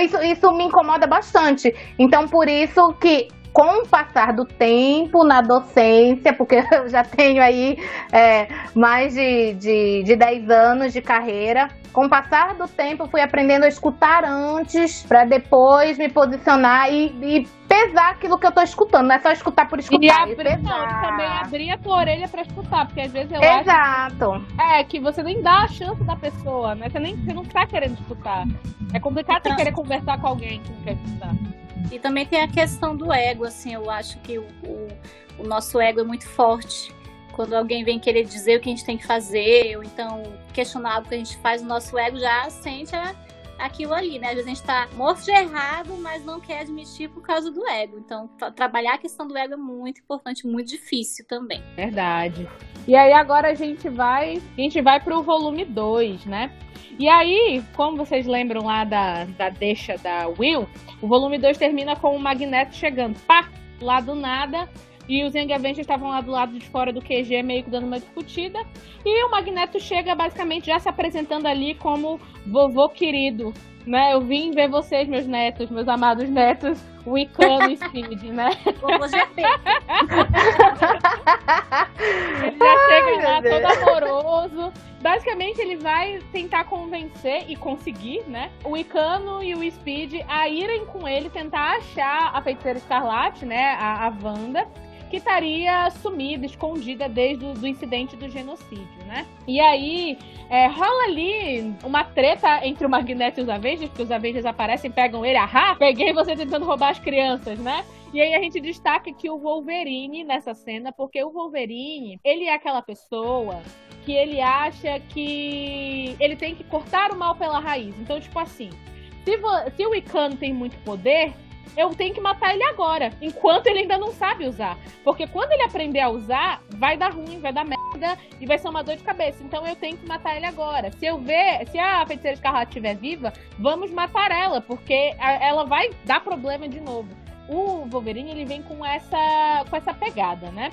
Isso, isso me incomoda bastante. Então, por isso que com o passar do tempo na docência, porque eu já tenho aí é, mais de, de, de 10 anos de carreira, com o passar do tempo fui aprendendo a escutar antes, para depois me posicionar e, e, pesar aquilo que eu tô escutando. Não é só escutar por escutar. E abrir, não, também abrir a tua orelha para escutar, porque às vezes eu Exato. acho que, é, que você nem dá a chance da pessoa, né? Você, nem, você não tá querendo escutar. É complicado então... você querer conversar com alguém que não quer escutar. E também tem a questão do ego, assim, eu acho que o, o, o nosso ego é muito forte. Quando alguém vem querer dizer o que a gente tem que fazer, ou então questionar o que a gente faz, o nosso ego já sente a, aquilo ali, né? Às vezes a gente tá morto de errado, mas não quer admitir por causa do ego. Então, trabalhar a questão do ego é muito importante, muito difícil também. Verdade. E aí agora a gente vai, a gente vai pro volume 2, né? E aí, como vocês lembram lá da, da deixa da Will, o volume 2 termina com o Magneto chegando, pá, lá do nada, e os Young Avengers estavam lá do lado de fora do QG, meio que dando uma discutida. E o Magneto chega basicamente já se apresentando ali como vovô querido. Né? Eu vim ver vocês, meus netos, meus amados netos, o Icano e Speed, né? Vovô GP. Ele já chega lá todo amoroso. Basicamente, ele vai tentar convencer e conseguir, né? O Icano e o Speed a irem com ele tentar achar a feiticeira escarlate, né? A, a Wanda que estaria sumida, escondida desde o do incidente do genocídio, né? E aí é, rola ali uma treta entre o Magneto e os Avengers, porque os Avengers aparecem, pegam ele, ahá, peguei você tentando roubar as crianças, né? E aí a gente destaca que o Wolverine nessa cena, porque o Wolverine, ele é aquela pessoa que ele acha que ele tem que cortar o mal pela raiz. Então, tipo assim, se, se o Icano tem muito poder, eu tenho que matar ele agora, enquanto ele ainda não sabe usar. Porque quando ele aprender a usar, vai dar ruim, vai dar merda e vai ser uma dor de cabeça. Então eu tenho que matar ele agora. Se eu ver, se a feiticeira escarlate estiver viva, vamos matar ela, porque ela vai dar problema de novo. O Wolverine ele vem com essa com essa pegada, né?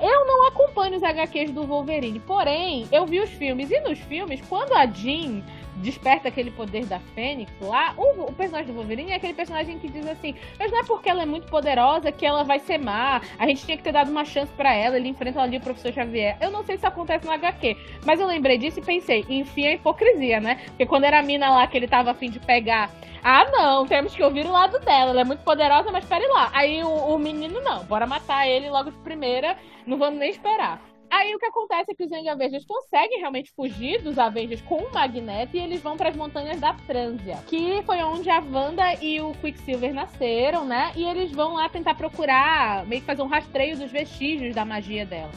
Eu não acompanho os HQs do Wolverine, porém, eu vi os filmes e nos filmes, quando a Jean desperta aquele poder da Fênix lá, o, o, personagem do Wolverine é aquele personagem que diz assim: Mas não é porque ela é muito poderosa que ela vai ser má, a gente tinha que ter dado uma chance para ela, ele enfrenta ali o professor Xavier. Eu não sei se isso acontece no HQ, mas eu lembrei disso e pensei: enfim, a hipocrisia, né? Porque quando era a mina lá que ele tava afim de pegar. Ah, não, temos que ouvir o lado dela. Ela é muito poderosa, mas peraí lá. Aí o, o menino, não, bora matar ele logo de primeira, não vamos nem esperar. Aí o que acontece é que os Young Avengers conseguem realmente fugir dos Avengers com o Magneto e eles vão para as montanhas da Trânsia, que foi onde a Wanda e o Quicksilver nasceram, né? E eles vão lá tentar procurar, meio que fazer um rastreio dos vestígios da magia dela.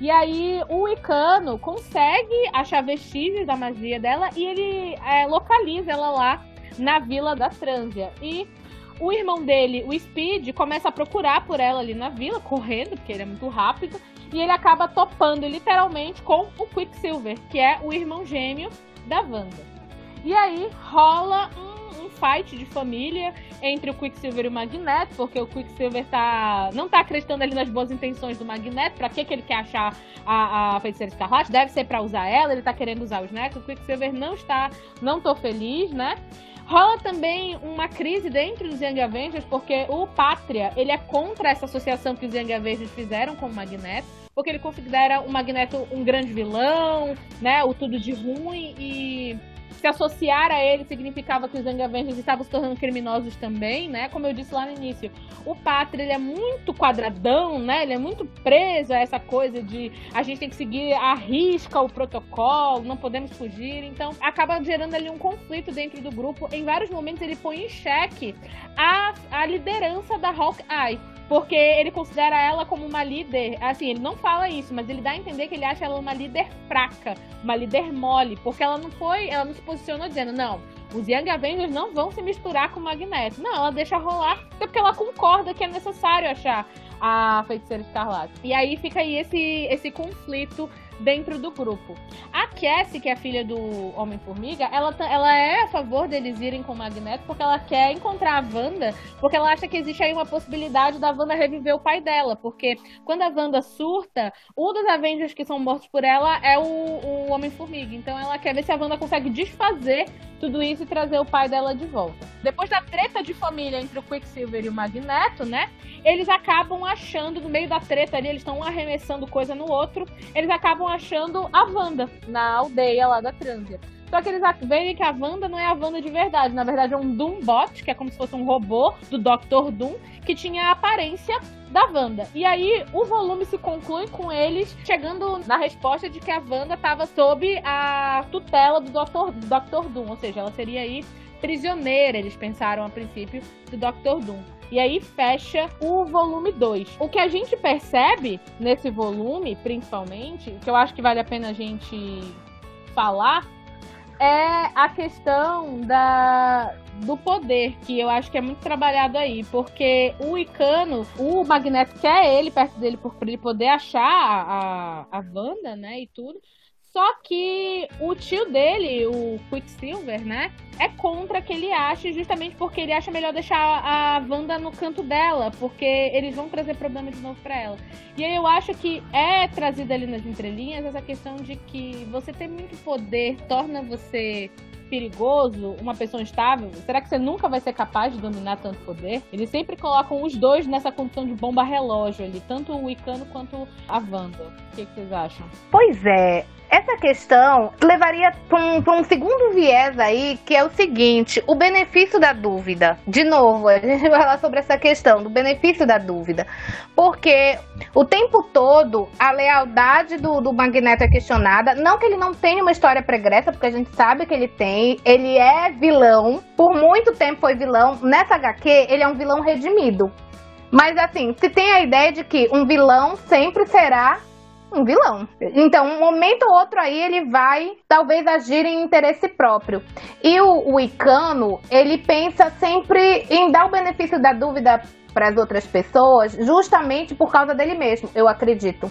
E aí o Icano consegue achar vestígios da magia dela e ele é, localiza ela lá na vila da Trânsia. E o irmão dele, o Speed, começa a procurar por ela ali na vila, correndo, porque ele é muito rápido e ele acaba topando literalmente com o Quicksilver, que é o irmão gêmeo da Wanda. E aí rola um, um fight de família entre o Quicksilver e o Magneto, porque o Quicksilver tá, não tá acreditando ali nas boas intenções do Magneto, pra que, que ele quer achar a, a feiticeira escarlate? Deve ser para usar ela, ele tá querendo usar os Snacks, o Quicksilver não está, não tô feliz, né? Rola também uma crise dentro dos Young Avengers, porque o Pátria, ele é contra essa associação que os Young Avengers fizeram com o Magneto, porque ele considera o Magneto um grande vilão, né, o tudo de ruim, e se associar a ele significava que os Young Avengers estavam se tornando criminosos também, né? Como eu disse lá no início, o Pátria ele é muito quadradão, né? Ele é muito preso a essa coisa de a gente tem que seguir a risca o protocolo, não podemos fugir. Então acaba gerando ali um conflito dentro do grupo. Em vários momentos ele põe em xeque a, a liderança da Hawkeye porque ele considera ela como uma líder. Assim, ele não fala isso, mas ele dá a entender que ele acha ela uma líder fraca, uma líder mole, porque ela não foi, ela não se posicionou dizendo, não, os Young Avengers não vão se misturar com o Magneto. Não, ela deixa rolar, até porque ela concorda que é necessário achar a feiticeira escarlate. E aí fica aí esse, esse conflito dentro do grupo. A Cassie, que é a filha do Homem-Formiga, ela, ela é a favor deles irem com o Magneto porque ela quer encontrar a Wanda, porque ela acha que existe aí uma possibilidade da Wanda reviver o pai dela, porque quando a Wanda surta, um dos Avengers que são mortos por ela é o, o Homem-Formiga. Então ela quer ver se a Wanda consegue desfazer tudo isso e trazer o pai dela de volta. Depois da treta de família entre o Quicksilver e o Magneto, né? Eles acabam achando, no meio da treta ali, eles estão arremessando coisa no outro, eles acabam achando a Wanda na aldeia lá da Trânsia. Só que eles veem que a Wanda não é a Wanda de verdade. Na verdade, é um Doombot, que é como se fosse um robô do Dr. Doom, que tinha a aparência da Wanda. E aí o volume se conclui com eles chegando na resposta de que a Wanda estava sob a tutela do Dr. Dr. Doom, ou seja, ela seria aí prisioneira, eles pensaram a princípio, do Dr. Doom. E aí fecha o volume 2. O que a gente percebe nesse volume, principalmente, que eu acho que vale a pena a gente falar, é a questão da, do poder, que eu acho que é muito trabalhado aí, porque o Icano, o Magneto quer ele perto dele por ele poder achar a, a Wanda, né, e tudo. Só que o tio dele, o Quicksilver, né? É contra que ele acha, justamente porque ele acha melhor deixar a Wanda no canto dela, porque eles vão trazer problema de novo pra ela. E aí eu acho que é trazida ali nas entrelinhas essa questão de que você ter muito poder torna você perigoso, uma pessoa instável, será que você nunca vai ser capaz de dominar tanto poder? Eles sempre colocam os dois nessa condição de bomba relógio ali, tanto o Icano quanto a Wanda. O que, que vocês acham? Pois é, essa questão levaria para um, um, segundo viés aí, que é o seguinte: o benefício da dúvida. De novo, a gente vai falar sobre essa questão do benefício da dúvida. Porque o tempo todo a lealdade do, do Magneto é questionada. Não que ele não tenha uma história pregressa, porque a gente sabe que ele tem. Ele é vilão, por muito tempo foi vilão. Nessa HQ, ele é um vilão redimido. Mas assim, se tem a ideia de que um vilão sempre será um vilão. Então, um momento ou outro aí ele vai talvez agir em interesse próprio. E o, o Icano, ele pensa sempre em dar o benefício da dúvida para as outras pessoas, justamente por causa dele mesmo, eu acredito.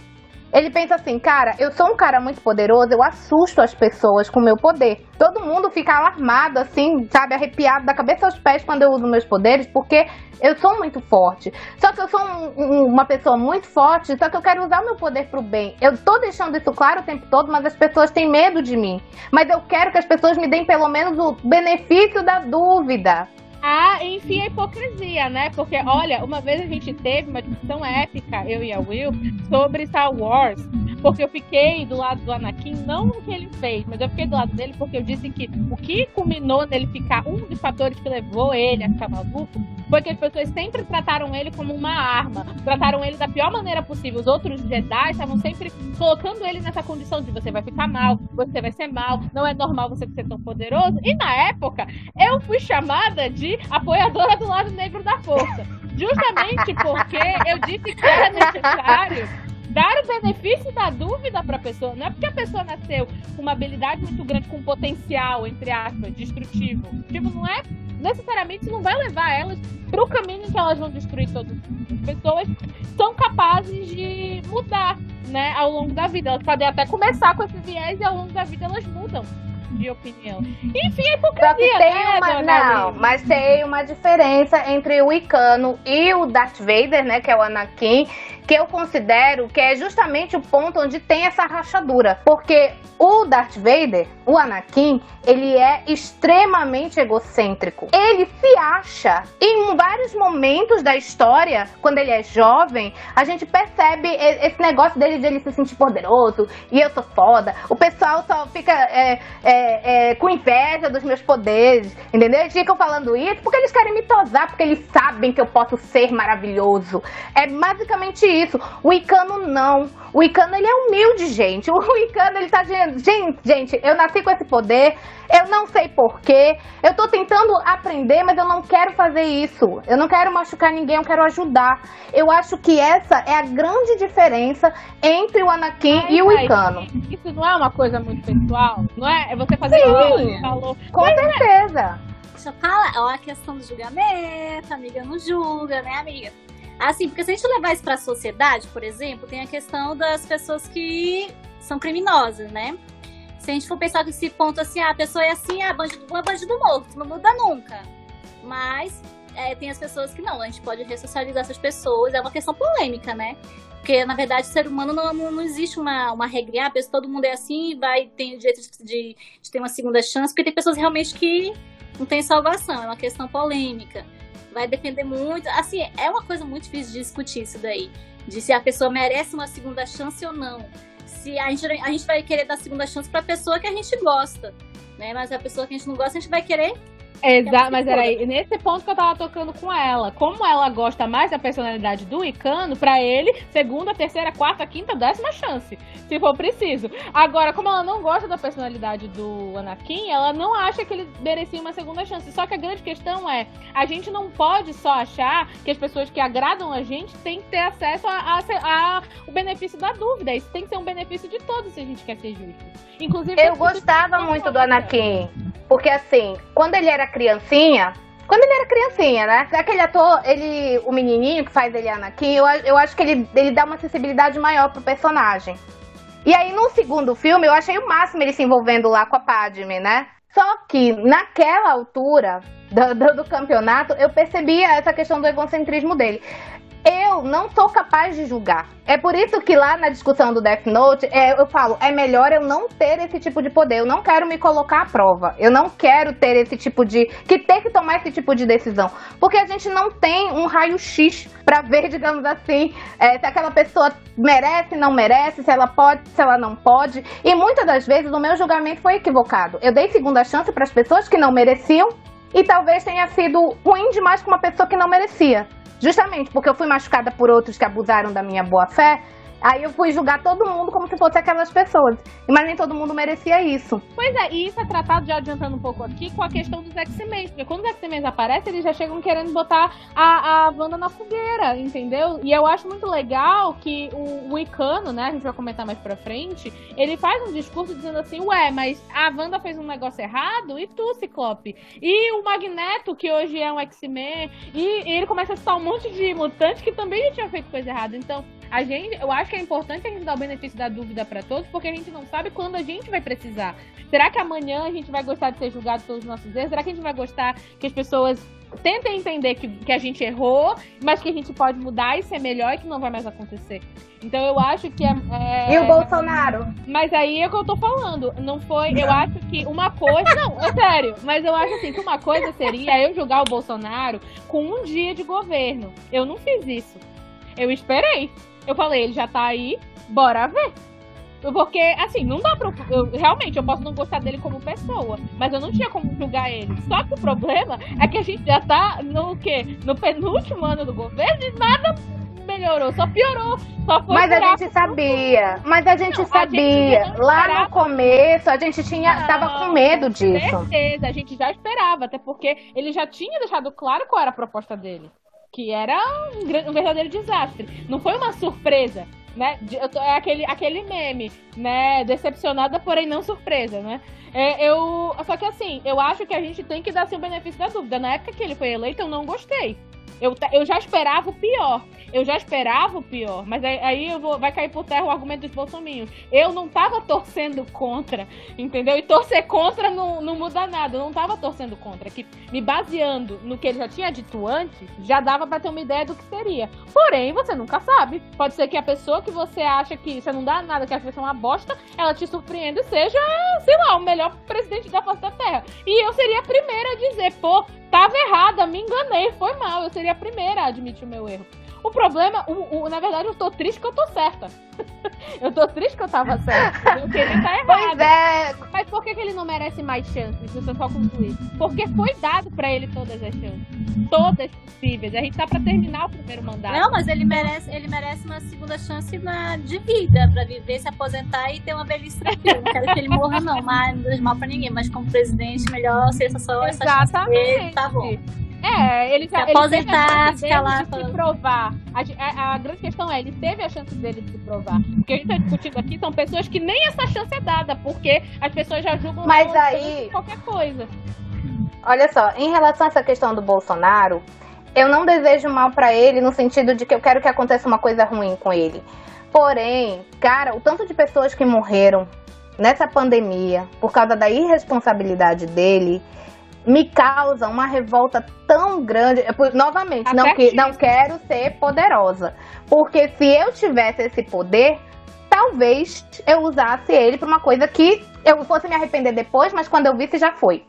Ele pensa assim, cara, eu sou um cara muito poderoso, eu assusto as pessoas com meu poder. Todo mundo fica alarmado, assim, sabe, arrepiado da cabeça aos pés quando eu uso meus poderes, porque eu sou muito forte. Só que eu sou um, um, uma pessoa muito forte, só que eu quero usar meu poder pro bem. Eu tô deixando isso claro o tempo todo, mas as pessoas têm medo de mim. Mas eu quero que as pessoas me deem pelo menos o benefício da dúvida a, enfim, a hipocrisia, né? Porque, olha, uma vez a gente teve uma discussão épica, eu e a Will, sobre Star Wars. porque eu fiquei do lado do Anakin, não o que ele fez, mas eu fiquei do lado dele porque eu disse que o que culminou nele ficar um dos fatores que levou ele a ficar maluco foi que as pessoas sempre trataram ele como uma arma, trataram ele da pior maneira possível. Os outros Jedi estavam sempre colocando ele nessa condição de você vai ficar mal, você vai ser mal, não é normal você ser tão poderoso. E na época, eu fui chamada de apoiadora do lado negro da força. Justamente porque eu disse que era necessário dar o benefício da dúvida para a pessoa. Não é porque a pessoa nasceu com uma habilidade muito grande, com um potencial, entre aspas, destrutivo. Tipo, não é necessariamente não vai levar elas para o caminho que elas vão destruir todas as pessoas são capazes de mudar, né, ao longo da vida. Elas podem até começar com esse viés e ao longo da vida elas mudam de opinião. Enfim, é hipocrisia, Só que tem né, uma, não, mas tem uma diferença entre o Icano e o Darth Vader, né, que é o Anakin, que eu considero que é justamente o ponto onde tem essa rachadura. Porque o Darth Vader, o Anakin, ele é extremamente egocêntrico. Ele se acha. Em vários momentos da história, quando ele é jovem, a gente percebe esse negócio dele de ele se sentir poderoso e eu sou foda. O pessoal só fica é, é, é, com inveja dos meus poderes, entendeu? Eles ficam falando isso porque eles querem me tosar, porque eles sabem que eu posso ser maravilhoso. É basicamente isso. O Icano não. O Icano ele é humilde, gente. O Icano ele tá dizendo, gente, gente, eu nasci com esse poder, eu não sei porquê, eu tô tentando aprender, mas eu não quero fazer isso. Eu não quero machucar ninguém, eu quero ajudar. Eu acho que essa é a grande diferença entre o Anakin ai, e o Icano. Isso não é uma coisa muito pessoal, não é? É você fazer Sim, falou. Com mas é. certeza. Deixa eu falar, ó, a questão do julgamento, amiga não julga, né, amiga? Assim, porque se a gente levar isso para a sociedade, por exemplo, tem a questão das pessoas que são criminosas, né? Se a gente for pensar desse ponto assim, ah, a pessoa é assim, ah, bandido bom é bandido morto, não muda nunca. Mas é, tem as pessoas que não, a gente pode ressocializar essas pessoas, é uma questão polêmica, né? Porque, na verdade, o ser humano não, não, não existe uma, uma regra, ah, todo mundo é assim vai ter o direito de, de, ter uma segunda chance, porque tem pessoas realmente que não têm salvação, é uma questão polêmica vai depender muito. Assim, é uma coisa muito difícil de discutir isso daí. De se a pessoa merece uma segunda chance ou não. Se a gente, a gente vai querer dar segunda chance pra pessoa que a gente gosta. Né? Mas a pessoa que a gente não gosta, a gente vai querer Exato, mas era aí, nesse ponto que eu tava tocando com ela. Como ela gosta mais da personalidade do Icano, pra ele, segunda, terceira, quarta, quinta, décima chance, se for preciso. Agora, como ela não gosta da personalidade do Anakin, ela não acha que ele merecia uma segunda chance. Só que a grande questão é, a gente não pode só achar que as pessoas que agradam a gente têm que ter acesso a, a, a o benefício da dúvida. Isso tem que ser um benefício de todos se a gente quer ser justo. Inclusive, eu gostava muito do Anakin. Porque assim, quando ele era criancinha, quando ele era criancinha, né? Aquele ator, ele, o menininho que faz ele Anakin, eu, eu acho que ele, ele dá uma sensibilidade maior pro personagem. E aí, no segundo filme, eu achei o máximo ele se envolvendo lá com a Padme, né? Só que naquela altura do, do, do campeonato, eu percebia essa questão do egocentrismo dele eu não sou capaz de julgar. É por isso que lá na discussão do Death Note, é, eu falo, é melhor eu não ter esse tipo de poder. Eu não quero me colocar à prova. Eu não quero ter esse tipo de. que ter que tomar esse tipo de decisão. Porque a gente não tem um raio-x para ver, digamos assim, é, se aquela pessoa merece, não merece, se ela pode, se ela não pode. E muitas das vezes o meu julgamento foi equivocado. Eu dei segunda chance para as pessoas que não mereciam e talvez tenha sido ruim demais com uma pessoa que não merecia. Justamente porque eu fui machucada por outros que abusaram da minha boa fé, Aí eu fui julgar todo mundo como se fosse aquelas pessoas. Mas nem todo mundo merecia isso. Pois é, e isso é tratado, já adiantando um pouco aqui, com a questão dos X-Men. Porque quando os X-Men aparecem, eles já chegam querendo botar a, a Wanda na fogueira, entendeu? E eu acho muito legal que o, o Icano, né, a gente vai comentar mais pra frente, ele faz um discurso dizendo assim, ué, mas a Wanda fez um negócio errado, e tu, Ciclope? E o Magneto, que hoje é um X-Men, e, e ele começa a citar um monte de mutantes que também já tinham feito coisa errada. Então, a gente, eu acho que é importante a gente dar o benefício da dúvida para todos, porque a gente não sabe quando a gente vai precisar. Será que amanhã a gente vai gostar de ser julgado pelos nossos erros? Será que a gente vai gostar que as pessoas tentem entender que, que a gente errou, mas que a gente pode mudar e ser melhor e que não vai mais acontecer? Então eu acho que é, é... E o Bolsonaro? Mas aí é o que eu tô falando. Não foi. Eu acho que uma coisa. Não, é sério. Mas eu acho assim que uma coisa seria eu julgar o Bolsonaro com um dia de governo. Eu não fiz isso. Eu esperei. Eu falei, ele já tá aí, bora ver. Porque, assim, não dá pra. Eu, realmente, eu posso não gostar dele como pessoa, mas eu não tinha como julgar ele. Só que o problema é que a gente já tá no quê? No penúltimo ano do governo e nada melhorou, só piorou. Só foi mas a gente sabia, mas a gente não, sabia. A gente Lá no começo, a gente tinha, não, tava com medo disso. Com certeza, a gente já esperava, até porque ele já tinha deixado claro qual era a proposta dele. Que era um, um verdadeiro desastre. Não foi uma surpresa né? É aquele, aquele meme, né? Decepcionada, porém não surpresa, né? É, eu, só que assim, eu acho que a gente tem que dar assim, o benefício da dúvida. Na época que ele foi eleito, eu não gostei. Eu, eu já esperava o pior. Eu já esperava o pior. Mas aí, aí eu vou, vai cair por terra o argumento dos bolsominhos. Eu não tava torcendo contra, entendeu? E torcer contra não, não muda nada. Eu não tava torcendo contra. Que, me baseando no que ele já tinha dito antes, já dava pra ter uma ideia do que seria. Porém, você nunca sabe. Pode ser que a pessoa que você acha que você não dá nada, que que vai ser uma bosta, ela te surpreenda e seja, sei lá, o melhor presidente da face da Terra. E eu seria a primeira a dizer, pô, tava errada, me enganei, foi mal. Eu seria a primeira a admitir o meu erro. O problema, o, o, na verdade, eu tô triste que eu tô certa. eu tô triste que eu tava certa. Porque ele tá errado. Pois é. Mas por que, que ele não merece mais chances? Deixa eu só concluir. Porque foi dado pra ele todas as chances. Todas possíveis. A gente tá pra terminar o primeiro mandato. Não, mas ele merece, ele merece uma segunda chance na, de vida pra viver, se aposentar e ter uma velhice tranquila. Não quero que ele morra, não. Mas não deixa mal pra ninguém. Mas como presidente, melhor ser só essa chance dele, tá bom. É, ele se aposentar, ficar lá. De se provar. A, a, a, grande questão é, ele teve a chance dele de se provar. O que a gente tá discutindo aqui são pessoas que nem essa chance é dada, porque as pessoas já julgam Mas aí, qualquer coisa. Olha só, em relação a essa questão do Bolsonaro, eu não desejo mal para ele no sentido de que eu quero que aconteça uma coisa ruim com ele. Porém, cara, o tanto de pessoas que morreram nessa pandemia por causa da irresponsabilidade dele me causa uma revolta tão grande. Novamente, não, que, não quero ser poderosa. Porque se eu tivesse esse poder, talvez eu usasse ele para uma coisa que eu fosse me arrepender depois, mas quando eu visse já foi.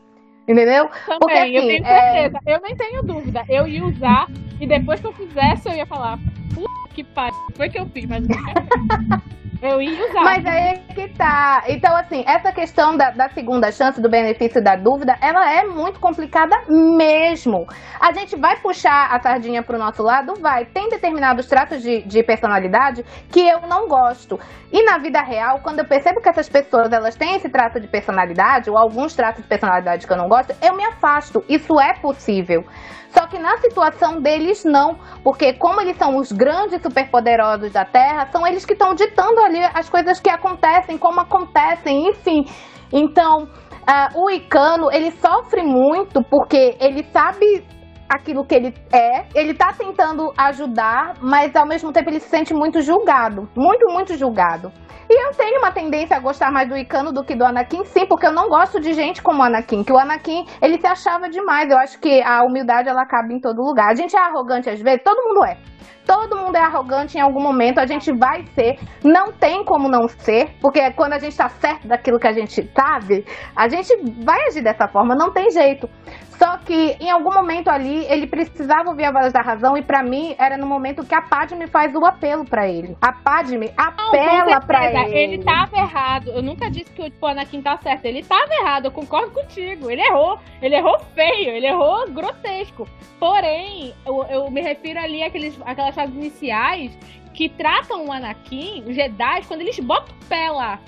Entendeu? Também, Porque, assim, eu tenho certeza. É... Eu nem tenho dúvida. Eu ia usar e depois que eu fizesse, eu ia falar, puta que pariu, foi que eu fiz, mas. Eu ia usar. Mas aí é que tá. Então, assim, essa questão da, da, segunda chance, do benefício da dúvida, ela é muito complicada mesmo. A gente vai puxar a sardinha pro nosso lado? Vai. Tem determinados tratos de, de personalidade que eu não gosto. E na vida real, quando eu percebo que essas pessoas elas têm esse trato de personalidade, ou alguns tratos de personalidade que eu não gosto, eu me afasto. Isso é possível. Só que na situação deles, não. Porque, como eles são os grandes superpoderosos da Terra, são eles que estão ditando ali as coisas que acontecem, como acontecem, enfim. Então, uh, o Icano, ele sofre muito porque ele sabe aquilo que ele é, ele tá tentando ajudar, mas ao mesmo tempo ele se sente muito julgado, muito, muito julgado. E eu tenho uma tendência a gostar mais do Icano do que do Anakin, sim, porque eu não gosto de gente como o Anakin, que o Anakin, ele se achava demais. Eu acho que a humildade, ela cabe em todo lugar. A gente é arrogante às vezes, todo mundo é. Todo mundo é arrogante em algum momento, a gente vai ser, não tem como não ser, porque quando a gente tá certo daquilo que a gente sabe, a gente vai agir dessa forma, não tem jeito. Só que em algum momento ali ele precisava ouvir a voz da razão e para mim era no momento que a Padme faz o apelo para ele. A Padme apela para ele. Ele tava errado. Eu nunca disse que o Anakin tá certo. Ele tava errado. Eu concordo contigo. Ele errou. Ele errou feio. Ele errou grotesco. Porém, eu, eu me refiro ali àqueles, àquelas fases iniciais que tratam o Anakin, os Jedi, quando eles botam lá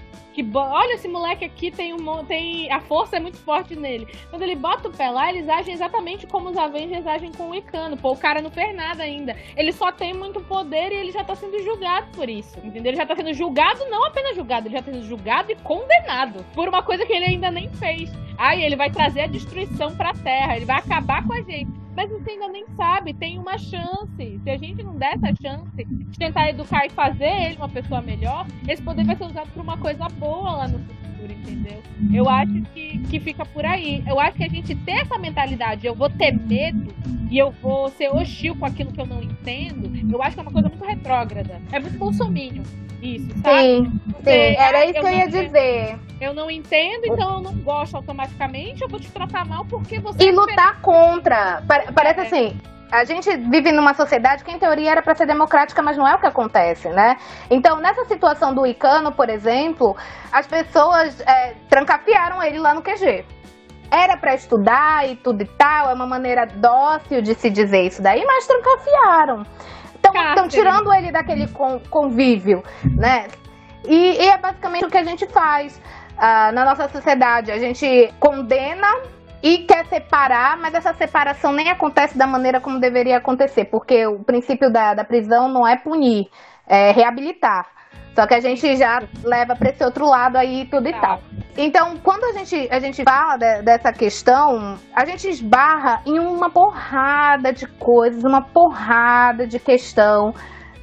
que olha esse moleque aqui tem um tem a força é muito forte nele. Quando ele bota o pé lá, eles agem exatamente como os Avengers agem com o Icano. Pô, o cara não fez nada ainda. Ele só tem muito poder e ele já tá sendo julgado por isso. Entendeu? Ele já tá sendo julgado, não apenas julgado, ele já tá sendo julgado e condenado por uma coisa que ele ainda nem fez. Aí ele vai trazer a destruição pra Terra, ele vai acabar com a gente mas você ainda nem sabe, tem uma chance. Se a gente não der essa chance de tentar educar e fazer ele uma pessoa melhor, esse poder vai ser usado para uma coisa boa lá no futuro, entendeu? Eu acho que, que fica por aí. Eu acho que a gente ter essa mentalidade, eu vou ter medo e eu vou ser hostil com aquilo que eu não entendo, eu acho que é uma coisa muito retrógrada. É muito bolsominion. Isso, sabe? Sim, sim, era isso que eu ia dizer. Eu não entendo, então eu não gosto automaticamente, eu vou te tratar mal porque você. E é lutar contra. Parece É. assim. A gente vive numa sociedade que, em teoria, era para ser democrática, mas não é o que acontece, né? Então, nessa situação do Icano, por exemplo, as pessoas é, trancafiaram ele lá no QG. Era para estudar e tudo e tal, é uma maneira dócil de se dizer isso daí, mas trancafiaram. Estão tirando ele daquele con- convívio, né? E, e é basicamente o que a gente faz ah, na nossa sociedade. A gente condena e quer separar, mas essa separação nem acontece da maneira como deveria acontecer, porque o princípio da, da prisão não é punir, é reabilitar. Só que a gente já leva para esse outro lado aí tudo e tal. Então, quando a gente, a gente fala de- dessa questão, a gente esbarra em uma porrada de coisas, uma porrada de questão.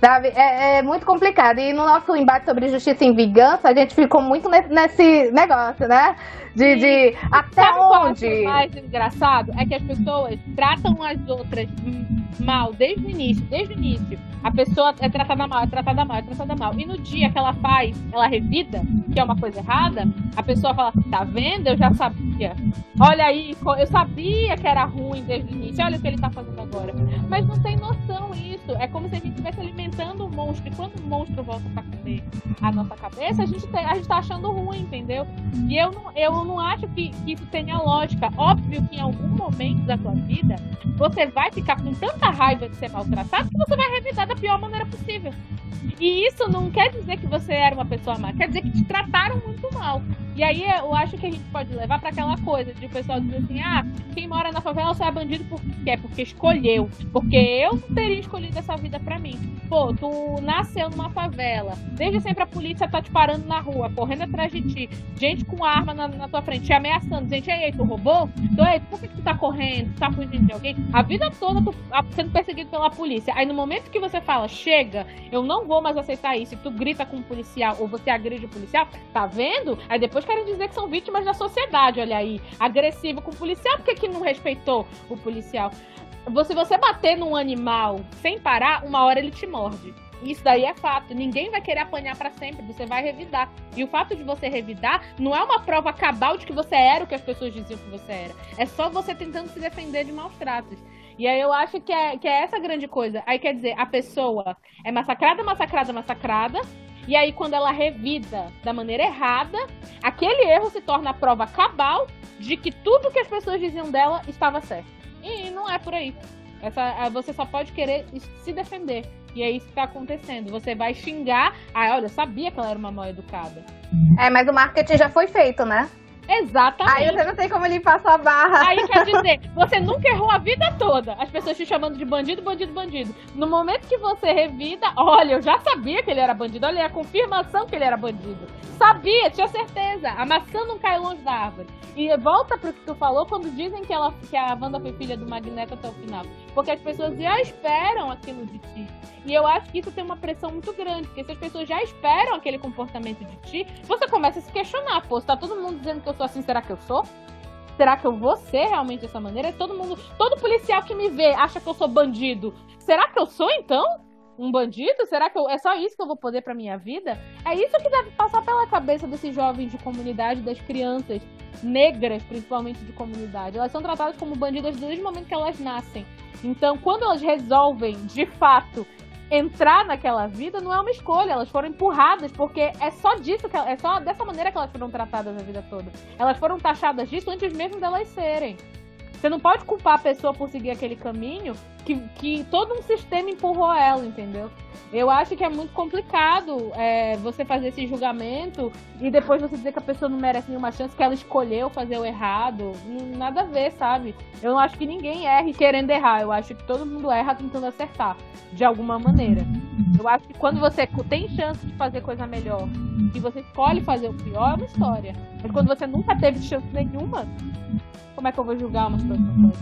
Sabe? É, é muito complicado. E no nosso embate sobre justiça e vingança, a gente ficou muito nesse, negócio, né? De, de até Sabe é onde. o mais engraçado? É que as pessoas tratam as outras mal desde o início, desde o início. A pessoa é tratada mal, é tratada mal, é tratada mal. E no dia que ela faz, ela revida, que é uma coisa errada, a pessoa fala, tá vendo? Eu já sabia. Olha aí, eu sabia que era ruim desde o início. Olha o que ele tá fazendo agora. Mas não tem noção isso. É como se a gente estivesse alimentando o monstro. E quando o monstro volta pra comer a nossa cabeça, a gente, tem- a gente tá achando ruim, entendeu? E eu não, eu não acho que, que isso tenha lógica. Óbvio que em algum momento da tua vida você vai ficar com tanta raiva de ser maltratado que você vai revidar da pior maneira possível. E isso não quer dizer que você era uma pessoa má, quer dizer que te trataram muito mal. E aí eu acho que a gente pode levar pra aquela coisa de o pessoal dizer assim: ah, quem mora na favela só é bandido porque quer, porque escolheu. Porque eu não teria escolhido essa vida pra mim. Pô, tu nasceu numa favela, desde sempre a polícia tá te parando na rua, correndo atrás de ti, gente com arma na, na tua frente, te ameaçando, gente, ei, tu roubou? Então, ei, por que, que tu tá correndo? Tu tá fugindo de alguém? A vida toda tu a- sendo perseguido pela polícia. Aí no momento que você fala, chega, eu não vou mais aceitar isso, e tu grita com um policial ou você agride o policial, tá vendo? Aí depois querem dizer que são vítimas da sociedade, olha aí. Agressivo com o policial, por que, que não respeitou o policial? Se você bater num animal sem parar, uma hora ele te morde. Isso daí é fato. Ninguém vai querer apanhar pra sempre. Você vai revidar. E o fato de você revidar não é uma prova cabal de que você era o que as pessoas diziam que você era. É só você tentando se defender de maus tratos. E aí eu acho que é, que é essa grande coisa. Aí quer dizer, a pessoa é massacrada, massacrada, massacrada. E aí, quando ela revida da maneira errada, aquele erro se torna a prova cabal de que tudo que as pessoas diziam dela estava certo. E não é por aí. Essa, você só pode querer se defender. E é isso que tá acontecendo. Você vai xingar. Ah, olha, eu sabia que ela era uma mal educada. É, mas o marketing já foi feito, né? Exatamente. Aí você não tem como limpar sua barra. Aí quer dizer, você nunca errou a vida toda. As pessoas te chamando de bandido, bandido, bandido. No momento que você revida, olha, eu já sabia que ele era bandido. Olha, a confirmação que ele era bandido. Sabia, tinha certeza. A maçã não cai longe da árvore. E volta pro que tu falou quando dizem que, ela, que a Wanda foi filha do Magneto até o final. Porque as pessoas já esperam aquilo de ti. E eu acho que isso tem uma pressão muito grande, porque se as pessoas já esperam aquele comportamento de ti, você começa a se questionar, pô, se tá todo mundo dizendo que eu sou assim, será que eu sou? Será que eu vou ser realmente dessa maneira? Todo mundo, todo policial que me vê acha que eu sou bandido. Será que eu sou então? Um bandido? Será que eu, é só isso que eu vou poder pra minha vida? É isso que deve passar pela cabeça desses jovens de comunidade, das crianças negras, principalmente de comunidade. Elas são tratadas como bandidas desde o momento que elas nascem. Então, quando elas resolvem, de fato, entrar naquela vida, não é uma escolha, elas foram empurradas, porque é só disso que é só dessa maneira que elas foram tratadas a vida toda. Elas foram taxadas disso antes mesmo delas serem. Você não pode culpar a pessoa por seguir aquele caminho que, que todo um sistema empurrou ela, entendeu? Eu acho que é muito complicado é, você fazer esse julgamento e depois você dizer que a pessoa não merece nenhuma chance, que ela escolheu fazer o errado. Não- Nada a ver, sabe? Eu não acho que ninguém erre querendo errar. Eu acho que todo mundo erra tentando acertar, de alguma maneira. Eu acho que quando você tem chance de fazer coisa melhor e você escolhe fazer o pior, é uma história. Mas quando você nunca teve chance nenhuma, como é que eu vou julgar uma situação?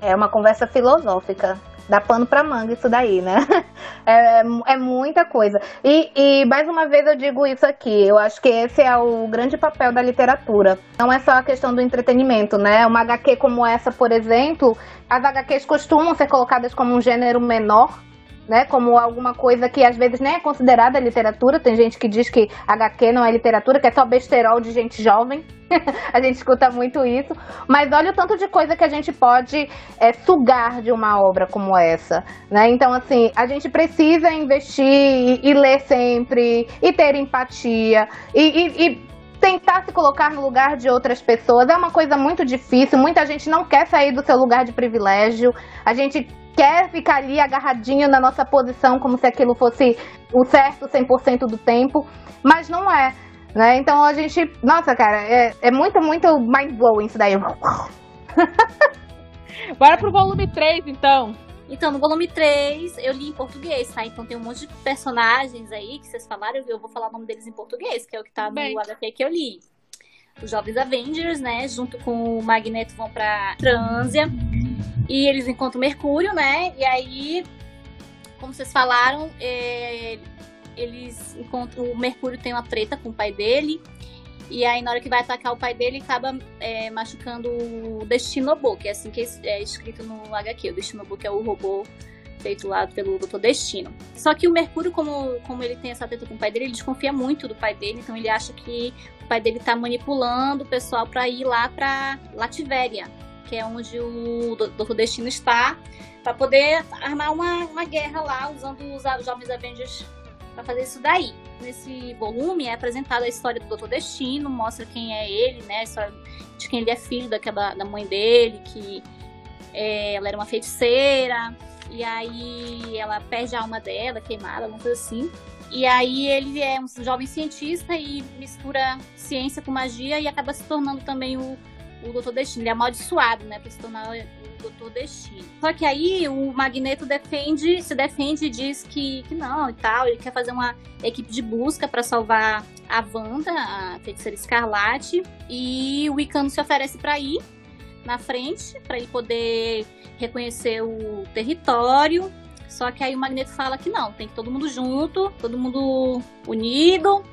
É uma conversa filosófica. Dá pano pra manga isso daí, né? É, é muita coisa. E, e, mais uma vez eu digo isso aqui, eu acho que esse é o grande papel da literatura. Não é só a questão do entretenimento, né? Uma HQ como essa, por exemplo, as HQs costumam ser colocadas como um gênero menor, né, como alguma coisa que às vezes nem é considerada literatura. Tem gente que diz que HQ não é literatura, que é só besterol de gente jovem. a gente escuta muito isso. Mas olha o tanto de coisa que a gente pode é, sugar de uma obra como essa. Né? Então, assim, a gente precisa investir e, e ler sempre, e ter empatia, e, e, e tentar se colocar no lugar de outras pessoas é uma coisa muito difícil. Muita gente não quer sair do seu lugar de privilégio. A gente quer ficar ali agarradinho na nossa posição como se aquilo fosse o certo 100% do tempo, mas não é. Né? Então a gente. Nossa, cara, é, é muito, muito mind blowing isso daí. Bora pro volume 3, então. Então, no volume 3, eu li em português, tá? Então tem um monte de personagens aí que vocês falaram, eu vou falar o nome deles em português, que é o que tá Bem. no HQ que eu li. Os Jovens Avengers, né? Junto com o Magneto vão pra Trânsia. E eles encontram Mercúrio, né? E aí, como vocês falaram, é, eles encontram. O Mercúrio tem uma treta com o pai dele. E aí, na hora que vai atacar o pai dele, acaba é, machucando o Destinobu, que é assim que é escrito no HQ. O Destinobu, que é o robô feito lá pelo Dr. Destino. Só que o Mercúrio, como, como ele tem essa treta com o pai dele, ele desconfia muito do pai dele, então ele acha que o pai dele tá manipulando o pessoal para ir lá pra Lativéria, que é onde o Doutor Destino está, para poder armar uma, uma guerra lá, usando os, Jovens Avengers para fazer isso daí. Nesse volume é apresentada a história do Doutor Destino, mostra quem é ele, né? De quem ele é filho daquela, da mãe dele, que é, ela era uma feiticeira, e aí ela perde a alma dela, queimada, alguma coisa assim. E aí ele é um jovem cientista e mistura ciência com magia e acaba se tornando também o o Doutor Destino. Ele é amaldiçoado, né? Pra se tornar o Doutor Destino. Só que aí o Magneto defende, se defende e diz que, que não e tal. Ele quer fazer uma equipe de busca para salvar a Wanda, a feiticeira escarlate. E o Wiccan se oferece para ir na frente, para ele poder reconhecer o território. Só que aí o Magneto fala que não, tem que todo mundo junto, todo mundo unido.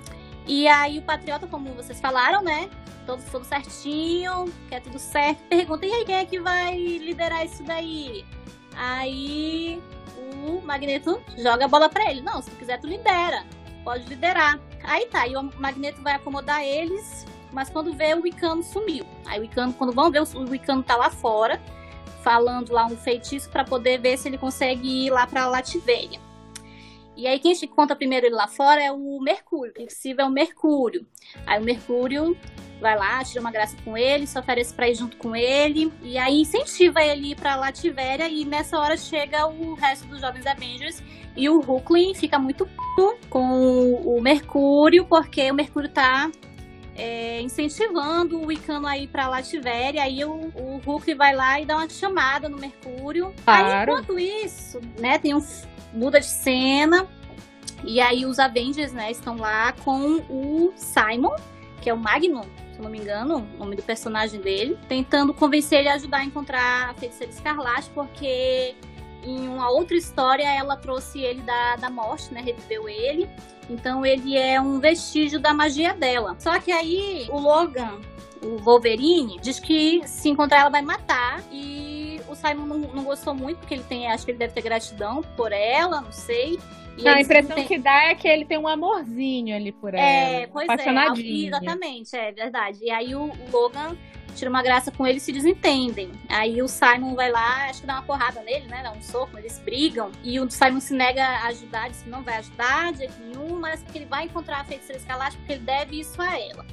E aí o Patriota, como vocês falaram, né? Todo, tudo certinho, quer tudo certo. Pergunta, e aí, quem é que vai liderar isso daí? Aí o Magneto joga a bola para ele. Não, se tu quiser, tu lidera. Pode liderar. Aí tá, e o Magneto vai acomodar eles, mas quando vê, o Wicano sumiu. Aí o Wicano, quando vão ver, o Wicano tá lá fora, falando lá um feitiço para poder ver se ele consegue ir lá pra Lativeria. E aí quem conta primeiro ele lá fora é o Mercúrio, o possível é o Mercúrio. Aí o Mercúrio vai lá, tira uma graça com ele, se oferece pra ir junto com ele, e aí incentiva ele ir pra Lativéria, e nessa hora chega o resto dos Jovens Avengers, e o Hulkling fica muito p... com o Mercúrio, porque o Mercúrio tá é, incentivando o Wicano a ir pra Lativéria, aí o, o Hulk vai lá e dá uma chamada no Mercúrio. Claro. Aí enquanto isso, né, tem um muda de cena. E aí os Avengers, né, estão lá com o Simon, que é o Magnum, se não me engano, o nome do personagem dele, tentando convencer ele a ajudar a encontrar a feiticeira Escarlate, porque em uma outra história ela trouxe ele da, da morte, né, reviveu ele. Então ele é um vestígio da magia dela. Só que aí o Logan, o Wolverine, diz que se encontrar ela vai matar e o Simon não, não, gostou muito, porque ele tem, acho que ele deve ter gratidão por ela, não sei. E a impressão tem... que dá é que ele tem um amorzinho ali por é, ela. É, pois apaixonadinho. é. Exatamente, é verdade. E aí o, Logan tira uma graça com ele e se desentendem. Aí o Simon vai lá, acho que dá uma porrada nele, né? Dá um soco, eles brigam. E o Simon se nega a ajudar, diz que não vai ajudar de jeito nenhum, mas porque ele vai encontrar a feiticeira escalate porque ele deve isso a ela.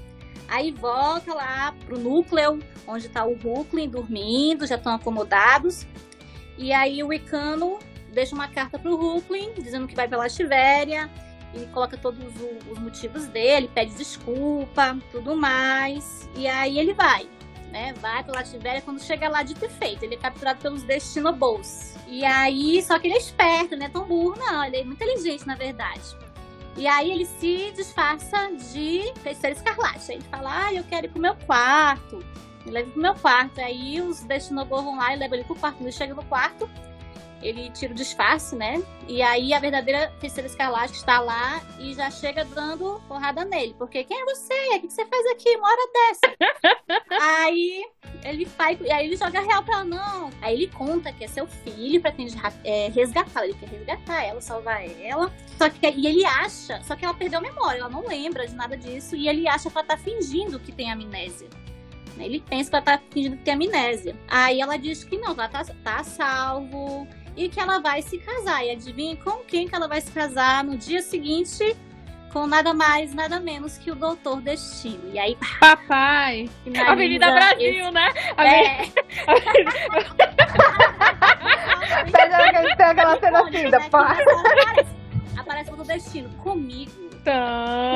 Aí volta lá pro núcleo, onde tá o Hulkling dormindo, já estão acomodados. E aí o Icano deixa uma carta pro Hulkling, dizendo que vai pela Tivéria. E coloca todos os motivos dele, pede desculpa, tudo mais. E aí ele vai, né? Vai pela Tivéria quando chega lá de ter feito. Ele é capturado pelos Destinobos. E aí, só que ele é esperto, não é tão burro, não. Ele é muito inteligente, na verdade. E aí ele se disfarça de feiticeiro escarlate. Aí ele fala, ah, eu quero ir pro meu quarto. Me leva pro meu quarto. Aí os Destinobor vão lá e levam ele pro quarto. Ele chega no quarto, ele tira o disfarce, né? E aí a verdadeira feiticeira escarlate está lá e já chega dando porrada nele. Porque quem é você? O que você faz aqui uma hora dessa? aí ele faz, e aí ele joga real pra ela, não. Aí ele conta que é seu filho, pretende é, resgatar. Ele quer resgatar ela, salvar ela. Só que e ele acha, só que ela perdeu a memória, ela não lembra de nada disso. E ele acha que ela tá fingindo que tem amnésia. Ele pensa que ela tá fingindo que tem amnésia. Aí ela diz que não, ela tá, tá salvo e que ela vai se casar. E adivinha com quem que ela vai se casar no dia seguinte? Com nada mais, nada menos que o Doutor Destino. E aí. Papai! Avenida Brasil, esse... né? Avenida... É. Pega aquela cena assim, da pá. Aparece o Destino comigo. Tá.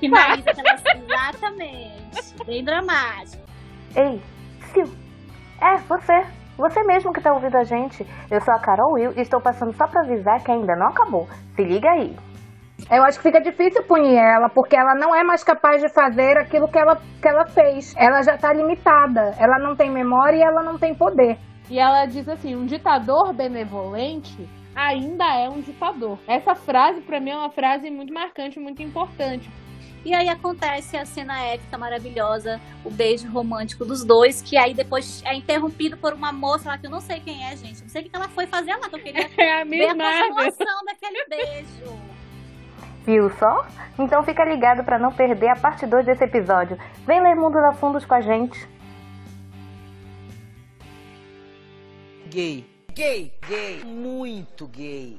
Que nariz Exatamente. Bem dramático. Ei, Sil. É, você. Você mesmo que tá ouvindo a gente. Eu sou a Carol Will e estou passando só pra avisar que ainda não acabou. Se liga aí. Eu acho que fica difícil punir ela, porque ela não é mais capaz de fazer aquilo que ela, que ela fez. Ela já tá limitada. Ela não tem memória e ela não tem poder. E ela diz assim: um ditador benevolente ainda é um ditador. Essa frase, para mim, é uma frase muito marcante, muito importante. E aí acontece a cena épica maravilhosa, o beijo romântico dos dois, que aí depois é interrompido por uma moça lá que eu não sei quem é, gente. Não sei o que ela foi fazer lá, que eu queria é a ver a transformação daquele beijo. Viu só? Então fica ligado para não perder a parte 2 desse episódio. Vem ler Mundo da Fundos com a gente. Gay. Gay. Gay. Muito gay.